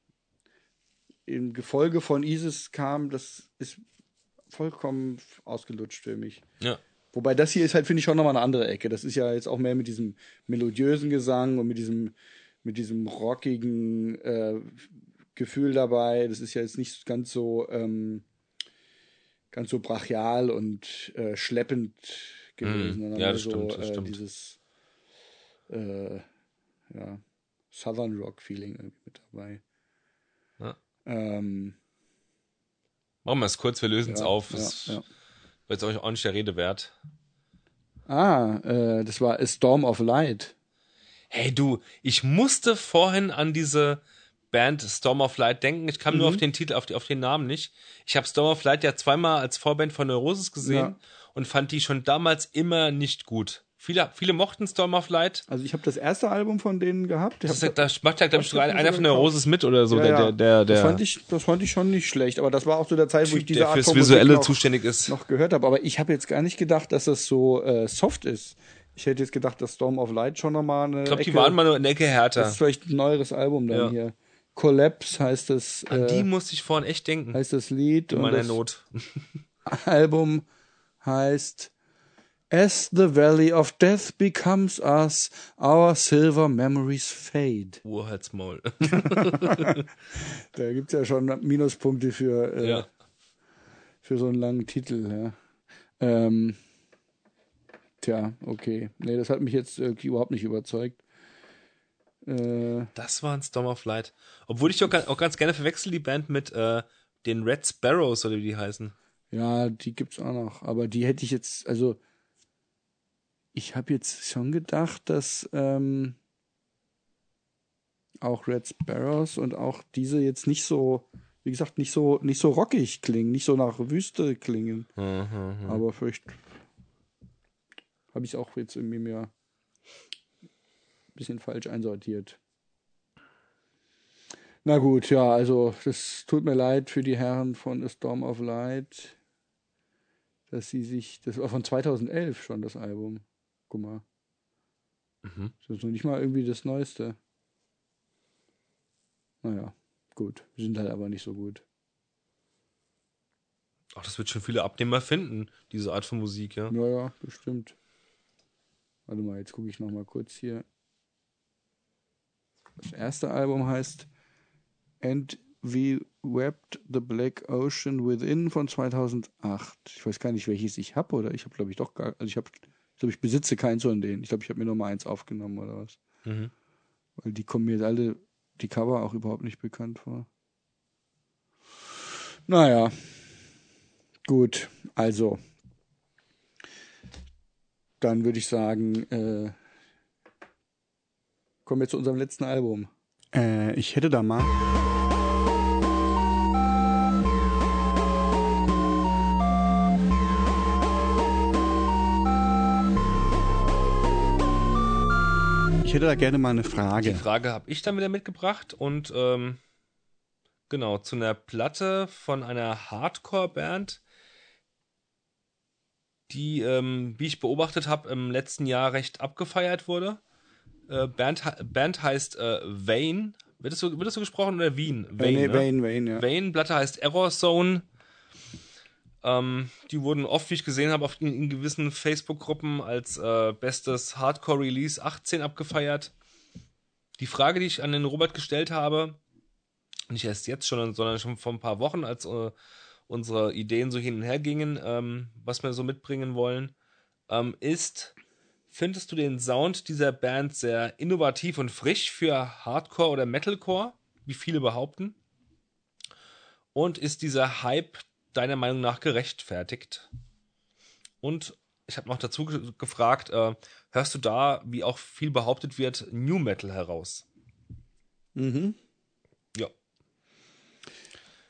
im Gefolge von ISIS kam, das ist vollkommen ausgelutscht für mich. Ja. Wobei das hier ist halt, finde ich, schon nochmal eine andere Ecke. Das ist ja jetzt auch mehr mit diesem melodiösen Gesang und mit diesem, mit diesem rockigen äh, Gefühl dabei. Das ist ja jetzt nicht ganz so, ähm, ganz so brachial und äh, schleppend gewesen, Mm, ja, das so stimmt, das äh, stimmt. dieses äh, ja, Southern Rock Feeling irgendwie mit dabei. Ja. Ähm, Machen wir es kurz, wir lösen es ja, auf. ja, ja. Jetzt auch nicht der Rede wert. Ah, äh, das war A Storm of Light. Hey du, ich musste vorhin an diese Band Storm of Light denken. Ich kam Mhm. nur auf den Titel, auf, die, auf den Namen nicht. Ich habe Storm of Light ja zweimal als Vorband von Neurosis gesehen Ja. und fand die schon damals immer nicht gut. Viele, viele mochten Storm of Light. Also ich habe das erste Album von denen gehabt. Ich Das, ist, das macht ja, glaube ich, sogar einer von sogar Neurosis mit oder so. Ja, der, ja. der, der, der das, fand ich, das fand ich schon nicht schlecht, aber das war auch zu der Zeit, wo ich diese der Art fürs von Visuelle noch, zuständig ist. noch gehört habe. Aber ich habe jetzt gar nicht gedacht, dass das so äh, soft ist. Ich hätte jetzt gedacht, dass Storm of Light schon nochmal eine ich glaube, die waren mal nur eine Ecke härter. Das ist vielleicht ein neueres Album dann Ja. hier. Collapse heißt das, An die äh, musste ich vorhin echt denken. heißt das Lied. in und meiner Not. Album heißt As the Valley of Death becomes us, our silver memories fade. Urhalsmaul. Da gibt's ja schon Minuspunkte für, äh, ja. für so einen langen Titel. Ja. Ähm, tja, okay. Nee, das hat mich jetzt irgendwie überhaupt nicht überzeugt. Äh, Das war ein Storm of Light. Obwohl ich auch, auch ganz gerne verwechsel die Band mit äh, den Red Sparrows oder wie die heißen. ja, die gibt's auch noch. Aber die hätte ich jetzt, also ich habe jetzt schon gedacht, dass ähm, auch Red Sparrows und auch diese jetzt nicht so, wie gesagt, nicht so, nicht so rockig klingen, nicht so nach Wüste klingen. Mhm. Aber vielleicht habe ich auch jetzt irgendwie mir ein bisschen falsch einsortiert. Na gut, ja, also das tut mir leid für die Herren von A Storm of Light, dass sie sich, das war von 2011 schon das Album. Guck mal. Mhm. Das ist noch nicht mal irgendwie das Neueste. Naja, gut. Sind halt aber nicht so gut. Ach, das wird schon viele Abnehmer finden, diese Art von Musik, ja. Ja, ja, bestimmt. Warte mal, jetzt gucke ich noch mal kurz hier. Das erste Album heißt And We Wept the Black Ocean Within von 2008. Ich weiß gar nicht, welches ich habe oder ich habe glaube ich doch gar, also ich habe, ich glaube ich besitze keins von denen. Ich glaube, ich habe mir nur mal eins aufgenommen oder was. Mhm. Weil die kommen mir alle, die Cover auch überhaupt nicht bekannt vor. Naja. Gut, also. Dann würde ich sagen, äh, kommen wir zu unserem letzten Album. Äh, ich hätte da mal. Hätte da gerne mal eine Frage. Die Frage habe ich dann wieder mitgebracht und ähm, genau, zu einer Platte von einer Hardcore-Band, die, ähm, wie ich beobachtet habe, im letzten Jahr recht abgefeiert wurde. Äh, Band, Band heißt äh, Vane. Wird das, so, wird das so gesprochen oder Wien? Äh, nee, ne? Wayne, Wayne, ja. Vane, Platte heißt Error Zone. Ähm, die wurden oft, wie ich gesehen habe, in, in gewissen Facebook-Gruppen als äh, bestes Hardcore-Release 18 abgefeiert. Die Frage, die ich an den Robert gestellt habe, nicht erst jetzt schon, sondern schon vor ein paar Wochen, als äh, unsere Ideen so hin und her gingen, ähm, was wir so mitbringen wollen, ähm, ist, findest du den Sound dieser Band sehr innovativ und frisch für Hardcore oder Metalcore, wie viele behaupten? Und ist dieser Hype deiner Meinung nach gerechtfertigt? Und ich habe noch dazu ge gefragt, äh, hörst du da, wie auch viel behauptet wird, New Metal heraus? Mhm. Ja.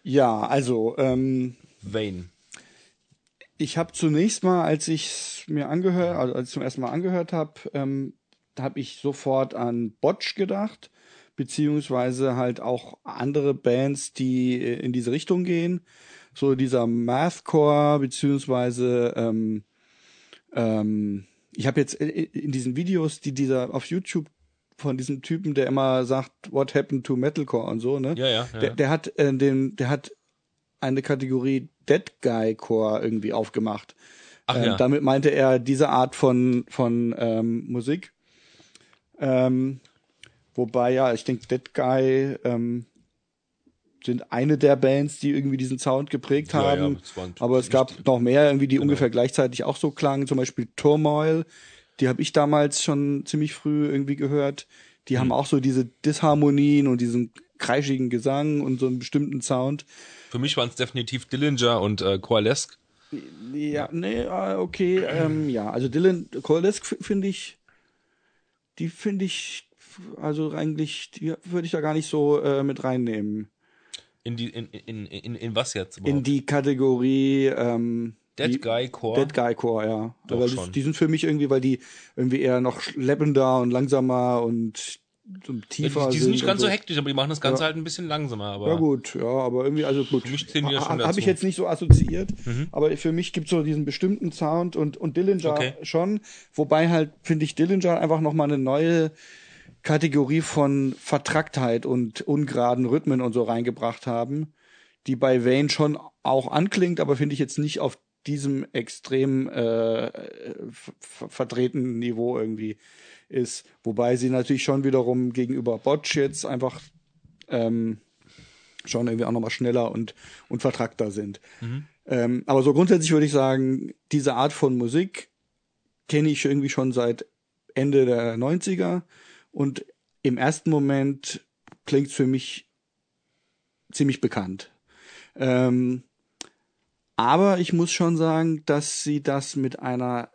Ja, also ähm, Vane. ich habe zunächst mal, als ich es mir angehört, also als ich zum ersten Mal angehört habe, ähm, habe ich sofort an Botch gedacht, beziehungsweise halt auch andere Bands, die äh, in diese Richtung gehen. So dieser Mathcore, beziehungsweise ähm, ähm, ich habe jetzt äh, in diesen Videos, die dieser auf YouTube von diesem Typen, der immer sagt, What happened to Metalcore und so, ne? Ja, ja, ja. Der, der hat äh, den, der hat eine Kategorie Dead Guy Core irgendwie aufgemacht. Ach ähm, ja. Damit meinte er diese Art von von ähm, Musik. Ähm, wobei ja, ich denke, Dead Guy ähm, sind eine der Bands, die irgendwie diesen Sound geprägt Ja, ja, haben. waren aber es gab noch mehr, irgendwie, die Genau. ungefähr gleichzeitig auch so klangen. Zum Beispiel Turmoil, die habe ich damals schon ziemlich früh irgendwie gehört. Die Hm. haben auch so diese Disharmonien und diesen kreischigen Gesang und so einen bestimmten Sound. Für mich waren es definitiv Dillinger und äh, Coalesque. Ja, nee, ah, okay, ähm, ja, also Dylan Coalesque finde ich, die finde ich, also eigentlich, die würde ich da gar nicht so äh, mit reinnehmen. In die, in, in, in, in was jetzt In überhaupt? die Kategorie, ähm, Dead die, Guy Core? Dead Guy Core, ja. Doch Aber schon. die sind für mich irgendwie, weil die irgendwie eher noch schleppender und langsamer und so Ja, tiefer die, die sind nicht ganz so hektisch, aber die machen das Ganze Ja. halt ein bisschen langsamer. Aber Ja gut, ja, aber irgendwie, also gut. Für mich zählen die ja schon Habe. Mhm. ich jetzt nicht so assoziiert, aber für mich gibt es so diesen bestimmten Sound und, und Dillinger Okay. schon. Wobei halt, finde ich, Dillinger einfach nochmal eine neue Kategorie von Vertracktheit und ungeraden Rhythmen und so reingebracht haben, die bei Vane schon auch anklingt, aber finde ich jetzt nicht auf diesem extrem äh, ver- ver- vertretenen Niveau irgendwie ist. Wobei sie natürlich schon wiederum gegenüber Botch jetzt einfach ähm, schon irgendwie auch nochmal schneller und, und vertrackter sind. Ähm, aber so grundsätzlich würde ich sagen, diese Art von Musik kenne ich irgendwie schon seit Ende der 90er und im ersten Moment klingt es für mich ziemlich bekannt. Ähm, aber ich muss schon sagen, dass sie das mit einer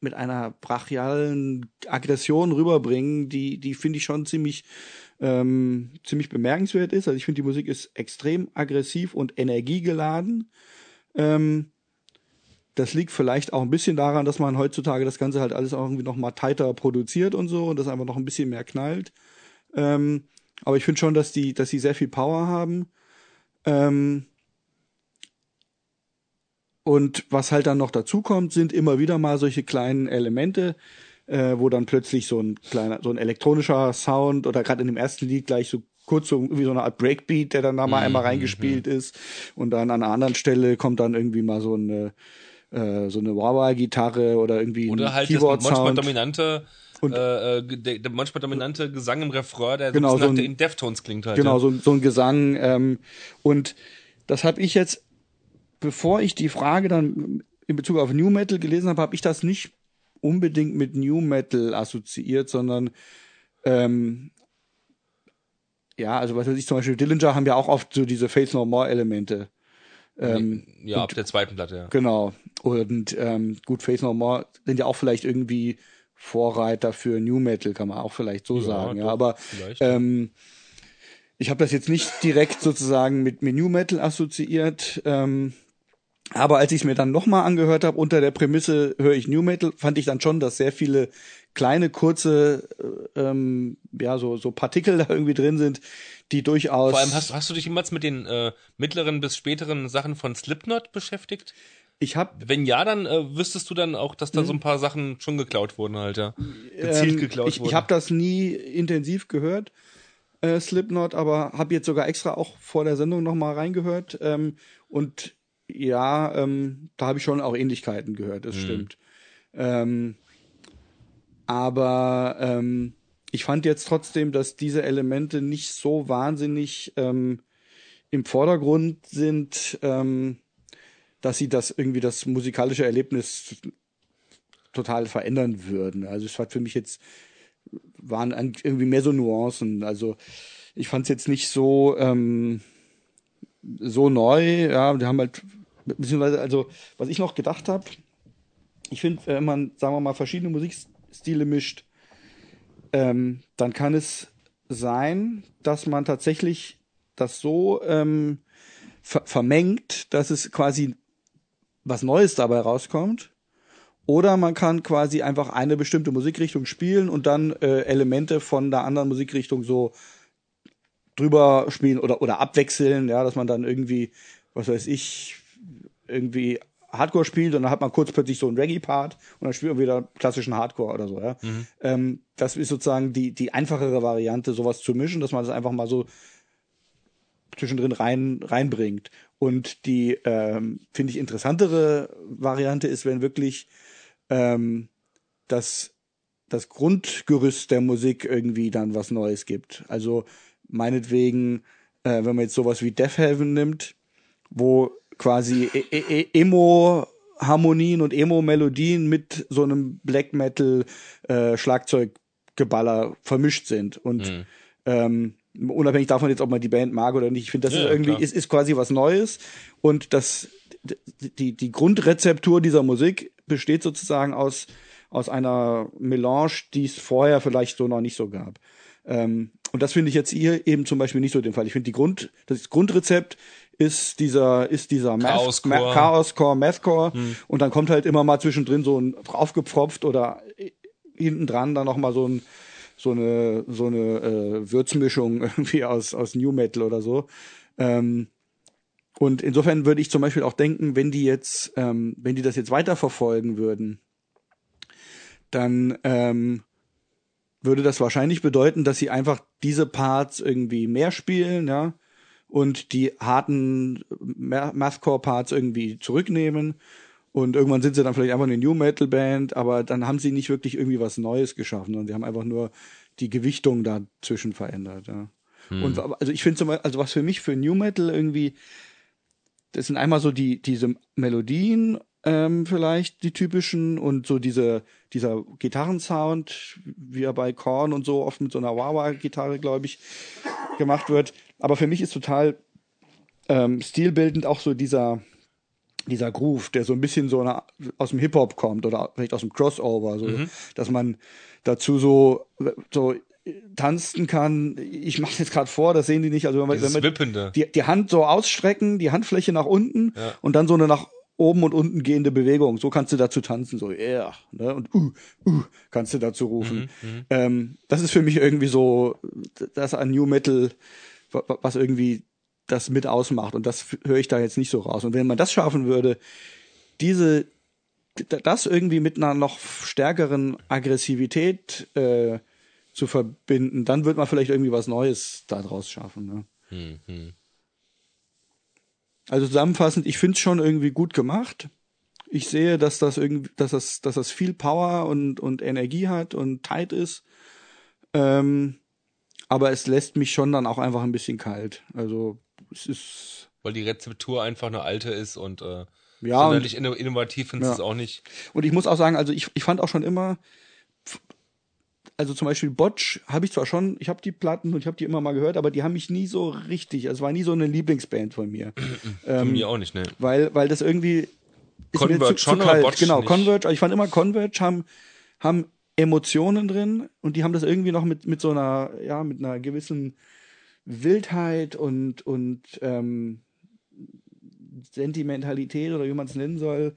mit einer brachialen Aggression rüberbringen, die die finde ich schon ziemlich ähm, ziemlich bemerkenswert ist. Also ich finde die Musik ist extrem aggressiv und energiegeladen. Ähm, das liegt vielleicht auch ein bisschen daran, dass man heutzutage das Ganze halt alles auch irgendwie noch mal tighter produziert und so und das einfach noch ein bisschen mehr knallt. Ähm, aber ich finde schon, dass die, dass sie sehr viel Power haben. Ähm, und was halt dann noch dazu kommt, sind immer wieder mal solche kleinen Elemente, äh, wo dann plötzlich so ein kleiner, so ein elektronischer Sound oder gerade in dem ersten Lied gleich so kurz so wie so eine Art Breakbeat, der dann da mal Mhm, einmal reingespielt ist und dann an einer anderen Stelle kommt dann irgendwie mal so eine äh, so eine Wah-Wah-Gitarre oder irgendwie Oder ein halt das manchmal Keyboard-Sound. dominante, Und- äh, äh, der, der manchmal dominante Gesang im Refrain, der Genau, so ein ein- den Deftones klingt halt. Genau, ja. so, so ein Gesang. Ähm, und das habe ich jetzt, bevor ich die Frage dann in Bezug auf New Metal gelesen habe, habe ich das nicht unbedingt mit New Metal assoziiert, sondern ähm, ja, also was weiß ich, zum Beispiel Dillinger haben ja auch oft so diese Faith No More Elemente. Ähm, ja, ab der zweiten Platte, ja. Genau. Und ähm, gut, Faith No More sind ja auch vielleicht irgendwie Vorreiter für New Metal, kann man auch vielleicht so sagen. Ja, doch, aber vielleicht, ähm, ich habe das jetzt nicht direkt sozusagen mit, mit New Metal assoziiert. Ähm, aber als ich es mir dann nochmal angehört habe, unter der Prämisse höre ich New Metal, fand ich dann schon, dass sehr viele kleine, kurze, äh, ähm, ja, so, so Partikel da irgendwie drin sind, die durchaus. Vor allem hast, hast du dich jemals mit den äh, mittleren bis späteren Sachen von Slipknot beschäftigt? Ich habe Wenn ja, dann äh, wüsstest du dann auch, dass da so ein paar Sachen schon geklaut wurden halt, ja. Gezielt Mhm. Ähm, geklaut ich, wurden. ich habe das nie intensiv gehört, äh, Slipknot, aber habe jetzt sogar extra auch vor der Sendung noch mal reingehört. Ähm, und ja, ähm, da habe ich schon auch Ähnlichkeiten gehört, Mhm. das stimmt. Ähm, aber ähm, ich fand jetzt trotzdem, dass diese Elemente nicht so wahnsinnig ähm, im Vordergrund sind, ähm, dass sie das irgendwie das musikalische Erlebnis total verändern würden. Also es war für mich jetzt waren irgendwie mehr so Nuancen. Also ich fand es jetzt nicht so ähm, so neu. Ja, wir haben halt beziehungsweise also was ich noch gedacht habe, ich finde, wenn man sagen wir mal verschiedene Musikstile mischt, ähm, dann kann es sein, dass man tatsächlich das so ähm, ver vermengt, dass es quasi was Neues dabei rauskommt. Oder man kann quasi einfach eine bestimmte Musikrichtung spielen und dann äh, Elemente von der anderen Musikrichtung so drüber spielen oder, oder abwechseln, ja, dass man dann irgendwie, was weiß ich, irgendwie Hardcore spielt und dann hat man kurz plötzlich so einen Reggae-Part und dann spielt man wieder klassischen Hardcore oder so, ja. Mhm. Ähm, das ist sozusagen die, die einfachere Variante, sowas zu mischen, dass man das einfach mal so zwischendrin rein, reinbringt. Und die, ähm, finde ich, interessantere Variante ist, wenn wirklich ähm, das, das Grundgerüst der Musik irgendwie dann was Neues gibt. Also meinetwegen, äh, wenn man jetzt sowas wie Death Heaven nimmt, wo quasi e e e Emo-Harmonien und Emo-Melodien mit so einem Black Metal äh, Schlagzeuggeballer vermischt sind und mhm. ähm, unabhängig davon jetzt, ob man die Band mag oder nicht, ich finde, das ja, ist irgendwie ist, ist quasi was Neues und das die die Grundrezeptur dieser Musik besteht sozusagen aus aus einer Melange, die es vorher vielleicht so noch nicht so gab. Ähm, und das finde ich jetzt hier eben zum Beispiel nicht so den Fall. Ich finde die Grund, das Grundrezept ist dieser, ist dieser Chaos-Core, Chaos-Core Mathcore hm. und dann kommt halt immer mal zwischendrin so ein draufgepfropft oder hinten dran dann noch mal so ein so eine so eine äh, Würzmischung irgendwie aus aus New Metal oder so. Ähm, und insofern würde ich zum Beispiel auch denken, wenn die jetzt, ähm, wenn die das jetzt weiterverfolgen würden, dann ähm, würde das wahrscheinlich bedeuten, dass sie einfach diese Parts irgendwie mehr spielen, ja, und die harten Mathcore-Parts irgendwie zurücknehmen. Und irgendwann sind sie dann vielleicht einfach eine New Metal Band, aber dann haben sie nicht wirklich irgendwie was Neues geschaffen, sondern sie haben einfach nur die Gewichtung dazwischen verändert. Ja. Hm. Und also ich finde zum Beispiel, also was für mich für New Metal irgendwie, das sind einmal so die diese Melodien ähm, vielleicht die typischen und so diese dieser Gitarrensound, wie er bei Korn und so oft mit so einer Wah-Wah-Gitarre, glaube ich, gemacht wird. Aber für mich ist total ähm, stilbildend auch so dieser dieser Groove, der so ein bisschen so eine, aus dem Hip Hop kommt oder vielleicht aus dem Crossover, so, mhm. dass man dazu so so tanzen kann. Ich mache jetzt gerade vor, das sehen die nicht. Also wenn man, wenn man die, die Hand so ausstrecken, die Handfläche nach unten ja. und dann so eine nach oben und unten gehende Bewegung. So kannst du dazu tanzen, so yeah, ne? und uh, uh, kannst du dazu rufen. Mhm, mhm, ähm, das ist für mich irgendwie so, das an New Metal, was irgendwie das mit ausmacht. Und das höre ich da jetzt nicht so raus. Und wenn man das schaffen würde, diese, das irgendwie mit einer noch stärkeren Aggressivität äh, zu verbinden, dann wird man vielleicht irgendwie was Neues daraus schaffen. Ne? Mhm. Also zusammenfassend, ich finde es schon irgendwie gut gemacht. Ich sehe, dass das irgendwie, dass das, dass das viel Power und, und Energie hat und tight ist. Ähm, aber es lässt mich schon dann auch einfach ein bisschen kalt. Also es ist. Weil die Rezeptur einfach eine alte ist und äh, ja, sonderlich und, innovativ findest du ja. es auch nicht. Und ich muss auch sagen, also ich, ich fand auch schon immer, also zum Beispiel Botch habe ich zwar schon, ich habe die Platten und ich habe die immer mal gehört, aber die haben mich nie so richtig, also es war nie so eine Lieblingsband von mir. von ähm, mir auch nicht, ne? Weil, weil das irgendwie Converge schon, zu kalt. Genau, nicht. Converge, also ich fand immer Converge haben, haben Emotionen drin und die haben das irgendwie noch mit, mit so einer, ja, mit einer gewissen Wildheit und, und ähm, Sentimentalität oder wie man es nennen soll,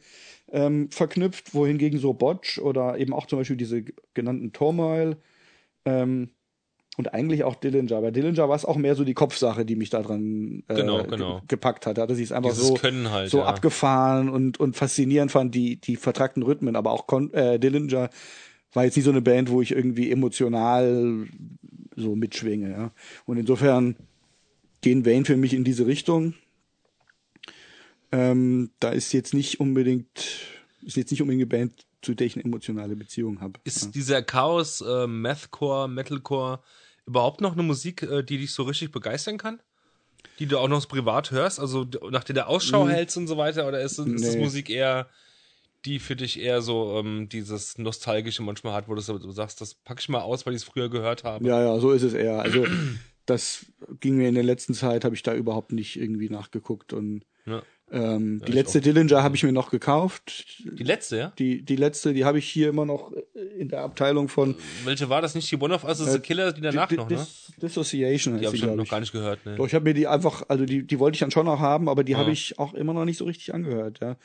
ähm, verknüpft, wohingegen so Botch oder eben auch zum Beispiel diese genannten Turmoil ähm, und eigentlich auch Dillinger. Bei Dillinger war es auch mehr so die Kopfsache, die mich daran äh, genau, genau. gepackt hat. Da hatte sie es einfach Dieses so, halt, so ja. abgefahren und, und faszinierend fand, die, die vertrackten Rhythmen. Aber auch Con äh, Dillinger war jetzt nicht so eine Band, wo ich irgendwie emotional so mitschwinge. Ja. Und insofern gehen Wayne für mich in diese Richtung. Ähm, da ist jetzt nicht unbedingt, ist jetzt nicht unbedingt eine Band, zu der ich eine emotionale Beziehung habe. Ist ja. dieser Chaos, äh, Mathcore, Metalcore überhaupt noch eine Musik, äh, die dich so richtig begeistern kann? Die du auch noch privat hörst, also nach der du Ausschau mhm. hältst und so weiter, oder ist, ist nee. das Musik eher, die für dich eher so ähm, dieses Nostalgische manchmal hat, wo du, so, sagst, das pack ich mal aus, weil ich es früher gehört habe? Ja, ja, so ist es eher. Also das ging mir in der letzten Zeit, habe ich da überhaupt nicht irgendwie nachgeguckt und ja. Ähm, die letzte Dillinger habe ich mir noch gekauft. Die letzte, ja? Die, die letzte, die habe ich hier immer noch in der Abteilung von Welche war das nicht? Die One of Us is a Killer, die danach Di- noch, ne? Dis Dissociation Die habe ich die, noch, glaub noch ich. gar nicht gehört, ne? Doch, ich habe mir die einfach, also die, die wollte ich dann schon noch haben, aber die Ja. habe ich auch immer noch nicht so richtig angehört, ja.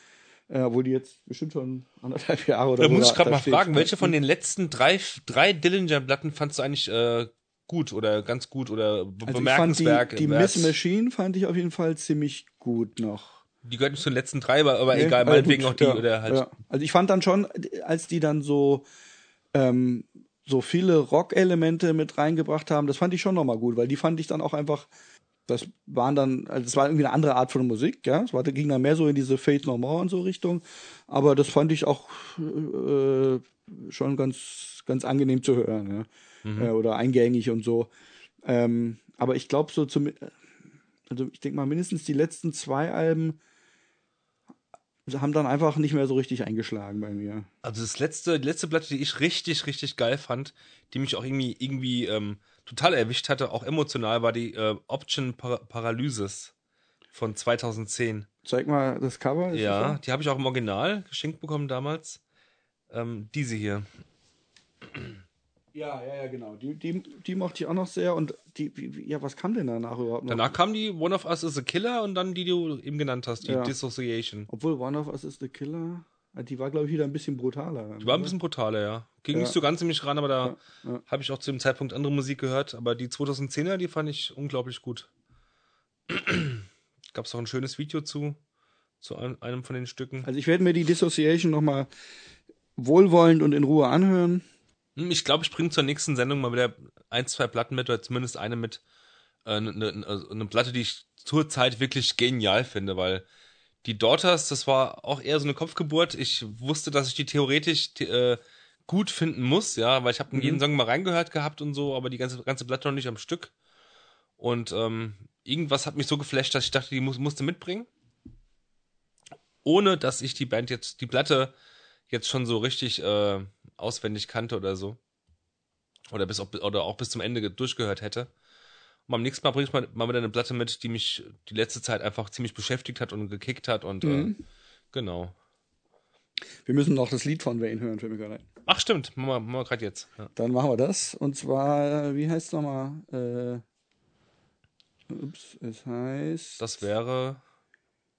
Äh, obwohl die jetzt bestimmt schon anderthalb Jahre oder Da so muss ich gerade da mal fragen, welche von den letzten drei, drei Dillinger-Platten fandst du eigentlich äh, gut oder ganz gut oder be also bemerkenswert? die, die Miss? Machine fand ich auf jeden Fall ziemlich gut noch. Die gehört nicht zu den letzten drei, aber, Nee, egal, meinetwegen gut, auch die ja, oder halt. Ja. Also ich fand dann schon, als die dann so ähm, so viele Rock-Elemente mit reingebracht haben, das fand ich schon nochmal gut, weil die fand ich dann auch einfach, das waren dann, also es war irgendwie eine andere Art von Musik, ja, es war, ging dann mehr so in diese Faith No More und so Richtung, aber das fand ich auch äh, schon ganz, ganz angenehm zu hören, ja, Mhm. äh, oder eingängig und so. Ähm, aber ich glaube so zum, also ich denke mal mindestens die letzten zwei Alben haben dann einfach nicht mehr so richtig eingeschlagen bei mir. Also das letzte, die letzte Platte, die ich richtig, richtig geil fand, die mich auch irgendwie, irgendwie ähm, total erwischt hatte, auch emotional, war die äh, Option Par Paralysis von 2010. Zeig mal das Cover. ist Ja, das die habe ich auch im Original geschenkt bekommen damals. Ähm, diese hier. ja, ja, ja, genau. Die, die, die mochte ich auch noch sehr. Und die, wie, ja, was kam denn danach überhaupt noch? Danach kam die One of Us is a Killer und dann die, die du eben genannt hast, die Ja. Dissociation. Obwohl One of Us is the Killer, die war, glaube ich, wieder ein bisschen brutaler. Die war ein bisschen brutaler, ja. Ging Ja. nicht so ganz in mich ran, aber da Ja, ja. habe ich auch zu dem Zeitpunkt andere Musik gehört. Aber die 2010er, die fand ich unglaublich gut. Gab es auch ein schönes Video zu, zu ein- einem von den Stücken. Also ich werde mir die Dissociation nochmal wohlwollend und in Ruhe anhören. Hm, Ich glaube, ich bringe zur nächsten Sendung mal wieder ein, zwei Platten mit, oder zumindest eine mit, äh, eine, eine, also eine Platte, die ich zurzeit wirklich genial finde, weil die Daughters, das war auch eher so eine Kopfgeburt. Ich wusste, dass ich die theoretisch äh, gut finden muss, ja, weil ich habe in jeden Song mal reingehört gehabt und so, aber die ganze, ganze Platte noch nicht am Stück. Und ähm, irgendwas hat mich so geflasht, dass ich dachte, die muss, musste mitbringen. Ohne dass ich die Band jetzt, die Platte jetzt schon so richtig äh, auswendig kannte oder so. Oder bis oder auch bis zum Ende ge- durchgehört hätte. Und beim nächsten Mal bringe ich mal, mal wieder eine Platte mit, die mich die letzte Zeit einfach ziemlich beschäftigt hat und gekickt hat und äh, genau. Wir müssen noch das Lied von Wayne hören, für mich gerade ein. Ach stimmt, machen wir, machen wir gerade jetzt. Ja. Dann machen wir das. Und zwar, äh, wie heißt es nochmal? Äh, ups, es heißt. Das wäre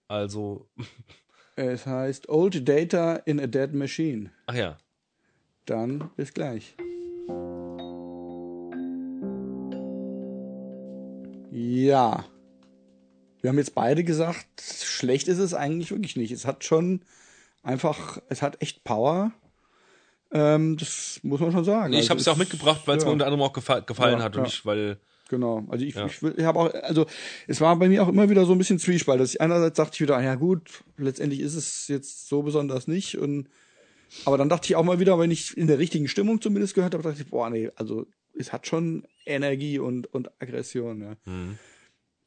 also, Es heißt Old Data in a Dead Machine. ach ja, Dann bis gleich. Ja. Wir haben jetzt beide gesagt, schlecht ist es eigentlich wirklich nicht. Es hat schon einfach, es hat echt Power. Ähm, das muss man schon sagen. ich Also habe es ja auch mitgebracht, weil es ja. mir unter anderem auch gefa gefallen Ja, hat und ja. nicht, weil Genau. Also ich, Ja. ich, ich habe auch, also es war bei mir auch immer wieder so ein bisschen Zwiespalt, dass ich einerseits dachte ich wieder, ja gut, letztendlich ist es jetzt so besonders nicht und aber dann dachte ich auch mal wieder, wenn ich in der richtigen Stimmung zumindest gehört habe, dachte ich, boah, nee, also es hat schon Energie und, und Aggression, ja. Mhm.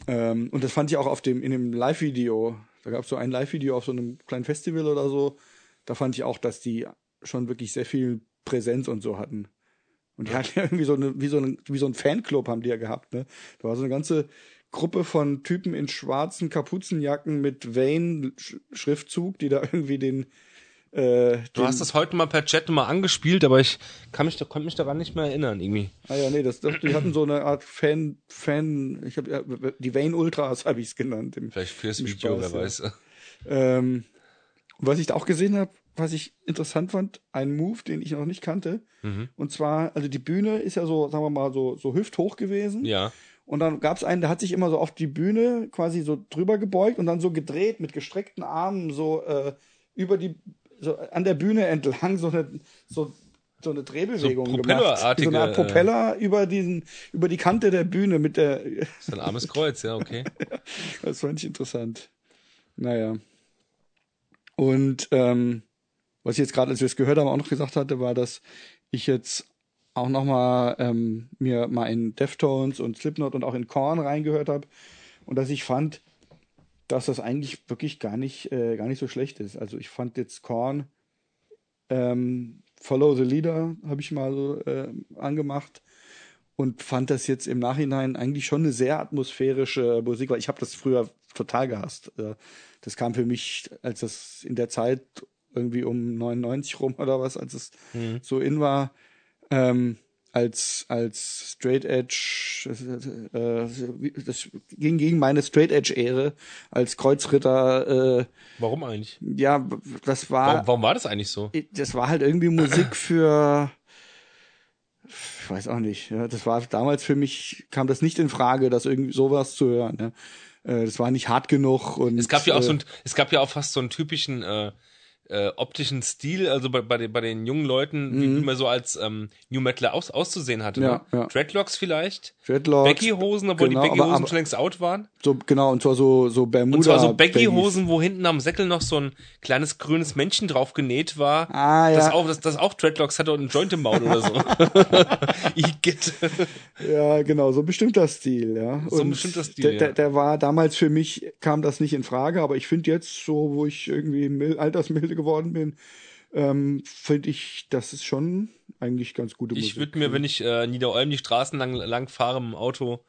Ähm, und das fand ich auch auf dem, in dem Live-Video, da gab es so ein Live-Video auf so einem kleinen Festival oder so, da fand ich auch, dass die schon wirklich sehr viel Präsenz und so hatten. Und die hatten ja irgendwie so eine, wie so ein, wie so ein Fanclub haben die ja gehabt, ne? Da war so eine ganze Gruppe von Typen in schwarzen Kapuzenjacken mit Wayne-Schriftzug, die da irgendwie den, äh, du hast das heute mal per Chat mal angespielt, aber ich kann mich, konnte mich daran nicht mehr erinnern irgendwie. Ah ja, nee, das, das, die hatten so eine Art Fan, Fan, ich habe ja, die Wayne Ultras habe ich es genannt. Im, Vielleicht fürs Im Video, Spaß, wer ja. weiß. Ähm, was ich da auch gesehen habe, was ich interessant fand, ein Move, den ich noch nicht kannte. Mhm. Und zwar, also die Bühne ist ja so, sagen wir mal, so, so hüfthoch gewesen. Ja. Und dann gab es einen, der hat sich immer so auf die Bühne quasi so drüber gebeugt und dann so gedreht mit gestreckten Armen so äh, über die, so an der Bühne entlang so eine, so, so eine Drehbewegung So gemacht. So eine Art Propeller über diesen, über die Kante der Bühne mit der, Das ist ein armes Kreuz, ja, okay. das fand ich interessant. Naja. Und ähm, was ich jetzt gerade, als wir es gehört haben, auch noch gesagt hatte, war, dass ich jetzt auch noch mal ähm, mir mal in Deftones und Slipknot und auch in Korn reingehört habe und dass ich fand, dass das eigentlich wirklich gar nicht äh, gar nicht so schlecht ist. Also ich fand jetzt Korn ähm, Follow the Leader habe ich mal so äh, angemacht und fand das jetzt im Nachhinein eigentlich schon eine sehr atmosphärische Musik, weil ich habe das früher total gehasst. Äh, Das kam für mich, als das in der Zeit irgendwie um 99 rum oder was, als es Mhm. so in war, ähm, als als Straight Edge, äh, das ging gegen meine Straight Edge Ehre als Kreuzritter. Äh, Warum eigentlich? ja, das war Warum, warum war das eigentlich so? das war halt irgendwie Musik für ich weiß auch nicht. Ja, das war damals für mich kam das nicht in Frage, das irgendwie sowas zu hören. Ne? Äh, Das war nicht hart genug und Es gab ja auch so äh, ein, es gab ja auch fast so einen typischen äh, äh, optischen Stil, also bei, bei, den, bei den jungen Leuten, wie, wie man so als ähm, New Metaler aus, auszusehen hatte. Mhm. Ja, ne? ja. Dreadlocks vielleicht, Dreadlocks, Baggy-Hosen, obwohl genau, die aber- schon längst out waren. so genau und zwar so so Bermuda Und zwar so. Baggy-Hosen, wo hinten am Säckel noch so ein kleines grünes Männchen drauf genäht war. Ah, ja. Das auch, das, das auch Dreadlocks hatte und einen Joint im Maul oder so. Igitt. Ja, genau, so ein bestimmter Stil, ja. So ein bestimmter Stil, Der, ja. der, der war damals für mich, kam das nicht in Frage, aber ich finde jetzt, so wo ich irgendwie mil- altersmilde geworden bin, ähm, finde ich, das ist schon eigentlich ganz gute Musik. Ich würde mir, wenn ich äh, Niederolm die Straßen lang, lang fahre im Auto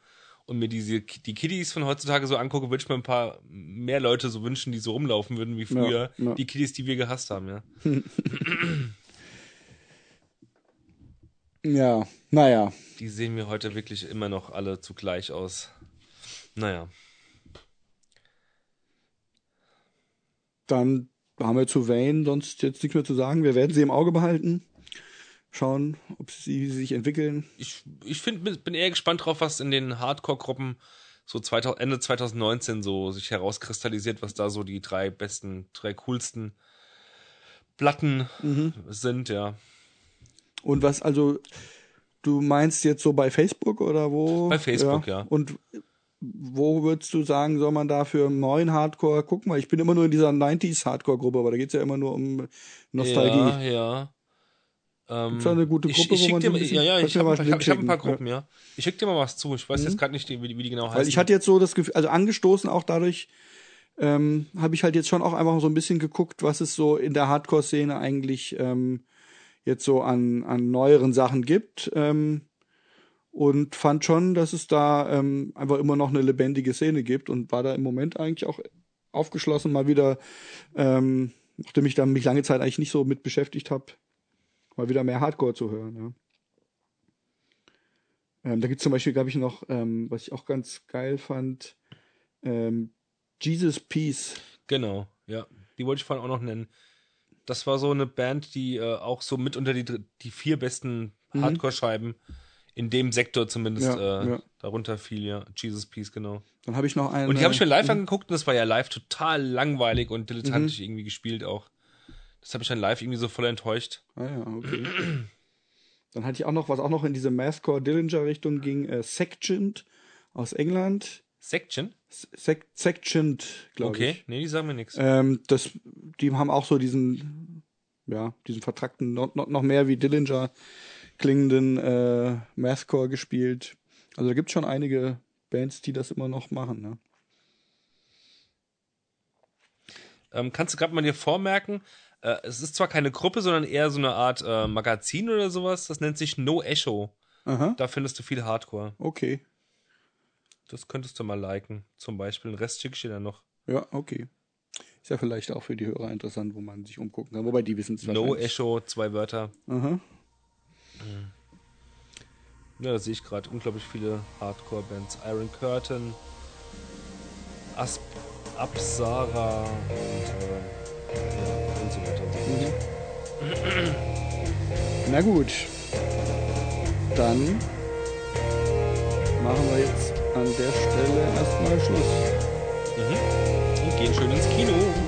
und mir diese die Kiddies von heutzutage so angucke, würde ich mir ein paar mehr Leute so wünschen, die so rumlaufen würden wie früher. Ja, ja. Die Kiddies, die wir gehasst haben, ja. Ja, naja. Die sehen mir heute wirklich immer noch alle zugleich aus. Naja. Dann haben wir zu Wayne sonst jetzt nichts mehr zu sagen. Wir werden sie im Auge behalten. Schauen, ob sie sich entwickeln. Ich, ich find, bin eher gespannt drauf, was in den Hardcore-Gruppen so 2000, Ende 2019 so sich herauskristallisiert, was da so die drei besten, drei coolsten Platten Mhm. sind, ja. Und was, also, du meinst jetzt so bei Facebook oder wo? Bei Facebook, ja. Und wo würdest du sagen, soll man da für einen neuen Hardcore gucken? Weil ich bin immer nur in dieser 90s Hardcore-Gruppe, aber da geht's ja immer nur um Nostalgie. Ja, ja. Ähm, Gibt's da eine gute ich, Gruppe, ich wo schick man dir so ja, ja, ich habe ich hab, ich hab ein paar? Gruppen, ja. Ich schick dir mal was zu. Ich weiß jetzt gerade nicht, wie, wie die genau heißen. Weil ich hatte jetzt so das Gefühl, also angestoßen auch dadurch, ähm, habe ich halt jetzt schon auch einfach so ein bisschen geguckt, was es so in der Hardcore-Szene eigentlich ähm, jetzt so an, an neueren Sachen gibt. Ähm, und fand schon, dass es da ähm, einfach immer noch eine lebendige Szene gibt und war da im Moment eigentlich auch aufgeschlossen, mal wieder, ähm, nachdem ich da mich lange Zeit eigentlich nicht so mit beschäftigt habe, mal wieder mehr Hardcore zu hören. Ja. Ähm, da gibt's zum Beispiel, glaube ich, noch, ähm, was ich auch ganz geil fand, ähm, Jesus Peace. Genau, ja. Die wollte ich vorhin auch noch nennen. Das war so eine Band, die äh, auch so mit unter die, die vier besten Hardcore-Scheiben in dem Sektor zumindest Mhm. Ja, äh, ja. darunter fiel, ja. Jesus Peace, genau. Dann habe ich noch einen. Und die habe ich mir Mhm. live angeguckt und das war ja live total langweilig und dilettantisch irgendwie gespielt auch. Das habe ich dann live irgendwie so voll enttäuscht. Ah ja, okay. Dann hatte ich auch noch, was auch noch in diese Mathcore Dillinger Richtung ging, äh, Sectioned aus England. Section? Sec Sectioned, glaube Okay, ich. nee, die sagen mir nichts. Ähm, das, die haben auch so diesen, ja, diesen vertrackten, noch, noch noch mehr wie Dillinger klingenden äh, Mathcore gespielt. Also da gibt schon einige Bands, die das immer noch machen. Ne? Ähm, kannst du gerade mal dir vormerken, äh, es ist zwar keine Gruppe, sondern eher so eine Art äh, Magazin oder sowas. Das nennt sich No Echo. Aha, Da findest du viel Hardcore. okay. Das könntest du mal liken. Zum Beispiel. Den Rest schicke ich dir dann noch. Ja, okay. Ist ja vielleicht auch für die Hörer interessant, wo man sich umgucken kann. Wobei die wissen es No. Echo, zwei Wörter. Aha. Ja, da sehe ich gerade unglaublich viele Hardcore-Bands. Iron Curtain, Asp Apsara und, äh, ja, und so weiter. Und so fort. Na gut. Dann machen wir jetzt an der Stelle erstmal Schluss. Mhm. Und gehen schön ins Kino.